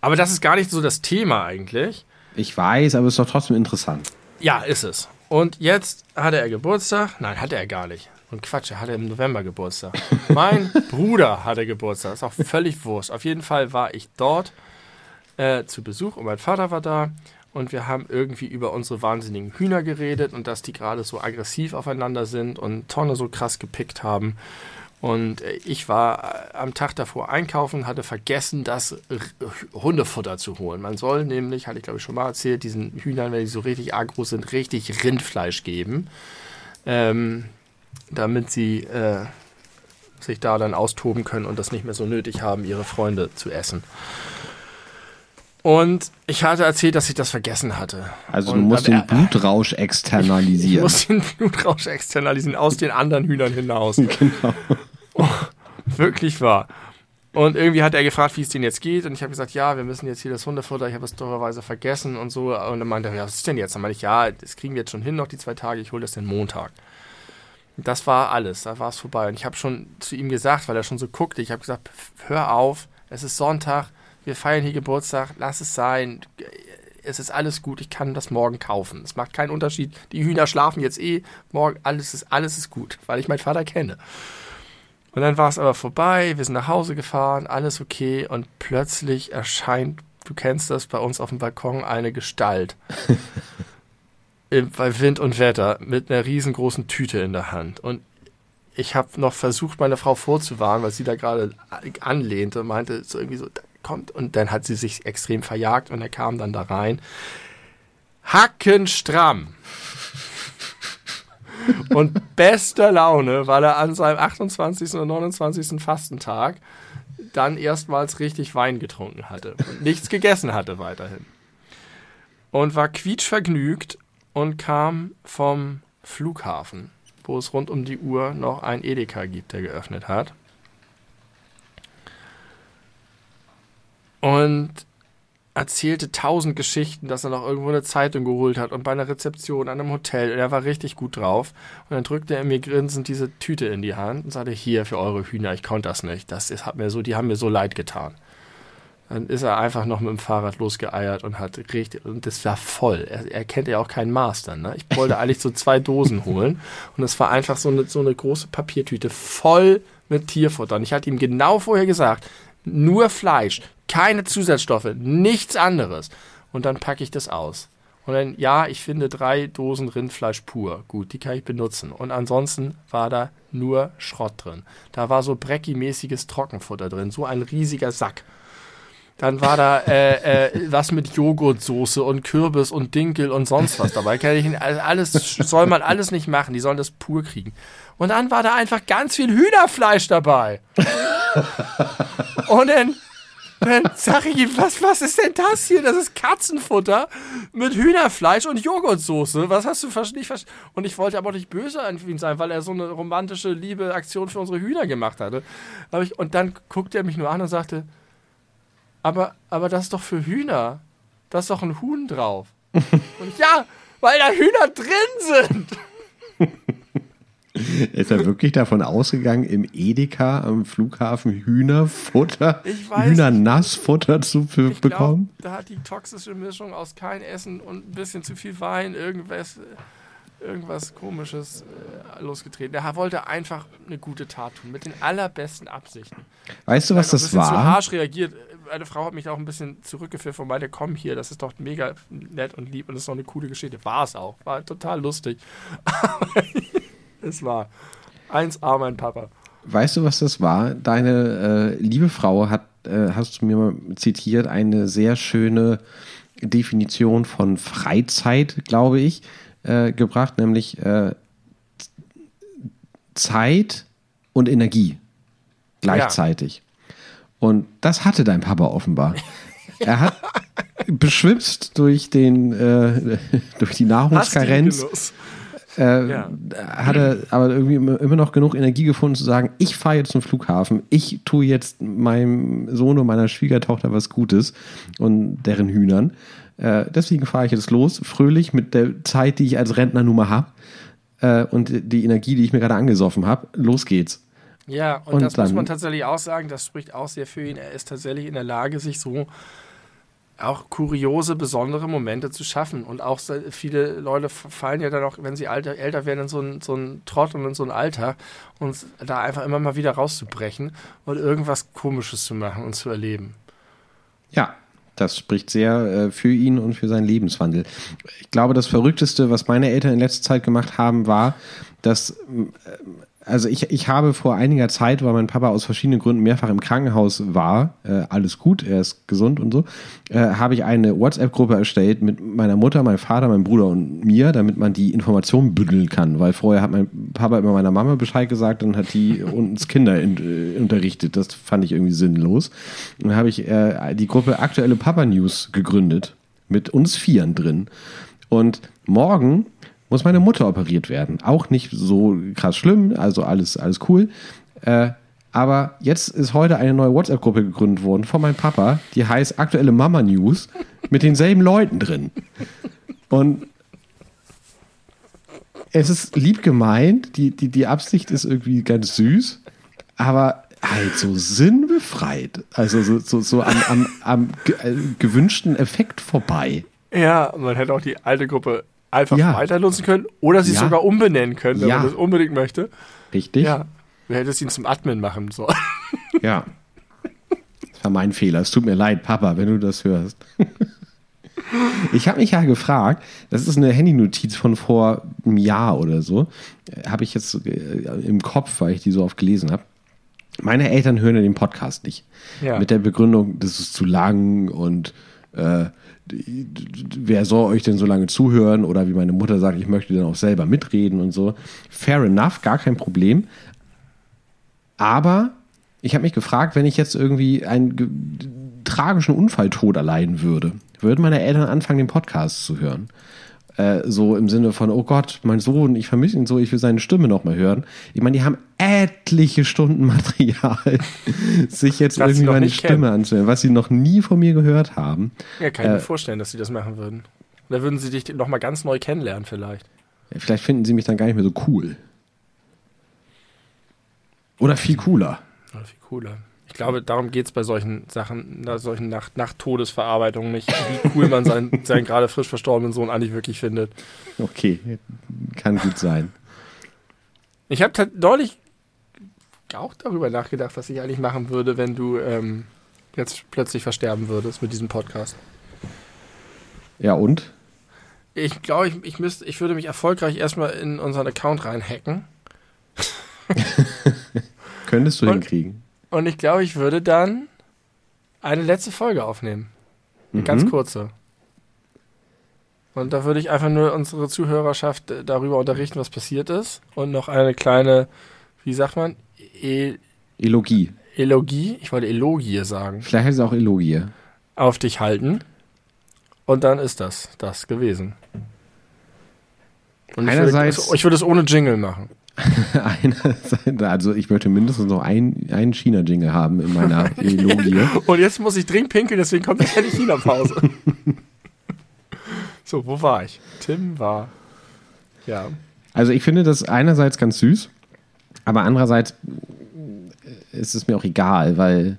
Aber das ist gar nicht so das Thema eigentlich. Ich weiß, aber es ist doch trotzdem interessant. Ja, ist es. Und jetzt hatte er Geburtstag. Nein, hatte er gar nicht. Und Quatsch, er hatte im November Geburtstag. [laughs] Mein Bruder hatte Geburtstag. Ist auch völlig Wurst. Auf jeden Fall war ich dort äh, zu Besuch und mein Vater war da. Und wir haben irgendwie über unsere wahnsinnigen Hühner geredet und dass die gerade so aggressiv aufeinander sind und Tonne so krass gepickt haben. Und äh, ich war äh, am Tag davor einkaufen, hatte vergessen, das Hundefutter zu holen. Man soll nämlich, hatte ich glaube ich schon mal erzählt, diesen Hühnern, wenn die so richtig agro sind, richtig Rindfleisch geben, ähm, damit sie äh, sich da dann austoben können und das nicht mehr so nötig haben, ihre Freunde zu essen. Und ich hatte erzählt, dass ich das vergessen hatte. Also und du musst den Blutrausch [laughs] ich externalisieren. muss den Blutrausch externalisieren aus den anderen Hühnern hinaus. [laughs] genau. Wirklich wahr. Und irgendwie hat er gefragt, wie es denen jetzt geht. Und ich habe gesagt, ja, wir müssen jetzt hier das Hundefutter. Ich habe es dummerweise vergessen und so. Und dann meinte er, ja, was ist denn jetzt? Dann meinte ich, ja, das kriegen wir jetzt schon hin, noch die zwei Tage. Ich hole das den Montag. Das war alles. Da war es vorbei. Und ich habe schon zu ihm gesagt, weil er schon so guckte, ich habe gesagt, hör auf, es ist Sonntag, wir feiern hier Geburtstag, lass es sein. Es ist alles gut, ich kann das morgen kaufen. Es macht keinen Unterschied. Die Hühner schlafen jetzt eh, morgen, alles ist, alles ist gut, weil ich meinen Vater kenne. Und dann war es aber vorbei, wir sind nach Hause gefahren, alles okay und plötzlich erscheint, du kennst das, bei uns auf dem Balkon eine Gestalt. [laughs] Bei Wind und Wetter mit einer riesengroßen Tüte in der Hand. Und ich habe noch versucht, meine Frau vorzuwarnen, weil sie da gerade anlehnte und meinte so irgendwie so, "Da kommt. Und dann hat sie sich extrem verjagt und er kam dann da rein. Hackenstramm. [laughs] Und bester Laune, weil er an seinem 28. und 29. Fastentag dann erstmals richtig Wein getrunken hatte und nichts gegessen hatte weiterhin. Und war quietschvergnügt und kam vom Flughafen, wo es rund um die Uhr noch ein Edeka gibt, der geöffnet hat. Und erzählte tausend Geschichten, dass er noch irgendwo eine Zeitung geholt hat und bei einer Rezeption an einem Hotel. Und er war richtig gut drauf. Und dann drückte er mir grinsend diese Tüte in die Hand und sagte, hier für eure Hühner, ich konnte das nicht. Das ist, hat mir so, die haben mir so leid getan. Dann ist er einfach noch mit dem Fahrrad losgeeiert und hat richtig, und das war voll. Er, er kennt ja auch keinen Master, ne? Ich wollte [laughs] eigentlich so zwei Dosen holen und es war einfach so eine, so eine große Papiertüte voll mit Tierfutter. Und ich hatte ihm genau vorher gesagt, nur Fleisch, keine Zusatzstoffe, nichts anderes. Und dann packe ich das aus. Und dann, ja, ich finde drei Dosen Rindfleisch pur. Gut, die kann ich benutzen. Und ansonsten war da nur Schrott drin. Da war so Brecki-mäßiges Trockenfutter drin, so ein riesiger Sack. Dann war da äh, äh, was mit Joghurtsoße und Kürbis und Dinkel und sonst was dabei. Kann ich, alles soll man alles nicht machen. Die sollen das pur kriegen. Und dann war da einfach ganz viel Hühnerfleisch dabei. Und dann, dann sag ich ihm, was, was ist denn das hier? Das ist Katzenfutter mit Hühnerfleisch und Joghurtsoße. Was hast du verstanden? Und ich wollte aber nicht böse an ihn sein, weil er so eine romantische Liebeaktion für unsere Hühner gemacht hatte. Und dann guckte er mich nur an und sagte, aber, aber das ist doch für Hühner. da ist doch ein Huhn drauf. [laughs] Und ja, weil da Hühner drin sind. [laughs] Ist er wirklich davon ausgegangen, im Edeka am Flughafen Hühnerfutter, Hühnernassfutter zu Ich glaub, bekommen? da hat die toxische Mischung aus kein Essen und ein bisschen zu viel Wein irgendwas, irgendwas komisches äh, losgetreten. Er wollte einfach eine gute Tat tun, mit den allerbesten Absichten. Weißt du, was das bisschen zu war? harsch reagiert. Meine Frau hat mich auch ein bisschen zurückgeführt und meinte, komm hier, das ist doch mega nett und lieb und das ist doch eine coole Geschichte. War es auch. War total lustig. [laughs] Es war 1A, mein Papa. Weißt du, was das war? Deine äh, liebe Frau hat, äh, hast du mir mal zitiert, eine sehr schöne Definition von Freizeit, glaube ich, äh, gebracht, nämlich äh, Zeit und Energie gleichzeitig. Und das hatte dein Papa offenbar. Er hat beschwipst durch den äh, [laughs] durch die Nahrungskarenz äh, Ja. hat er aber irgendwie immer immer noch genug Energie gefunden zu sagen, ich fahre jetzt zum Flughafen, ich tue jetzt meinem Sohn und meiner Schwiegertochter was Gutes und deren Hühnern. Äh, deswegen fahre ich jetzt los, fröhlich mit der Zeit, die ich als Rentner nun mal habe äh, und die Energie, die ich mir gerade angesoffen habe. Los geht's. Ja, und, Und das muss man tatsächlich auch sagen, das spricht auch sehr für ihn. Er ist tatsächlich in der Lage, sich so auch kuriose, besondere Momente zu schaffen. Und auch viele Leute fallen ja dann auch, wenn sie alter, älter werden, in so ein, so ein Trott und in so ein Alter und da einfach immer mal wieder rauszubrechen und irgendwas Komisches zu machen und zu erleben. Ja, das spricht sehr äh, für ihn und für seinen Lebenswandel. Ich glaube, das Verrückteste, was meine Eltern in letzter Zeit gemacht haben, war, dass, ähm, also ich, ich habe vor einiger Zeit, weil mein Papa aus verschiedenen Gründen mehrfach im Krankenhaus war, äh, alles gut, er ist gesund und so, äh, habe ich eine WhatsApp-Gruppe erstellt mit meiner Mutter, meinem Vater, meinem Bruder und mir, damit man die Informationen bündeln kann, weil vorher hat mein Papa immer meiner Mama Bescheid gesagt und hat die [laughs] uns Kinder in, äh, unterrichtet. Das fand ich irgendwie sinnlos. Und dann habe ich äh, die Gruppe Aktuelle Papa News gegründet, mit uns Vieren drin. Und morgen muss meine Mutter operiert werden. Auch nicht so krass schlimm, also alles, alles cool. Äh, aber jetzt ist heute eine neue WhatsApp-Gruppe gegründet worden von meinem Papa, die heißt Aktuelle Mama News mit denselben Leuten drin. Und es ist lieb gemeint, die, die, die Absicht ist irgendwie ganz süß, aber halt so sinnbefreit. Also so, so, so am, am, am äh, gewünschten Effekt vorbei. Ja, man hätte auch die alte Gruppe einfach Ja. weiter nutzen können oder sie Ja. sogar umbenennen können, wenn Ja. man das unbedingt möchte. Richtig? Ja. Wer hätte es ihn zum Admin machen sollen? [laughs] Ja. Das war mein Fehler. Es tut mir leid, Papa, wenn du das hörst. [laughs] Ich habe mich ja gefragt, das ist eine Handynotiz von vor einem Jahr oder so, äh, habe ich jetzt äh, im Kopf, weil ich die so oft gelesen habe. Meine Eltern hören ja den Podcast nicht. Ja. Mit der Begründung, das ist zu lang und äh, wer soll euch denn so lange zuhören? Oder wie meine Mutter sagt, ich möchte dann auch selber mitreden und so. Fair enough, gar kein Problem. Aber ich habe mich gefragt, wenn ich jetzt irgendwie einen tragischen Unfalltod erleiden würde, würden meine Eltern anfangen, den Podcast zu hören? Äh, so im Sinne von, oh Gott, mein Sohn, ich vermisse ihn so, ich will seine Stimme noch mal hören. Ich meine, die haben etliche Stunden Material, [laughs] sich jetzt irgendwie meine Stimme anzuhören, was sie noch nie von mir gehört haben. Ja, kann ich mir Äh, vorstellen, dass sie das machen würden. Da würden sie dich nochmal ganz neu kennenlernen vielleicht. Vielleicht finden sie mich dann gar nicht mehr so cool. Oder viel cooler. Ja, viel cooler. Ich glaube, darum geht es bei solchen Sachen, bei solchen Nacht Nacht-Todesverarbeitungen nicht, wie cool man seinen, [laughs] seinen gerade frisch verstorbenen Sohn eigentlich wirklich findet. Okay, kann gut sein. Ich habe neulich auch darüber nachgedacht, was ich eigentlich machen würde, wenn du ähm, jetzt plötzlich versterben würdest mit diesem Podcast. Ja, und? Ich glaube, ich, ich, müsste, ich würde mich erfolgreich erstmal in unseren Account reinhacken. [laughs] Könntest du Und- hinkriegen. Und ich glaube, ich würde dann eine letzte Folge aufnehmen. Eine ganz Mhm. kurze. Und da würde ich einfach nur unsere Zuhörerschaft äh, darüber unterrichten, was passiert ist. Und noch eine kleine, wie sagt man, e Elogie. Elogie, ich wollte Elogie sagen, Vielleicht heißt es auch Elogie. auf dich halten. Und dann ist das das gewesen. Und ich würde, Einerseits- ich würde es ohne Jingle machen. [laughs] Also ich möchte mindestens noch einen, einen China-Jingle haben in meiner [laughs] Elogie. Und jetzt muss ich dringend pinkeln, deswegen kommt jetzt die China-Pause. [laughs] So, wo war ich? Tim war. Ja. Also ich finde das einerseits ganz süß, aber andererseits ist es mir auch egal, weil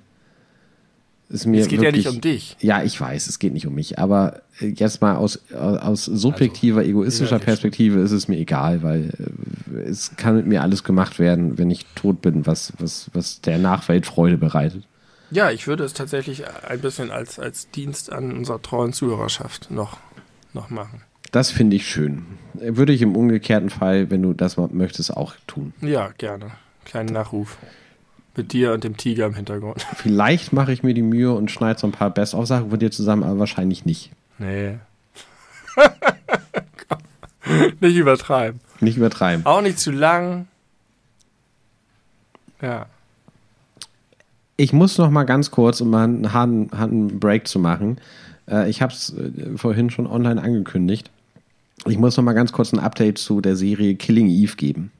es mir Es geht ja wirklich, nicht um dich. Ja, ich weiß, es geht nicht um mich, aber jetzt mal aus, aus subjektiver, egoistischer innerlich. Perspektive ist es mir egal, weil äh, es kann mit mir alles gemacht werden, wenn ich tot bin, was, was, was der Nachwelt Freude bereitet. Ja, ich würde es tatsächlich ein bisschen als, als Dienst an unserer treuen Zuhörerschaft noch, noch machen. Das finde ich schön. Würde ich im umgekehrten Fall, wenn du das mal möchtest, auch tun. Ja, gerne. Kleinen Nachruf. Mit dir und dem Tiger im Hintergrund. [laughs] Vielleicht mache ich mir die Mühe und schneide so ein paar Best-of-Sachen von dir zusammen, aber wahrscheinlich nicht. Nee. [laughs] nicht übertreiben. Nicht übertreiben. Auch nicht zu lang. Ja. Ich muss noch mal ganz kurz, um mal einen harten, harten Break zu machen. Äh, ich habe es äh, vorhin schon online angekündigt. Ich muss noch mal ganz kurz ein Update zu der Serie Killing Eve geben.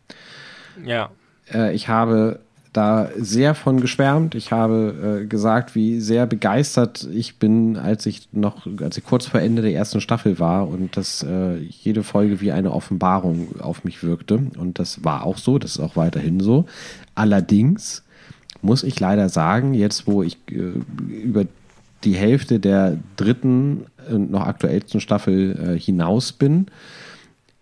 Ja. Äh, ich habe da sehr von geschwärmt. Ich habe äh, gesagt, wie sehr begeistert ich bin, als ich noch, als ich kurz vor Ende der ersten Staffel war und dass äh, jede Folge wie eine Offenbarung auf mich wirkte. Und das war auch so, das ist auch weiterhin so. Allerdings muss ich leider sagen, jetzt wo ich äh, über die Hälfte der dritten und noch aktuellsten Staffel äh, hinaus bin,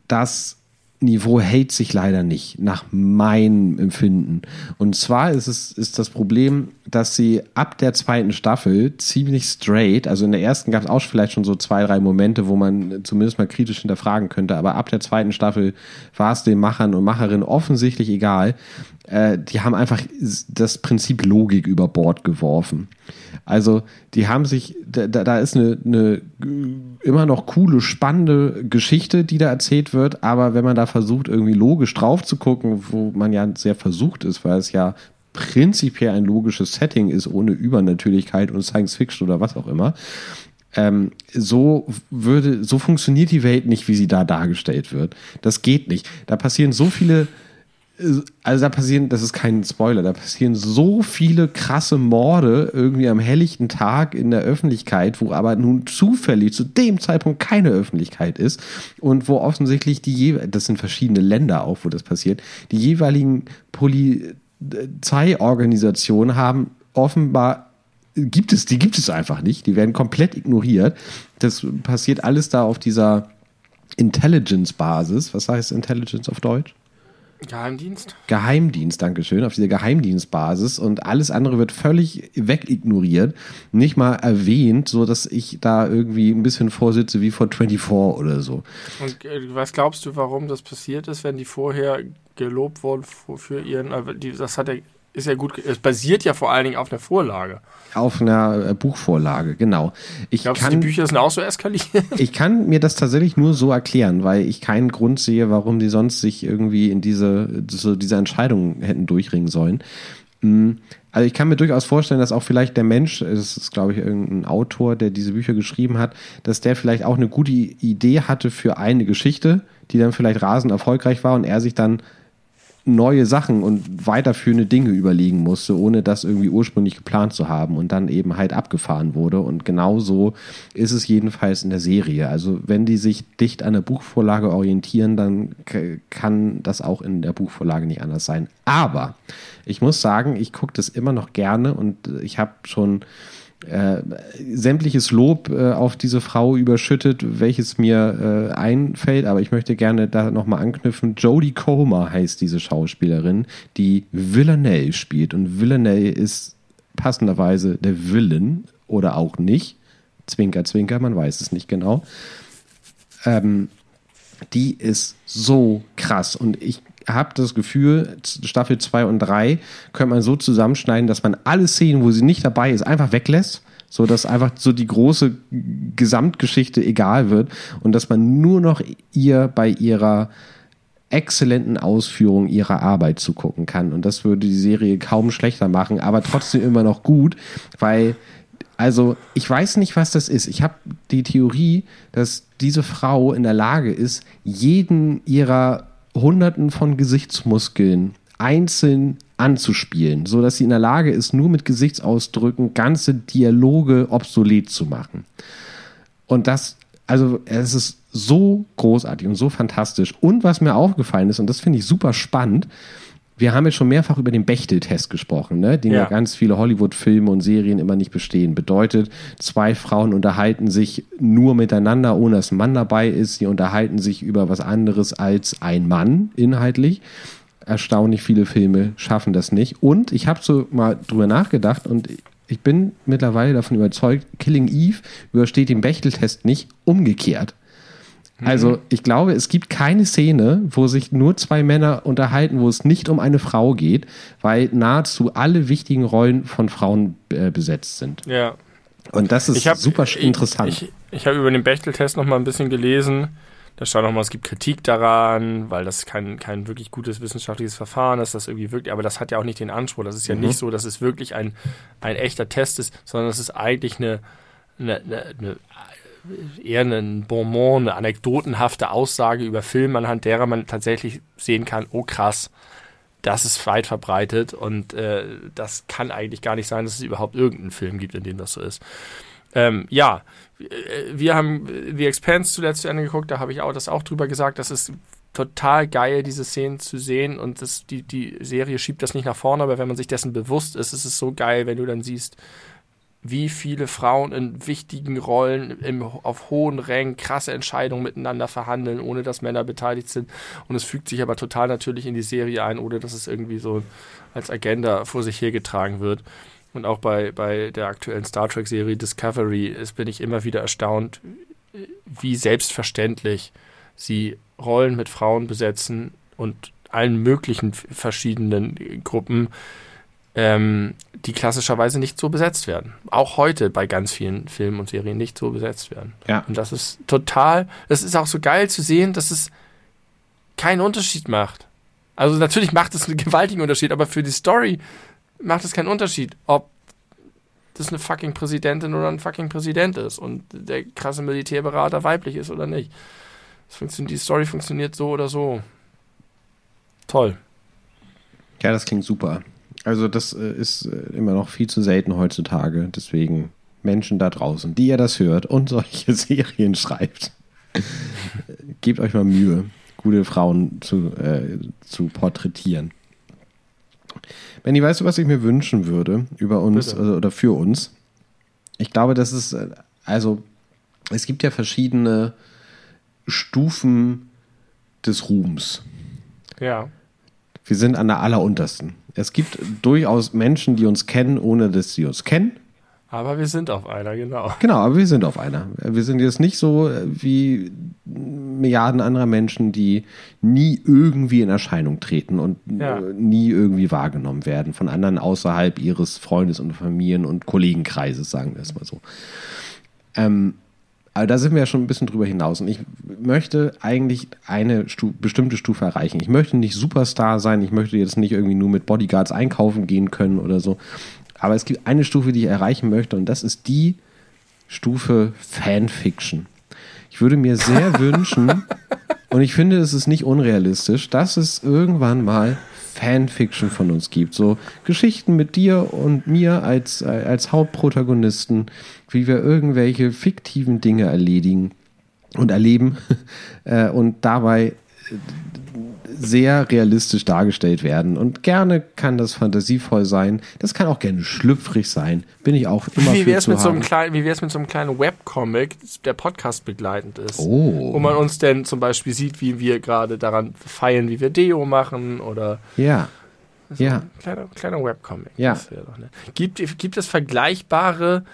das Niveau hält sich leider nicht, nach meinem Empfinden. Und zwar ist es ist das Problem, dass sie ab der zweiten Staffel ziemlich straight, also in der ersten gab es auch vielleicht schon so zwei, drei Momente, wo man zumindest mal kritisch hinterfragen könnte, aber ab der zweiten Staffel war es den Machern und Macherinnen offensichtlich egal. Äh, die haben einfach das Prinzip Logik über Bord geworfen. Also die haben sich, da, da ist eine, eine immer noch coole, spannende Geschichte, die da erzählt wird, aber wenn man da versucht, irgendwie logisch drauf zu gucken, wo man ja sehr versucht ist, weil es ja prinzipiell ein logisches Setting ist, ohne Übernatürlichkeit und Science Fiction oder was auch immer, ähm, so würde, so funktioniert die Welt nicht, wie sie da dargestellt wird. Das geht nicht. Da passieren so viele also da passieren, das ist kein Spoiler, da passieren so viele krasse Morde irgendwie am helllichten Tag in der Öffentlichkeit, wo aber nun zufällig zu dem Zeitpunkt keine Öffentlichkeit ist und wo offensichtlich die jeweiligen, das sind verschiedene Länder auch, wo das passiert, die jeweiligen Polizeiorganisationen haben offenbar gibt es, die gibt es einfach nicht, die werden komplett ignoriert. Das passiert alles da auf dieser Intelligence-Basis. Was heißt Intelligence auf Deutsch? Geheimdienst? Geheimdienst, Dankeschön, auf dieser Geheimdienstbasis und alles andere wird völlig wegignoriert, nicht mal erwähnt, so dass ich da irgendwie ein bisschen vorsitze wie vor 24 oder so. Und äh, was glaubst du, warum das passiert ist, wenn die vorher gelobt wurden für, ihren, das hat ja, ist ja gut, es basiert ja vor allen Dingen auf einer Vorlage. Auf einer äh, Buchvorlage, genau. Ich Glaubst du, kann, die Bücher sind auch so eskaliert? [laughs] ich kann mir das tatsächlich nur so erklären, weil ich keinen Grund sehe, warum die sonst sich irgendwie in diese, so diese Entscheidungen hätten durchringen sollen. Mm, Also ich kann mir durchaus vorstellen, dass auch vielleicht der Mensch, es ist glaube ich irgendein Autor, der diese Bücher geschrieben hat, dass der vielleicht auch eine gute Idee hatte für eine Geschichte, die dann vielleicht rasend erfolgreich war und er sich dann neue Sachen und weiterführende Dinge überlegen musste, ohne das irgendwie ursprünglich geplant zu haben und dann eben halt abgefahren wurde. Und genau so ist es jedenfalls in der Serie. Also wenn die sich dicht an der Buchvorlage orientieren, dann kann das auch in der Buchvorlage nicht anders sein. Aber ich muss sagen, ich gucke das immer noch gerne und ich habe schon äh, sämtliches Lob äh, auf diese Frau überschüttet, welches mir äh, einfällt, aber ich möchte gerne da nochmal anknüpfen. Jodie Comer heißt diese Schauspielerin, die Villanelle spielt und Villanelle ist passenderweise der Villain oder auch nicht. Zwinker, Zwinker, man weiß es nicht genau. Ähm, die ist so krass und ich habe das Gefühl, Staffel 2 und 3 könnte man so zusammenschneiden, dass man alle Szenen, wo sie nicht dabei ist, einfach weglässt, so dass einfach so die große Gesamtgeschichte egal wird und dass man nur noch ihr bei ihrer exzellenten Ausführung ihrer Arbeit zugucken kann. Und das würde die Serie kaum schlechter machen, aber trotzdem immer noch gut, weil, also ich weiß nicht, was das ist. Ich habe die Theorie, dass diese Frau in der Lage ist, jeden ihrer Hunderten von Gesichtsmuskeln einzeln anzuspielen, so dass sie in der Lage ist, nur mit Gesichtsausdrücken ganze Dialoge obsolet zu machen. Und das, also es ist so großartig und so fantastisch. Und was mir aufgefallen ist, und das finde ich super spannend, wir haben jetzt schon mehrfach über den Bechtel-Test gesprochen, ne? den ja. ja ganz viele Hollywood-Filme und Serien immer nicht bestehen. Bedeutet, zwei Frauen unterhalten sich nur miteinander, ohne dass ein Mann dabei ist. Sie unterhalten sich über was anderes als ein Mann inhaltlich. Erstaunlich viele Filme schaffen das nicht. Und ich habe so mal drüber nachgedacht und ich bin mittlerweile davon überzeugt, Killing Eve übersteht den Bechtel-Test nicht umgekehrt. Also ich glaube, es gibt keine Szene, wo sich nur zwei Männer unterhalten, wo es nicht um eine Frau geht, weil nahezu alle wichtigen Rollen von Frauen äh, besetzt sind. Ja. Und das ist hab, super interessant. Ich, ich, ich habe über den Bechtel-Test noch mal ein bisschen gelesen. Da stand noch mal, es gibt Kritik daran, weil das kein, kein wirklich gutes wissenschaftliches Verfahren ist, das irgendwie wirklich, aber das hat ja auch nicht den Anspruch. Das ist ja mhm. nicht so, dass es wirklich ein, ein echter Test ist, sondern es ist eigentlich eine, eine, eine, eine eher ein Bonbon, eine anekdotenhafte Aussage über Filme, anhand derer man tatsächlich sehen kann, oh krass, das ist weit verbreitet und äh, das kann eigentlich gar nicht sein, dass es überhaupt irgendeinen Film gibt, in dem das so ist. Ähm, ja, wir haben The Expanse zuletzt zu Ende geguckt, da habe ich auch das auch drüber gesagt, das ist total geil, diese Szenen zu sehen und das, die, die Serie schiebt das nicht nach vorne, aber wenn man sich dessen bewusst ist, ist es so geil, wenn du dann siehst, wie viele Frauen in wichtigen Rollen im, auf hohen Rängen krasse Entscheidungen miteinander verhandeln, ohne dass Männer beteiligt sind. Und es fügt sich aber total natürlich in die Serie ein, ohne dass es irgendwie so als Agenda vor sich hergetragen wird. Und auch bei, bei der aktuellen Star Trek-Serie Discovery ist, bin ich immer wieder erstaunt, wie selbstverständlich sie Rollen mit Frauen besetzen und allen möglichen verschiedenen Gruppen ähm, die klassischerweise nicht so besetzt werden. Auch heute bei ganz vielen Filmen und Serien nicht so besetzt werden. Ja. Und das ist total, das ist auch so geil zu sehen, dass es keinen Unterschied macht. Also natürlich macht es einen gewaltigen Unterschied, aber für die Story macht es keinen Unterschied, ob das eine fucking Präsidentin oder ein fucking Präsident ist und der krasse Militärberater weiblich ist oder nicht. die Story funktioniert so oder so. Toll. Ja, das klingt super. Also das äh, ist äh, immer noch viel zu selten heutzutage. Deswegen Menschen da draußen, die ihr das hört und solche [laughs] Serien schreibt, gebt euch mal Mühe, gute Frauen zu, äh, zu porträtieren. Benny, weißt du, was ich mir wünschen würde über uns also, oder für uns? Ich glaube, das ist, äh, also es gibt ja verschiedene Stufen des Ruhms. Ja. Wir sind an der alleruntersten. Es gibt durchaus Menschen, die uns kennen, ohne dass sie uns kennen. Aber wir sind auf einer, genau. Genau, aber wir sind auf einer. Wir sind jetzt nicht so äh, wie Milliarden anderer Menschen, die nie irgendwie in Erscheinung treten und ja. Äh, nie irgendwie wahrgenommen werden von anderen außerhalb ihres Freundes- und Familien- und Kollegenkreises, sagen wir es mal so. Ähm, aber da sind wir ja schon ein bisschen drüber hinaus. Und ich möchte eigentlich eine Stu bestimmte Stufe erreichen. Ich möchte nicht Superstar sein. Ich möchte jetzt nicht irgendwie nur mit Bodyguards einkaufen gehen können oder so. Aber es gibt eine Stufe, die ich erreichen möchte. Und das ist die Stufe Fanfiction. Ich würde mir sehr [laughs] wünschen, und ich finde, es ist nicht unrealistisch, dass es irgendwann mal Fanfiction von uns gibt. So Geschichten mit dir und mir als, als Hauptprotagonisten, wie wir irgendwelche fiktiven Dinge erledigen und erleben [laughs] äh, und dabei sehr realistisch dargestellt werden. Und gerne kann das fantasievoll sein. Das kann auch gerne schlüpfrig sein. Bin ich auch immer wie wär's mit haben. so einem kleinen, Wie wäre es mit so einem kleinen Webcomic, der Podcast begleitend ist? Oh. Wo man uns denn zum Beispiel sieht, wie wir gerade daran feiern, wie wir Deo machen oder. Ja. So ja. Ein kleiner, kleiner Webcomic. Ja. Gibt, gibt es vergleichbare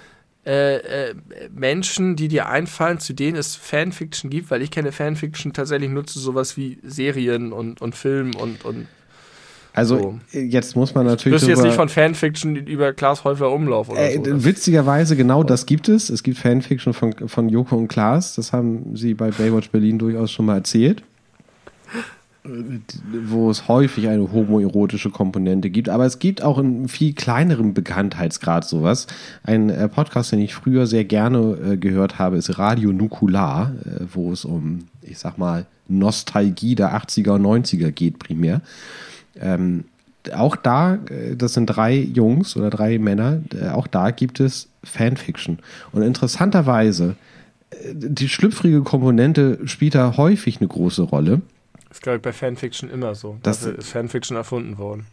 äh, äh, Menschen, die dir einfallen, zu denen es Fanfiction gibt, weil ich kenne Fanfiction tatsächlich nur zu sowas wie Serien und, und Film und, und also so. jetzt muss man natürlich. Du wirst jetzt nicht von Fanfiction über Klaas Häufer Umlauf oder äh, so. Witzigerweise, genau das gibt es. Es gibt Fanfiction von, von Joko und Klaas. Das haben sie bei Baywatch Berlin durchaus schon mal erzählt wo es häufig eine homoerotische Komponente gibt, aber es gibt auch in viel kleinerem Bekanntheitsgrad sowas. Ein äh, Podcast, den ich früher sehr gerne äh, gehört habe, ist Radio Nukular, äh, wo es um, ich sag mal, Nostalgie der 80er und 90er geht primär. Ähm, auch da, das sind drei Jungs oder drei Männer, auch da gibt es Fanfiction. Und interessanterweise die schlüpfrige Komponente spielt da häufig eine große Rolle. Das ist, glaube ich, bei Fanfiction immer so. Das- Dafür ist Fanfiction erfunden worden.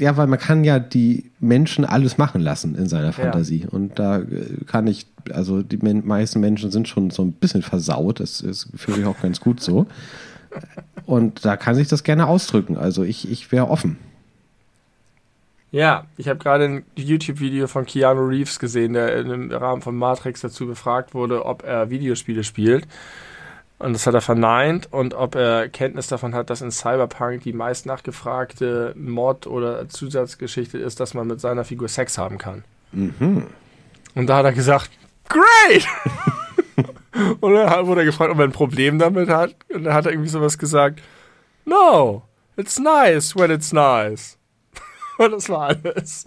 Ja, weil man kann ja die Menschen alles machen lassen in seiner Fantasie. Und da äh, kann ich, also die meisten Menschen sind schon so ein bisschen versaut. Das ist für mich auch ganz gut so. [laughs] Und da kann sich das gerne ausdrücken. Also ich, ich wäre offen. Ja, ich habe gerade ein YouTube-Video von Keanu Reeves gesehen, der im Rahmen von Matrix dazu befragt wurde, ob er Videospiele spielt. Und das hat er verneint und ob er Kenntnis davon hat, dass in Cyberpunk die meist nachgefragte Mod oder Zusatzgeschichte ist, dass man mit seiner Figur Sex haben kann. Und da hat er gesagt, great! [laughs] und dann wurde er gefragt, ob er ein Problem damit hat. Und dann hat er irgendwie sowas gesagt, no, it's nice when it's nice. [laughs] Und das war alles.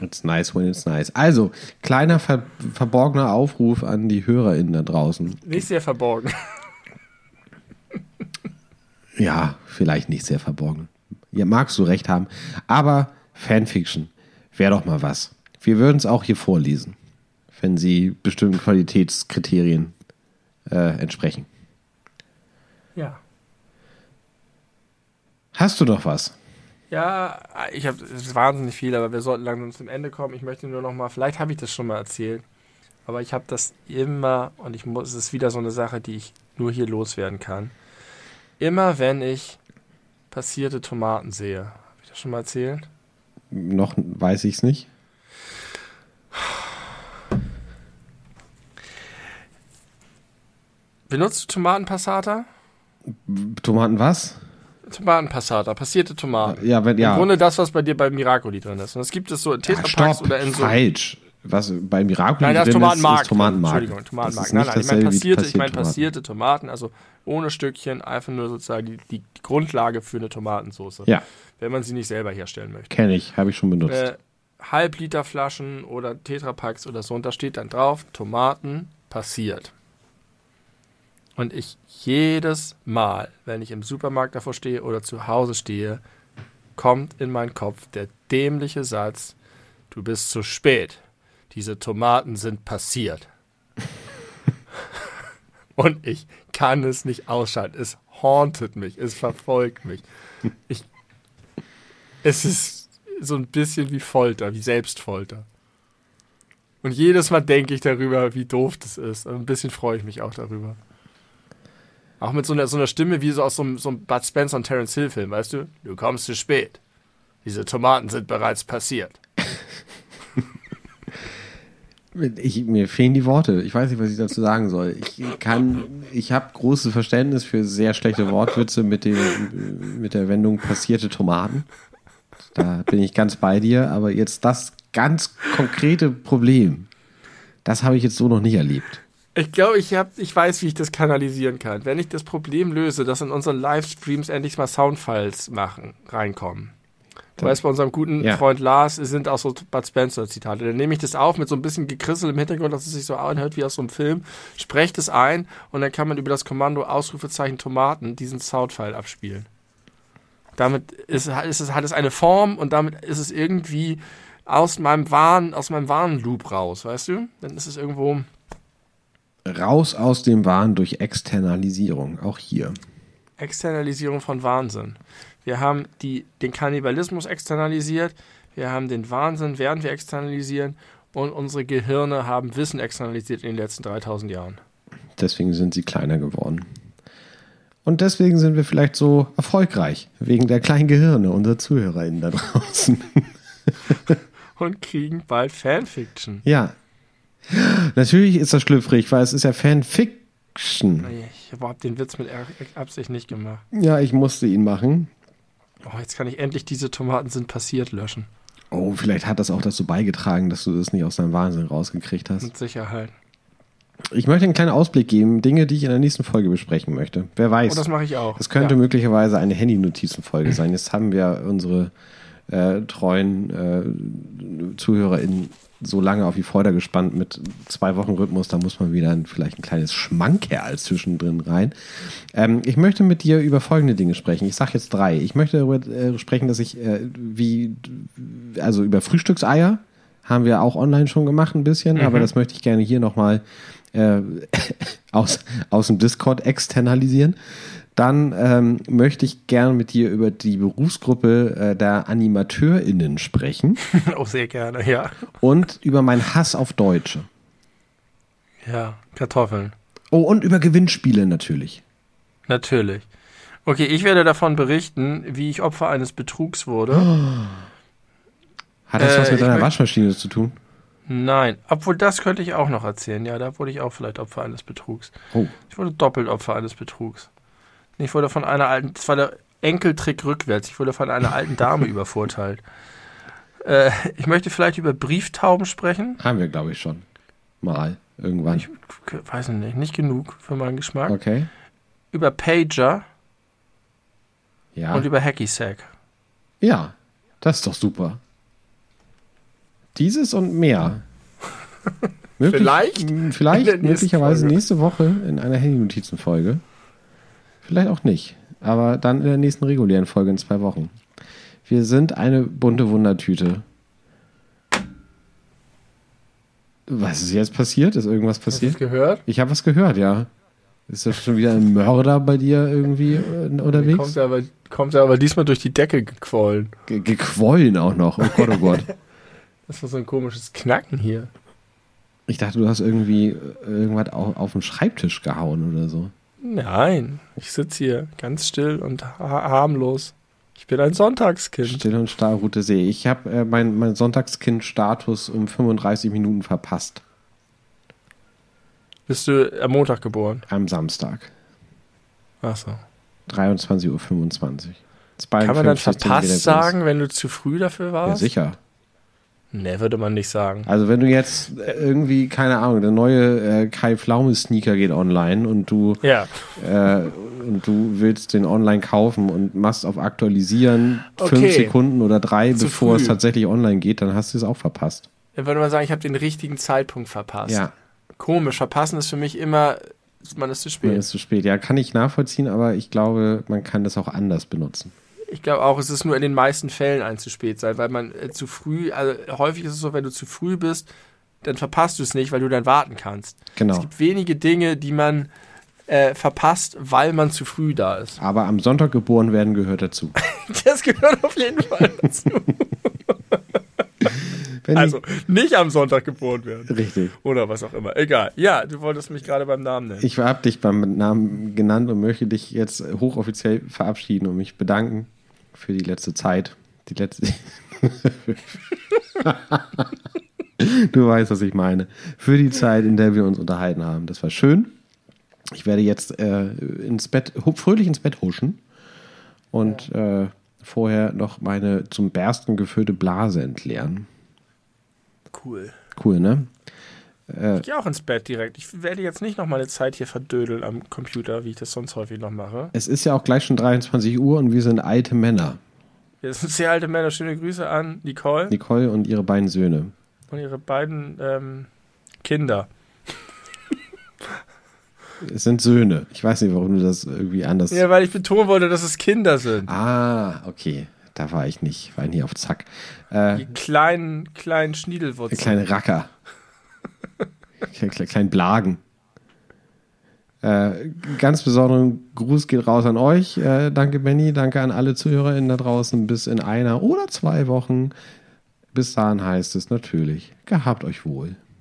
It's nice when it's nice. Also, kleiner ver verborgener Aufruf an die HörerInnen da draußen. Nicht sehr verborgen. Ja, vielleicht nicht sehr verborgen. Ja, magst du recht haben. Aber Fanfiction wäre doch mal was. Wir würden es auch hier vorlesen, wenn sie bestimmten Qualitätskriterien äh, entsprechen. Ja. Hast du noch was? Ja, ich habe wahnsinnig viel, aber wir sollten langsam zum Ende kommen. Ich möchte nur noch mal, vielleicht habe ich das schon mal erzählt, aber ich habe das immer und ich muss, es ist wieder so eine Sache, die ich nur hier loswerden kann. Immer wenn ich passierte Tomaten sehe, habe ich das schon mal erzählt? Noch weiß ich es nicht. Benutzt du Tomatenpassata? Tomaten was? Tomatenpassata, passierte Tomaten. Ja, wenn, ja. Im Grunde das, was bei dir bei Miracoli drin ist. Und das gibt es so in Ja, Tetrapacks stopp, oder in so. falsch. Was bei Miraculous Nein, da ist drin Tomatenmark. ist, Tomatenmark. Entschuldigung, Tomatenmark. Das ist Nein, nein, ich meine passierte, ich meine Tomaten. passierte Tomaten, also ohne Stückchen, einfach nur sozusagen die, die, die Grundlage für eine Tomatensauce. Ja, Wenn man sie nicht selber herstellen möchte. kenne ich, habe ich schon benutzt. Äh, Halbliterflaschen oder Tetrapacks oder so, und da steht dann drauf, Tomaten passiert. Und ich jedes Mal, wenn ich im Supermarkt davor stehe oder zu Hause stehe, kommt in meinen Kopf der dämliche Satz, du bist zu spät. Diese Tomaten sind passiert. Und ich kann es nicht ausschalten. Es hauntet mich, es verfolgt mich. Ich, es ist so ein bisschen wie Folter, wie Selbstfolter. Und jedes Mal denke ich darüber, wie doof das ist. Ein bisschen freue ich mich auch darüber. Auch mit so einer, so einer Stimme wie so aus so einem, so einem Bud Spencer und Terence Hill Film, weißt du? Du kommst zu spät. Diese Tomaten sind bereits passiert. [laughs] Ich, mir fehlen die Worte. Ich weiß nicht, was ich dazu sagen soll. Ich kann, ich habe großes Verständnis für sehr schlechte Wortwitze mit, dem, mit der Wendung passierte Tomaten. Da bin ich ganz bei dir. Aber jetzt das ganz konkrete Problem, das habe ich jetzt so noch nicht erlebt. Ich glaube, ich, ich weiß, wie ich das kanalisieren kann. Wenn ich das Problem löse, dass in unseren Livestreams endlich mal Soundfiles machen, reinkommen. Du weißt, bei unserem guten Ja. Freund Lars sind auch so Bud Spencer-Zitate. Dann nehme ich das auf mit so ein bisschen Gekrissel im Hintergrund, dass es sich so anhört wie aus so einem Film, spreche das ein und dann kann man über das Kommando Ausrufezeichen Tomaten diesen Soundfile abspielen. Damit ist, ist es, hat es eine Form und damit ist es irgendwie aus meinem Wahn, aus meinem Warnloop raus, weißt du? Dann ist es irgendwo. Raus aus dem Wahn durch Externalisierung, auch hier. Externalisierung von Wahnsinn. Wir haben die, den Kannibalismus externalisiert, wir haben den Wahnsinn, werden wir externalisieren und unsere Gehirne haben Wissen externalisiert in den letzten 3000 Jahren. Deswegen sind sie kleiner geworden. Und deswegen sind wir vielleicht so erfolgreich, wegen der kleinen Gehirne unserer ZuhörerInnen da draußen. [laughs] Und kriegen bald Fanfiction. Ja. Natürlich ist das schlüpfrig, weil es ist ja Fanfiction. Ich habe den Witz mit Absicht nicht gemacht. Ja, ich musste ihn machen. Oh, jetzt kann ich endlich diese Tomaten sind passiert löschen. Oh, vielleicht hat das auch dazu beigetragen, dass du das nicht aus deinem Wahnsinn rausgekriegt hast. Mit Sicherheit. Ich möchte einen kleinen Ausblick geben, Dinge, die ich in der nächsten Folge besprechen möchte. Wer weiß. Oh, das mache ich auch. Es könnte ja. möglicherweise eine Handy-Notizenfolge sein. Jetzt haben wir unsere äh, treuen äh, ZuhörerInnen so lange auf die Folter gespannt mit zwei Wochen Rhythmus. Da muss man wieder ein, vielleicht ein kleines Schmankerl zwischendrin rein. Ähm, ich möchte mit dir über folgende Dinge sprechen. Ich sage jetzt drei. Ich möchte darüber äh, sprechen, dass ich äh, wie, also über Frühstückseier haben wir auch online schon gemacht ein bisschen, aber das möchte ich gerne hier nochmal äh, [laughs] aus, aus dem Discord externalisieren. Dann ähm, möchte ich gerne mit dir über die Berufsgruppe äh, der AnimateurInnen sprechen Auch [laughs] sehr gerne, ja. und über meinen Hass auf Deutsche. Ja, Kartoffeln. Oh, und über Gewinnspiele natürlich. Natürlich. Okay, ich werde davon berichten, wie ich Opfer eines Betrugs wurde. [gasps] Hat das Äh, was mit deiner Waschmaschine zu tun? Nein, obwohl das könnte ich auch noch erzählen. Ja, da wurde ich auch vielleicht Opfer eines Betrugs. Oh. Ich wurde doppelt Opfer eines Betrugs. Ich wurde von einer alten, das war der Enkeltrick rückwärts. Ich wurde von einer alten Dame [laughs] übervorteilt. Äh, ich möchte vielleicht über Brieftauben sprechen. Haben wir, glaube ich, schon. Mal. Irgendwann. Ich weiß nicht, nicht genug für meinen Geschmack. okay. Über Pager Ja. und über Hacky Sack. Ja. Das ist doch super. Dieses und mehr. [laughs] Möglich, Vielleicht Vielleicht möglicherweise Folge. nächste Woche in einer Handy-Notizen-Folge. Vielleicht auch nicht. Aber dann in der nächsten regulären Folge in zwei Wochen. Wir sind eine bunte Wundertüte. Was ist jetzt passiert? Ist irgendwas Hast du passiert? gehört? Ich habe was gehört, ja. Ist das schon wieder ein Mörder bei dir irgendwie äh, unterwegs? Kommt er, aber, kommt er aber diesmal durch die Decke gequollen. Ge gequollen auch noch. Oh Gott, oh Gott. [laughs] Das war so ein komisches Knacken hier. Ich dachte, du hast irgendwie äh, irgendwas auf, auf den Schreibtisch gehauen oder so. Nein, ich sitze hier ganz still und ha harmlos. Ich bin ein Sonntagskind. Still und starr Route See. Ich habe äh, mein, mein Sonntagskind-Status um 35 Minuten verpasst. Bist du am Montag geboren? Am Samstag. Ach so. 23.25 Uhr. Kann man dann 52 verpasst sagen, wenn du zu früh dafür warst? Ja, sicher. Nee, würde man nicht sagen. Also wenn du jetzt äh, irgendwie, keine Ahnung, der neue äh, Kai Pflaume Sneaker geht online und du Ja. äh, und du willst den online kaufen und machst auf aktualisieren Okay. fünf Sekunden oder drei, Zu bevor es früh. tatsächlich online geht, dann hast du es auch verpasst. Dann würde man sagen, ich habe den richtigen Zeitpunkt verpasst. Ja, Komisch, verpassen ist für mich immer, man ist zu spät. ist zu spät. Ja, kann ich nachvollziehen, aber ich glaube, man kann das auch anders benutzen. Ich glaube auch, es ist nur in den meisten Fällen ein zu spät sein, weil man äh, zu früh, also häufig ist es so, wenn du zu früh bist, dann verpasst du es nicht, weil du dann warten kannst. Es Genau. gibt wenige Dinge, die man äh, verpasst, weil man zu früh da ist. Aber am Sonntag geboren werden gehört dazu. [laughs] Das gehört auf jeden Fall dazu. [laughs] Also nicht am Sonntag geboren werden. ich, richtig. Oder was auch immer. Egal. Ja, du wolltest mich gerade beim Namen nennen. Ich habe dich beim Namen genannt und möchte dich jetzt hochoffiziell verabschieden und mich bedanken für die letzte Zeit. Die letzte. [laughs] du weißt, was ich meine. Für die Zeit, in der wir uns unterhalten haben. Das war schön. Ich werde jetzt äh, ins Bett, fröhlich ins Bett huschen und äh, vorher noch meine zum Bersten gefüllte Blase entleeren. Cool. Cool, ne? Ich gehe auch ins Bett direkt. Ich werde jetzt nicht noch meine Zeit hier verdödeln am Computer, wie ich das sonst häufig noch mache. Es ist ja auch gleich schon 23 Uhr und wir sind alte Männer. Wir sind sehr alte Männer. Schöne Grüße an Nicole Nicole und ihre beiden Söhne. und ihre beiden ähm, Kinder. [laughs] Es sind Söhne. Ich weiß nicht, warum du das irgendwie anders. Ja, weil ich betonen wollte, dass es Kinder sind. Ah, okay. Da war ich nicht. War ich nie auf Zack. Äh, Die kleinen, kleinen Schniedelwurzeln. kleine Racker. Kle- kle- Klein Blagen. Äh, ganz besonderen Gruß geht raus an euch. Äh, danke, Benny. Danke an alle ZuhörerInnen da draußen. Bis in einer oder zwei Wochen. Bis dahin heißt es natürlich, gehabt euch wohl.